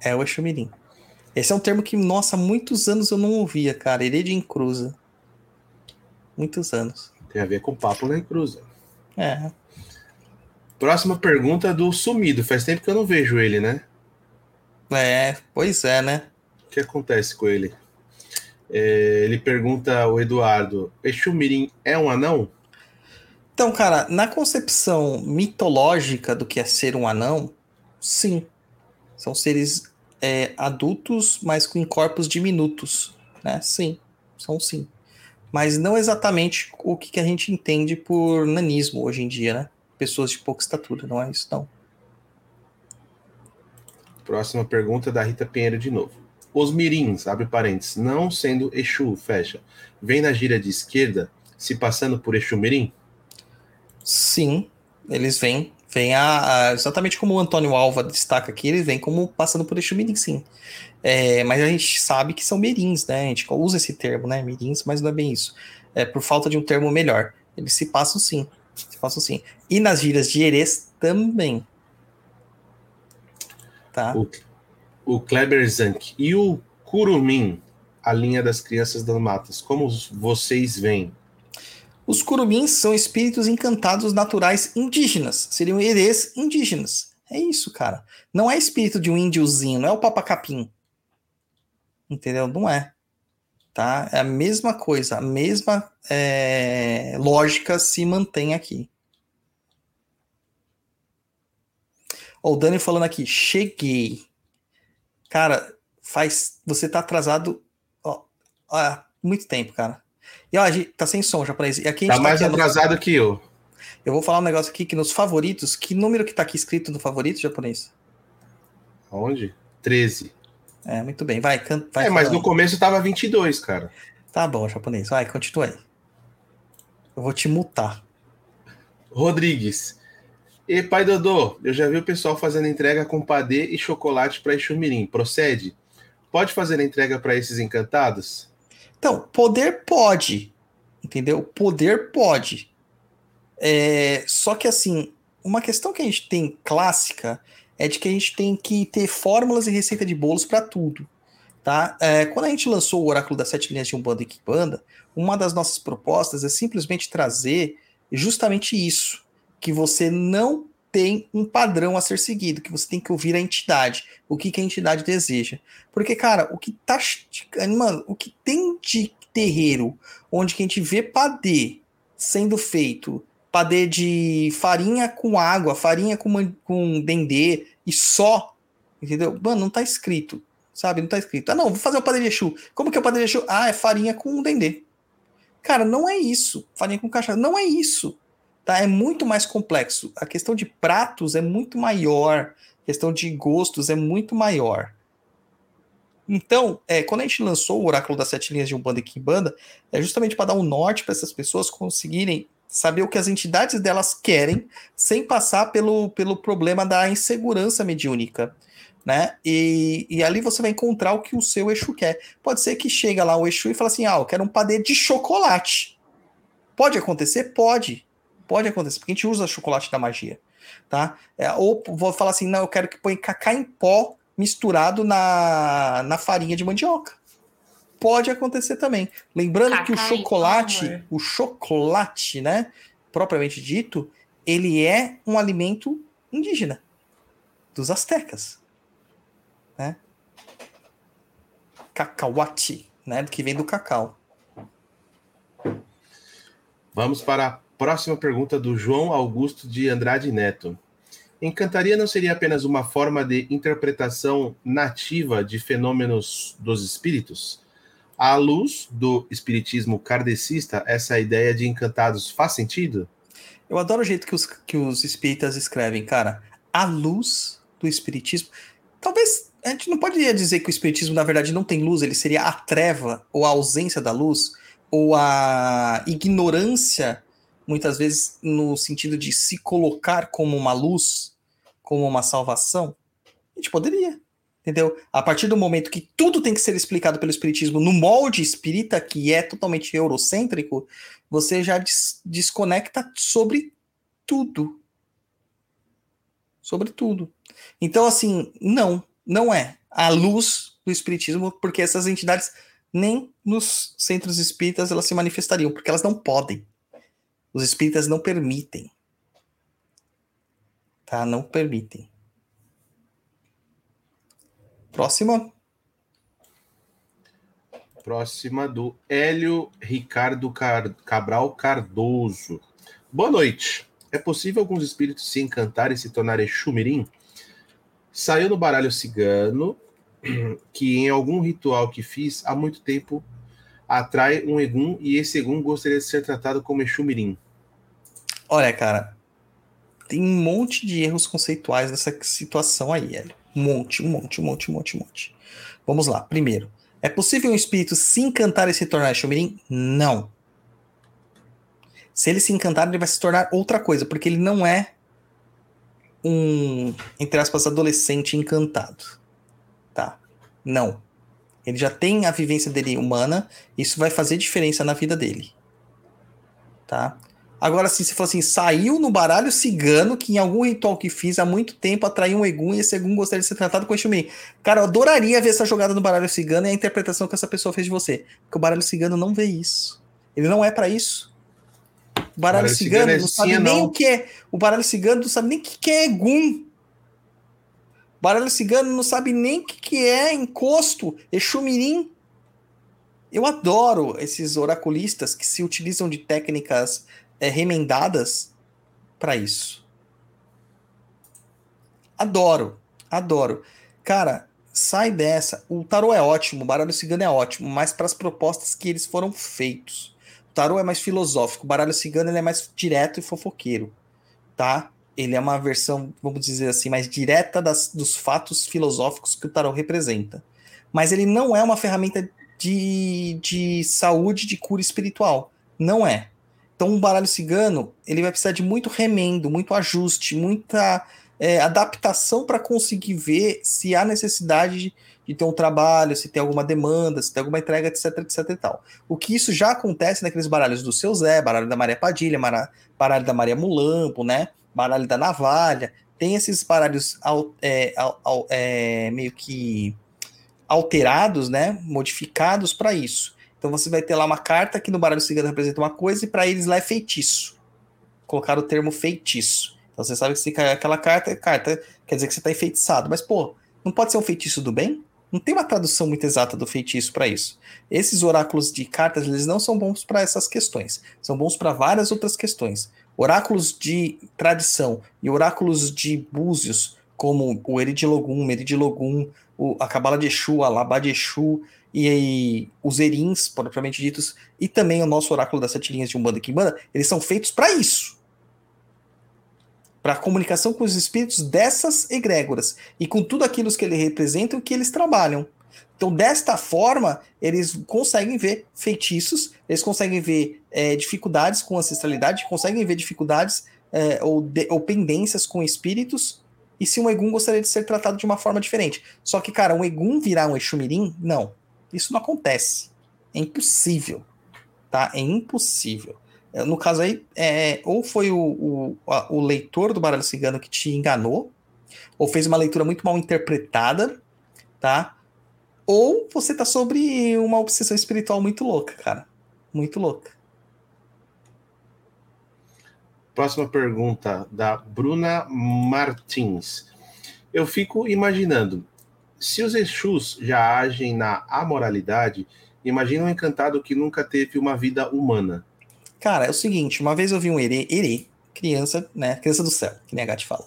É o Exumirim. Esse é um termo que, nossa, há muitos anos eu não ouvia, cara. Heredim Cruza. Muitos anos. Tem a ver com papo na Incruza. É. Próxima pergunta do sumido. Faz tempo que eu não vejo ele, né? É, pois é, né? O que acontece com ele? É, ele pergunta o Eduardo: Exumirim é um anão? Então, cara, na concepção mitológica do que é ser um anão, sim. São seres é, adultos, mas com corpos diminutos, né? Sim, são sim. Mas não exatamente o que, que a gente entende por nanismo hoje em dia, né? Pessoas de pouca estatura, não é isso, não. Próxima pergunta da Rita Pinheiro de novo. Os mirins, abre parênteses, não sendo Exu, fecha, vem na gira de esquerda, se passando por Exu Mirim? Sim, eles vêm, vêm a, a- exatamente como o Antônio Alva destaca aqui, eles vêm como passando por Exumirim, sim. É, mas a gente sabe que são mirins, né? A gente usa esse termo, né? Mirins, mas não é bem isso. É por falta de um termo melhor. Eles se passam sim. Se passam sim. E nas gírias de Erês também. Tá? O, o Kleber Zank e o Curumim, a linha das crianças das matas, como vocês veem? Os curumins são espíritos encantados naturais indígenas. Seriam herês indígenas. É isso, cara. Não é espírito de um índiozinho, não é o papacapim. Entendeu? Não é. Tá? É a mesma coisa, a mesma é, lógica se mantém aqui. Ó, o Dani falando aqui, cheguei. Cara, faz. Você tá atrasado ó, há muito tempo, cara. E ó, a gente tá sem som, japonês. E aqui a Tá gente mais aqui no- atrasado que eu. Eu vou falar um negócio aqui que nos favoritos, que número que tá aqui escrito no favorito japonês? Onde? 13. É, muito bem. Vai, can... vai é, mas no começo tava 22, cara. Tá bom, japonês. Vai, continua aí. Eu vou te mutar. Rodrigues. E pai Dodô, eu já vi o pessoal fazendo entrega com padê e chocolate para Exumirim. Procede? Pode fazer a entrega para esses encantados? Então, poder pode. Entendeu? Poder pode. É, só que assim, uma questão que a gente tem clássica é de que a gente tem que ter fórmulas e receita de bolos para tudo. Tá? É, quando a gente lançou o Oráculo das Sete Linhas de Umbanda e Kimbanda, uma das nossas propostas é simplesmente trazer justamente isso, que você não tem um padrão a ser seguido, que você tem que ouvir a entidade, o que, que a entidade deseja. Porque, cara, o que tá. Mano, o que tem de terreiro onde que a gente vê padê sendo feito, padê de farinha com água, farinha com, com dendê e só, entendeu? Mano, não tá escrito, sabe? Não tá escrito. Ah, não, vou fazer o padê de Exu. Como que é o padê de Exu? Ah, é farinha com dendê. Cara, não é isso. Farinha com cachaça. Não é isso. Tá? É muito mais complexo. A questão de pratos é muito maior. A questão de gostos é muito maior. Então, é, quando a gente lançou o Oráculo das Sete Linhas de Umbanda e Kimbanda, é justamente para dar um norte para essas pessoas conseguirem saber o que as entidades delas querem, sem passar pelo, pelo problema da insegurança mediúnica. Né? E, e ali você vai encontrar o que o seu Exu quer. Pode ser que chega lá o Exu e fala assim: ah, eu quero um padê de chocolate. Pode acontecer? Pode. Pode acontecer, porque a gente usa chocolate da magia. Tá? É, ou vou falar assim: não, eu quero que põe cacá em pó misturado na, na farinha de mandioca. Pode acontecer também. Lembrando que o Cacá em pó, chocolate, o chocolate, né, propriamente dito, ele é um alimento indígena dos astecas, né? cacauate, né? Que vem do cacau. Vamos para a próxima pergunta do João Augusto de Andrade Neto. Encantaria não seria apenas uma forma de interpretação nativa de fenômenos dos espíritos? À luz do espiritismo kardecista, essa ideia de encantados faz sentido? Eu adoro o jeito que os, que os espíritas escrevem, cara. À luz do espiritismo. Talvez a gente não poderia dizer que o espiritismo, na verdade, não tem luz, ele seria a treva ou a ausência da luz ou a ignorância, muitas vezes no sentido de se colocar como uma luz, como uma salvação, a gente poderia, entendeu? A partir do momento que tudo tem que ser explicado pelo espiritismo no molde espírita, que é totalmente eurocêntrico, você já des desconecta sobre tudo. Sobre tudo. Então, assim, não, não é a luz do espiritismo, porque essas entidades nem nos centros espíritas elas se manifestariam, porque elas não podem. Os espíritas não permitem. Tá? Não permitem. Próxima. Próxima do Hélio Ricardo Car... Cabral Cardoso. Boa noite. É possível alguns espíritos se encantarem e se tornarem chumirim? Saiu no baralho cigano que em algum ritual que fiz há muito tempo atrai um Egum e esse Egum gostaria de ser tratado como Exumirim. Olha, cara, tem um monte de erros conceituais nessa situação aí, Hélio. Um monte, um monte, um monte, um monte, um monte. Vamos lá. Primeiro, é possível um espírito se encantar e se tornar Exumirim? Não. Se ele se encantar, ele vai se tornar outra coisa, porque ele não é um, entre aspas, adolescente encantado. Tá. Não. Ele já tem a vivência dele humana, isso vai fazer diferença na vida dele. Tá? Agora, se você for assim, saiu no baralho cigano, que em algum ritual que fiz há muito tempo atraiu um Egum e esse Egum gostaria de ser tratado com Exumim. Cara, eu adoraria ver essa jogada no baralho cigano e a interpretação que essa pessoa fez de você. Porque o baralho cigano não vê isso. Ele não é para isso. O baralho, baralho cigano, cigano é não sabe sim, nem não. o que é. O baralho cigano não sabe nem o que é Egum. Baralho cigano não sabe nem o que, que é encosto, Exumirim. Eu adoro esses oraculistas que se utilizam de técnicas é, remendadas para isso. Adoro, adoro. Cara, sai dessa. O tarô é ótimo, o baralho cigano é ótimo, mas para as propostas que eles foram feitos. O tarô é mais filosófico, o baralho cigano é mais direto e fofoqueiro, tá? ele é uma versão, vamos dizer assim, mais direta das, dos fatos filosóficos que o tarot representa. Mas ele não é uma ferramenta de, de saúde, de cura espiritual. Não é. Então, um baralho cigano, ele vai precisar de muito remendo, muito ajuste, muita é, adaptação para conseguir ver se há necessidade de, de, ter um trabalho, se tem alguma demanda, se tem alguma entrega, etc, etc e tal. O que isso já acontece naqueles baralhos do seu Zé, baralho da Maria Padilha, baralho da Maria Mulampo, né? baralho da navalha, tem esses baralhos é, é, meio que alterados, né, modificados para isso. Então você vai ter lá uma carta que no baralho cigano representa uma coisa e para eles lá é feitiço. Colocar o termo feitiço. Então você sabe que se cair aquela carta, carta quer dizer que você está enfeitiçado. Mas pô, não pode ser um feitiço do bem? Não tem uma tradução muito exata do feitiço para isso. Esses oráculos de cartas, eles não são bons para essas questões. São bons para várias outras questões. Oráculos de tradição e oráculos de búzios, como o Eridilogum, Meridilogum, a Cabala de Exu, a Labá de Exu, e, os Erins, propriamente ditos, e também o nosso oráculo das sete linhas de Umbanda e Kimbanda, eles são feitos para isso. Para comunicação com os espíritos dessas egrégoras e com tudo aquilo que eles representam e que eles trabalham. Então, desta forma, eles conseguem ver feitiços, eles conseguem ver é, dificuldades com ancestralidade, conseguem ver dificuldades é, ou, de, ou pendências com espíritos, e se um Egum gostaria de ser tratado de uma forma diferente. Só que, cara, um Egum virar um Exumirim, não. Isso não acontece. É impossível. Tá? É impossível. É, no caso aí, é, ou foi o, o, o leitor do baralho cigano que te enganou, ou fez uma leitura muito mal interpretada, tá? Ou você tá sobre uma obsessão espiritual muito louca, cara. Muito louca. Próxima pergunta da Bruna Martins. Eu fico imaginando, Se os Exus já agem na amoralidade, imagina um encantado que nunca teve uma vida humana. Cara, é o seguinte, uma vez eu vi um herê, herê criança, né, criança do céu, que nem a Gatti fala,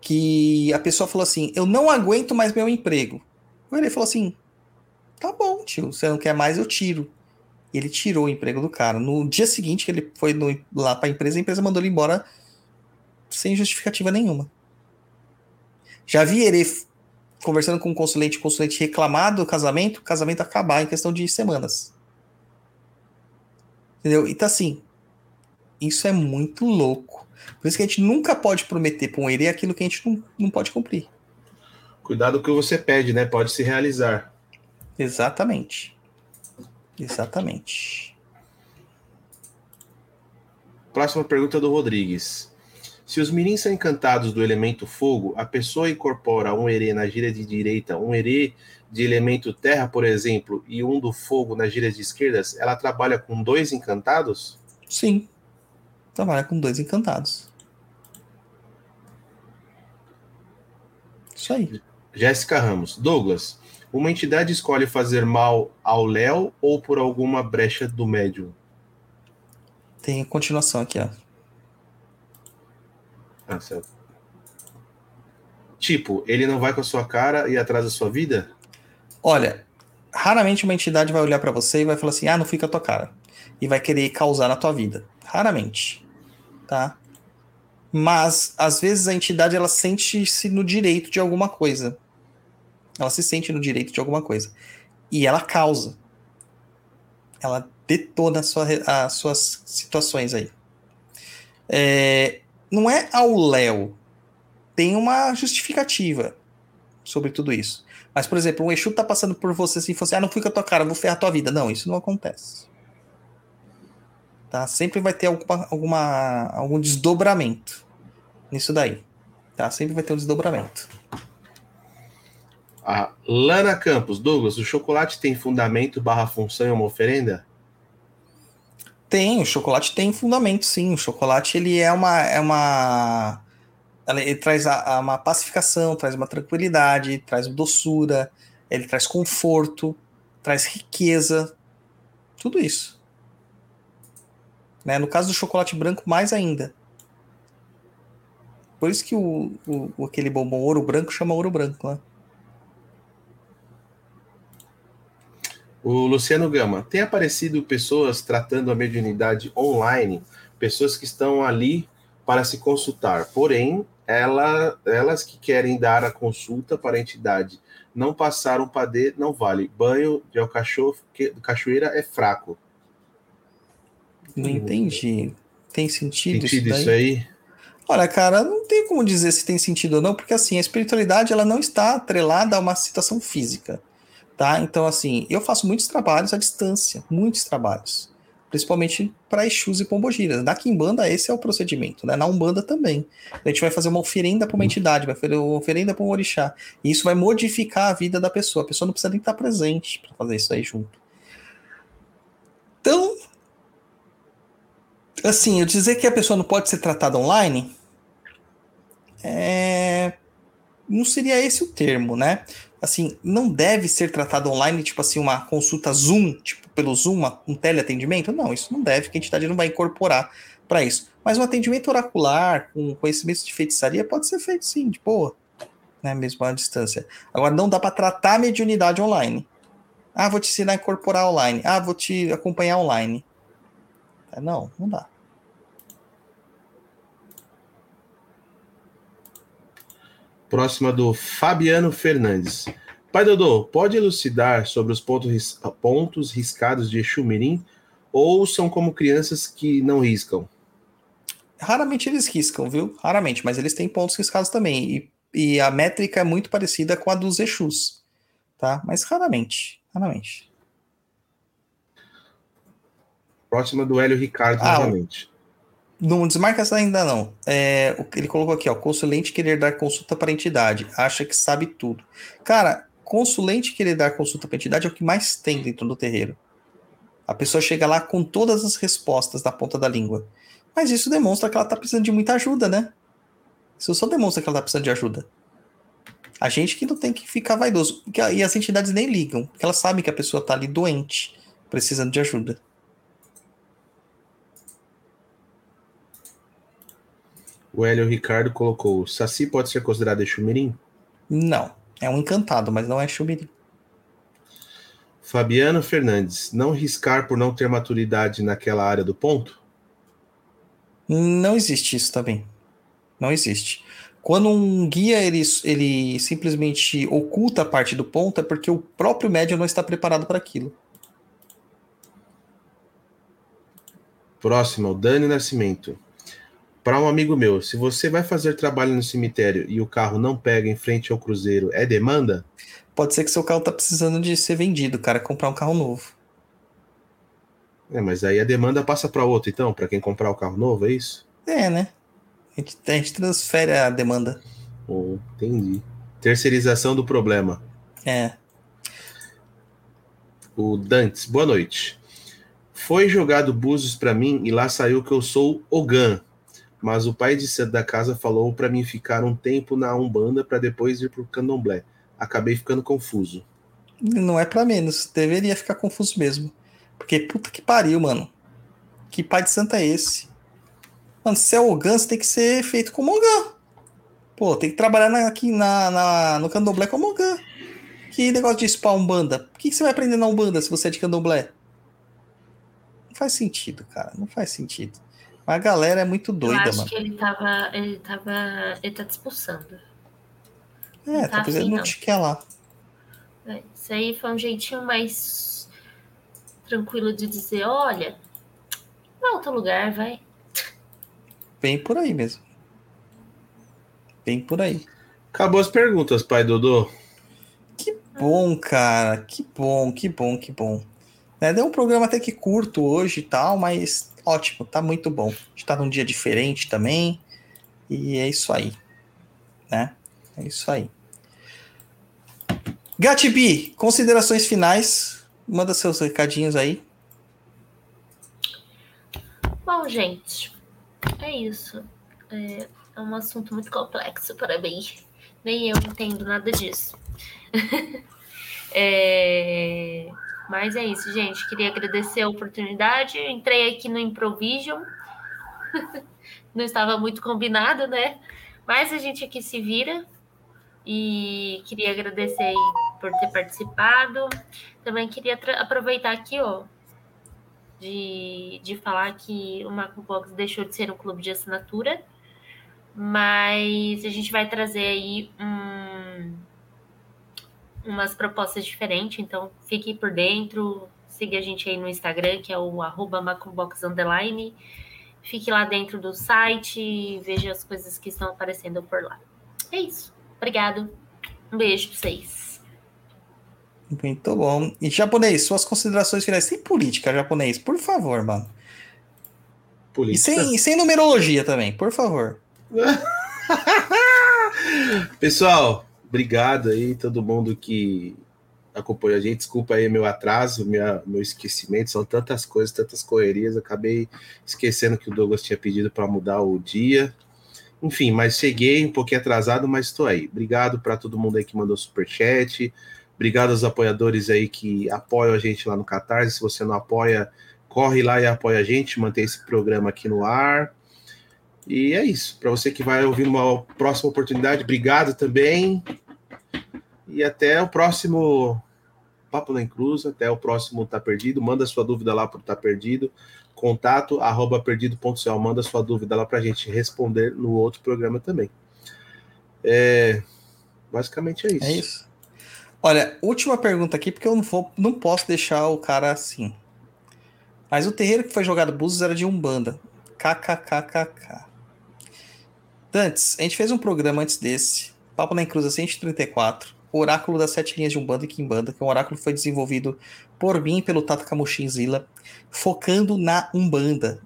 que a pessoa falou assim, eu não aguento mais meu emprego. O herê falou assim, tá bom, tio, você não quer mais, eu tiro. E ele tirou o emprego do cara. No dia seguinte que ele foi no, lá para a empresa, a empresa mandou ele embora sem justificativa nenhuma. Já vi ele conversando com o consulente, o consulente reclamar do casamento, o casamento acabar em questão de semanas. Entendeu? Então, assim, isso é muito louco. Por isso que a gente nunca pode prometer para um herê aquilo que a gente não, não pode cumprir. Cuidado com o que você pede, né? Pode se realizar. Exatamente. Exatamente. Próxima pergunta do Rodrigues. Se os mirins são encantados do elemento fogo, a pessoa incorpora um herê na gíria de direita, um herê de elemento terra, por exemplo, e um do fogo na gíria de esquerdas, ela trabalha com dois encantados? Sim. Trabalha com dois encantados. Isso aí. Jéssica Ramos. Douglas, uma entidade escolhe fazer mal ao Léo ou por alguma brecha do médium? Tem continuação aqui, ó. Ah, certo. Tipo, ele não vai com a sua cara e atrás da sua vida? Olha, raramente uma entidade vai olhar para você e vai falar assim: "Ah, não fica a tua cara" e vai querer causar na tua vida. Raramente, tá? Mas às vezes a entidade ela sente-se no direito de alguma coisa. Ela se sente no direito de alguma coisa e ela causa. Ela detona sua, as suas situações aí. É, não é ao Léo. Tem uma justificativa sobre tudo isso. Mas, por exemplo, um Exu tá passando por você assim e assim, ah, não fui com a tua cara, vou ferrar tua vida. Não, isso não acontece. Tá? Sempre vai ter alguma, alguma, algum desdobramento nisso daí. Tá? Sempre vai ter um desdobramento. Lana Campos, Douglas, o chocolate tem fundamento barra função e uma oferenda? Tem, o chocolate tem fundamento, sim. O chocolate ele é uma, é uma, ele traz a, a uma pacificação, traz uma tranquilidade, traz doçura, ele traz conforto, traz riqueza, tudo isso. Né? No caso do chocolate branco, mais ainda. Por isso que o, o aquele bombom ouro branco chama ouro branco, né? O Luciano Gama, tem aparecido pessoas tratando a mediunidade online, pessoas que estão ali para se consultar, porém, ela, elas que querem dar a consulta para a entidade não passaram um padê, não vale. Banho de alcachofo, cachoeira é fraco. Não entendi. Tem sentido, sentido isso, isso aí? Olha, cara, não tem como dizer se tem sentido ou não, porque assim, a espiritualidade ela não está atrelada a uma situação física. Tá? Então, assim, eu faço muitos trabalhos à distância, muitos trabalhos, principalmente para Exus e Pombogiras. Na Kimbanda, esse é o procedimento, né? Na Umbanda também. A gente vai fazer uma oferenda para uma entidade, vai fazer uma oferenda para um orixá. E isso vai modificar a vida da pessoa. A pessoa não precisa nem estar presente para fazer isso aí junto. Então, assim, eu dizer que a pessoa não pode ser tratada online é... não seria esse o termo, né? Assim, não deve ser tratado online, tipo assim, uma consulta Zoom, tipo pelo Zoom, um teleatendimento? Não, isso não deve, que a entidade não vai incorporar para isso. Mas um atendimento oracular, com conhecimentos de feitiçaria, pode ser feito sim, de boa, né, mesmo à distância. Agora, não dá para tratar a mediunidade online. Ah, vou te ensinar a incorporar online. Ah, vou te acompanhar online. É, não, não dá. Próxima do Fabiano Fernandes. Pai Dodô, pode elucidar sobre os pontos, pontos riscados de Exu Mirim ou são como crianças que não riscam? Raramente eles riscam, viu? Raramente, mas eles têm pontos riscados também. E, e a métrica é muito parecida com a dos Exus, tá? Mas raramente, raramente. Próxima do Hélio Ricardo, ah, novamente. Não desmarca essa ainda não. É, ele colocou aqui, ó, consulente querer dar consulta para entidade, acha que sabe tudo. Cara, consulente querer dar consulta para entidade é o que mais tem dentro do terreiro. A pessoa chega lá com todas as respostas na ponta da língua. Mas isso demonstra que ela está precisando de muita ajuda, né? Isso só demonstra que ela está precisando de ajuda. A gente que não tem que ficar vaidoso. a- E as entidades nem ligam, porque elas sabem que a pessoa tá ali doente, precisando de ajuda. O Hélio Ricardo colocou: Saci pode ser considerado Exumirim? Não. É um encantado, mas não é chumirim. Fabiano Fernandes: Não riscar por não ter maturidade naquela área do ponto? Não existe isso também. Não existe. Quando um guia ele, ele simplesmente oculta a parte do ponto, é porque o próprio médium não está preparado para aquilo. Próximo, o Dani Nascimento. Para um amigo meu, se você vai fazer trabalho no cemitério e o carro não pega em frente ao cruzeiro, é demanda? Pode ser que seu carro tá precisando de ser vendido, cara, comprar um carro novo. É, mas aí a demanda passa para outro, então, para quem comprar o carro novo, é isso? É, né? A gente, a gente transfere a demanda. Oh, entendi. Terceirização do problema. É. O Dantes, boa noite. Foi jogado búzios para mim e lá saiu que eu sou Ogan. Mas o pai de santo da casa falou para mim ficar um tempo na Umbanda para depois ir pro Candomblé. Acabei ficando confuso. Não é pra menos. Deveria ficar confuso mesmo. Porque puta que pariu, mano. Que pai de santo é esse? Mano, se é Ogan, você tem que ser feito como Ogan. Pô, tem que trabalhar na- aqui na, na- no candomblé como Ogan. Que negócio de spa Umbanda? O que, que você vai aprender na Umbanda se você é de candomblé? Não faz sentido, cara. Não faz sentido. Mas a galera é muito Eu doida, acho mano. que ele tava. Ele tava. Ele tá te expulsando. É, tá talvez ele afim, não não. te quer lá. É, Isso aí foi um jeitinho mais tranquilo de dizer, olha, vai outro lugar, vai. Bem por aí mesmo. Bem por aí. Acabou as perguntas, pai Dodô. Bom, cara, que bom, que bom, que bom. Né, deu um programa até que curto hoje e tal, mas ótimo, tá muito bom. A gente tá num dia diferente também, e é isso aí, né? É isso aí. Gatibi, considerações finais, manda seus recadinhos aí. Bom, gente, é isso. É, é um assunto muito complexo para mim. Nem eu entendo nada disso. É, Mas é isso, gente. Queria agradecer a oportunidade. Entrei aqui no Improvision. Não estava muito combinado, né? Mas a gente aqui se vira. E queria agradecer por ter participado. Também queria aproveitar aqui, ó, de, de falar que o Macro Box deixou de ser um clube de assinatura, mas a gente vai trazer aí um, umas propostas diferentes, então fique por dentro, siga a gente aí no Instagram, que é o arroba Macumbox Underline, fique lá dentro do site e veja as coisas que estão aparecendo por lá. É isso. Obrigado. Um beijo pra vocês. Muito bom. E japonês, suas considerações finais. Sem política, japonês, por favor, mano. E Política. sem, e sem numerologia também, por favor. Pessoal, obrigado aí, todo mundo que acompanha a gente. Desculpa aí meu atraso, minha, meu esquecimento. São tantas coisas, tantas correrias. Acabei esquecendo que o Douglas tinha pedido para mudar o dia. Enfim, mas cheguei um pouquinho atrasado, mas estou aí. Obrigado para todo mundo aí que mandou superchat. Obrigado aos apoiadores aí que apoiam a gente lá no Catarse. Se você não apoia, corre lá e apoia a gente, mantém esse programa aqui no ar. E é isso. Para você que vai ouvir uma próxima oportunidade, obrigado também. E até o próximo Papo na Cruz, até o próximo Tá Perdido. Manda sua dúvida lá pro Tá Perdido. Contato arroba perdido.cl. Manda sua dúvida lá para a gente responder no outro programa também. É, basicamente é isso. É isso. Olha, última pergunta aqui, porque eu não, vou, não posso deixar o cara assim. Mas o terreiro que foi jogado Búzios era de Umbanda. KKKKK. Dantes, a gente fez um programa antes desse, Papo na Encruza 134, Oráculo das Sete Linhas de Umbanda e Kimbanda, que é um oráculo que foi desenvolvido por mim e pelo Tata Kamushin Zila, focando na Umbanda.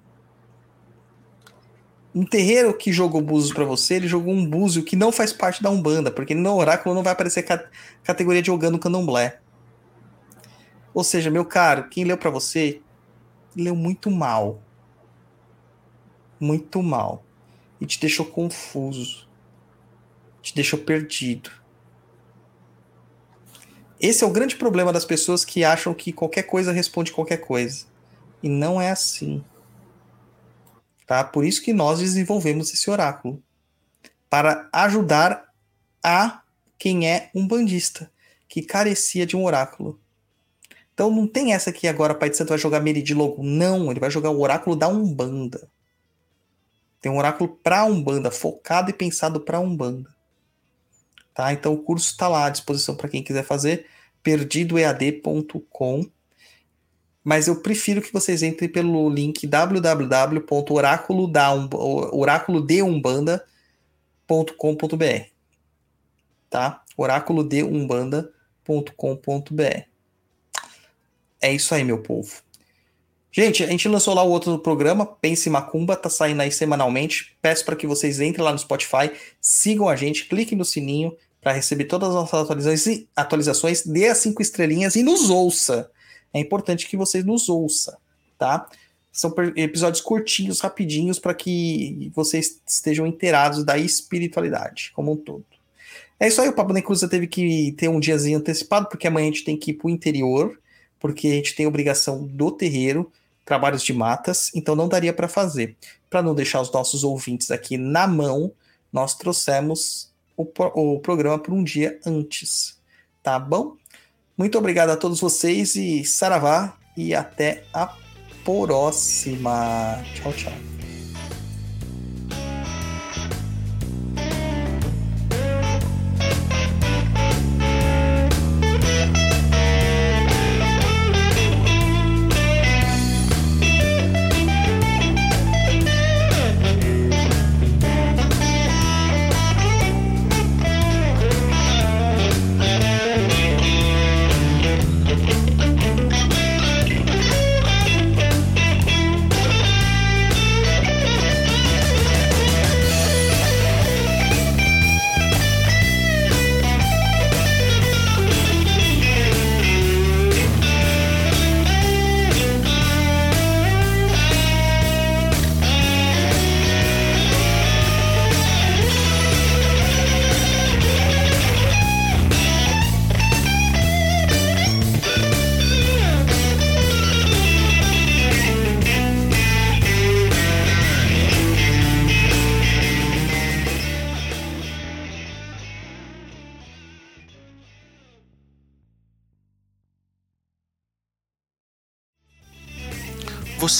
Um terreiro que jogou búzios pra você, ele jogou um búzio que não faz parte da Umbanda, porque no oráculo não vai aparecer ca- categoria de Ogã no candomblé. Ou seja, meu caro, quem leu pra você, leu muito mal. Muito mal. E te deixou confuso. Te deixou perdido. Esse é o grande problema das pessoas que acham que qualquer coisa responde qualquer coisa. E não é assim. Tá? Por isso que nós desenvolvemos esse oráculo. Para ajudar a quem é um bandista, que carecia de um oráculo. Então não tem essa aqui agora, Pai de Santo vai jogar Meridi logo. Não, ele vai jogar o oráculo da Umbanda. Tem um oráculo para Umbanda, focado e pensado para Umbanda. Tá? Então o curso está lá à disposição para quem quiser fazer, perdidoead.com. Mas eu prefiro que vocês entrem pelo link www.oraculodeumbanda.com.br. Tá? oraculodeumbanda.com.br. É isso aí, meu povo. Gente, a gente lançou lá o outro programa, Pense Macumba, tá saindo aí semanalmente. Peço para que vocês entrem lá no Spotify, sigam a gente, cliquem no sininho para receber todas as nossas atualizações, atualizações, dê as cinco estrelinhas e nos ouça. É importante que vocês nos ouçam, tá? São episódios curtinhos, rapidinhos, para que vocês estejam inteirados da espiritualidade como um todo. É isso aí, o Papo na Cruza teve que ter um diazinho antecipado, porque amanhã a gente tem que ir para o interior, porque a gente tem obrigação do terreiro, trabalhos de matas, então não daria para fazer. Para não deixar os nossos ouvintes aqui na mão, nós trouxemos o, o programa para um dia antes, tá bom? Muito obrigado a todos vocês e saravá e até a próxima. Tchau, tchau.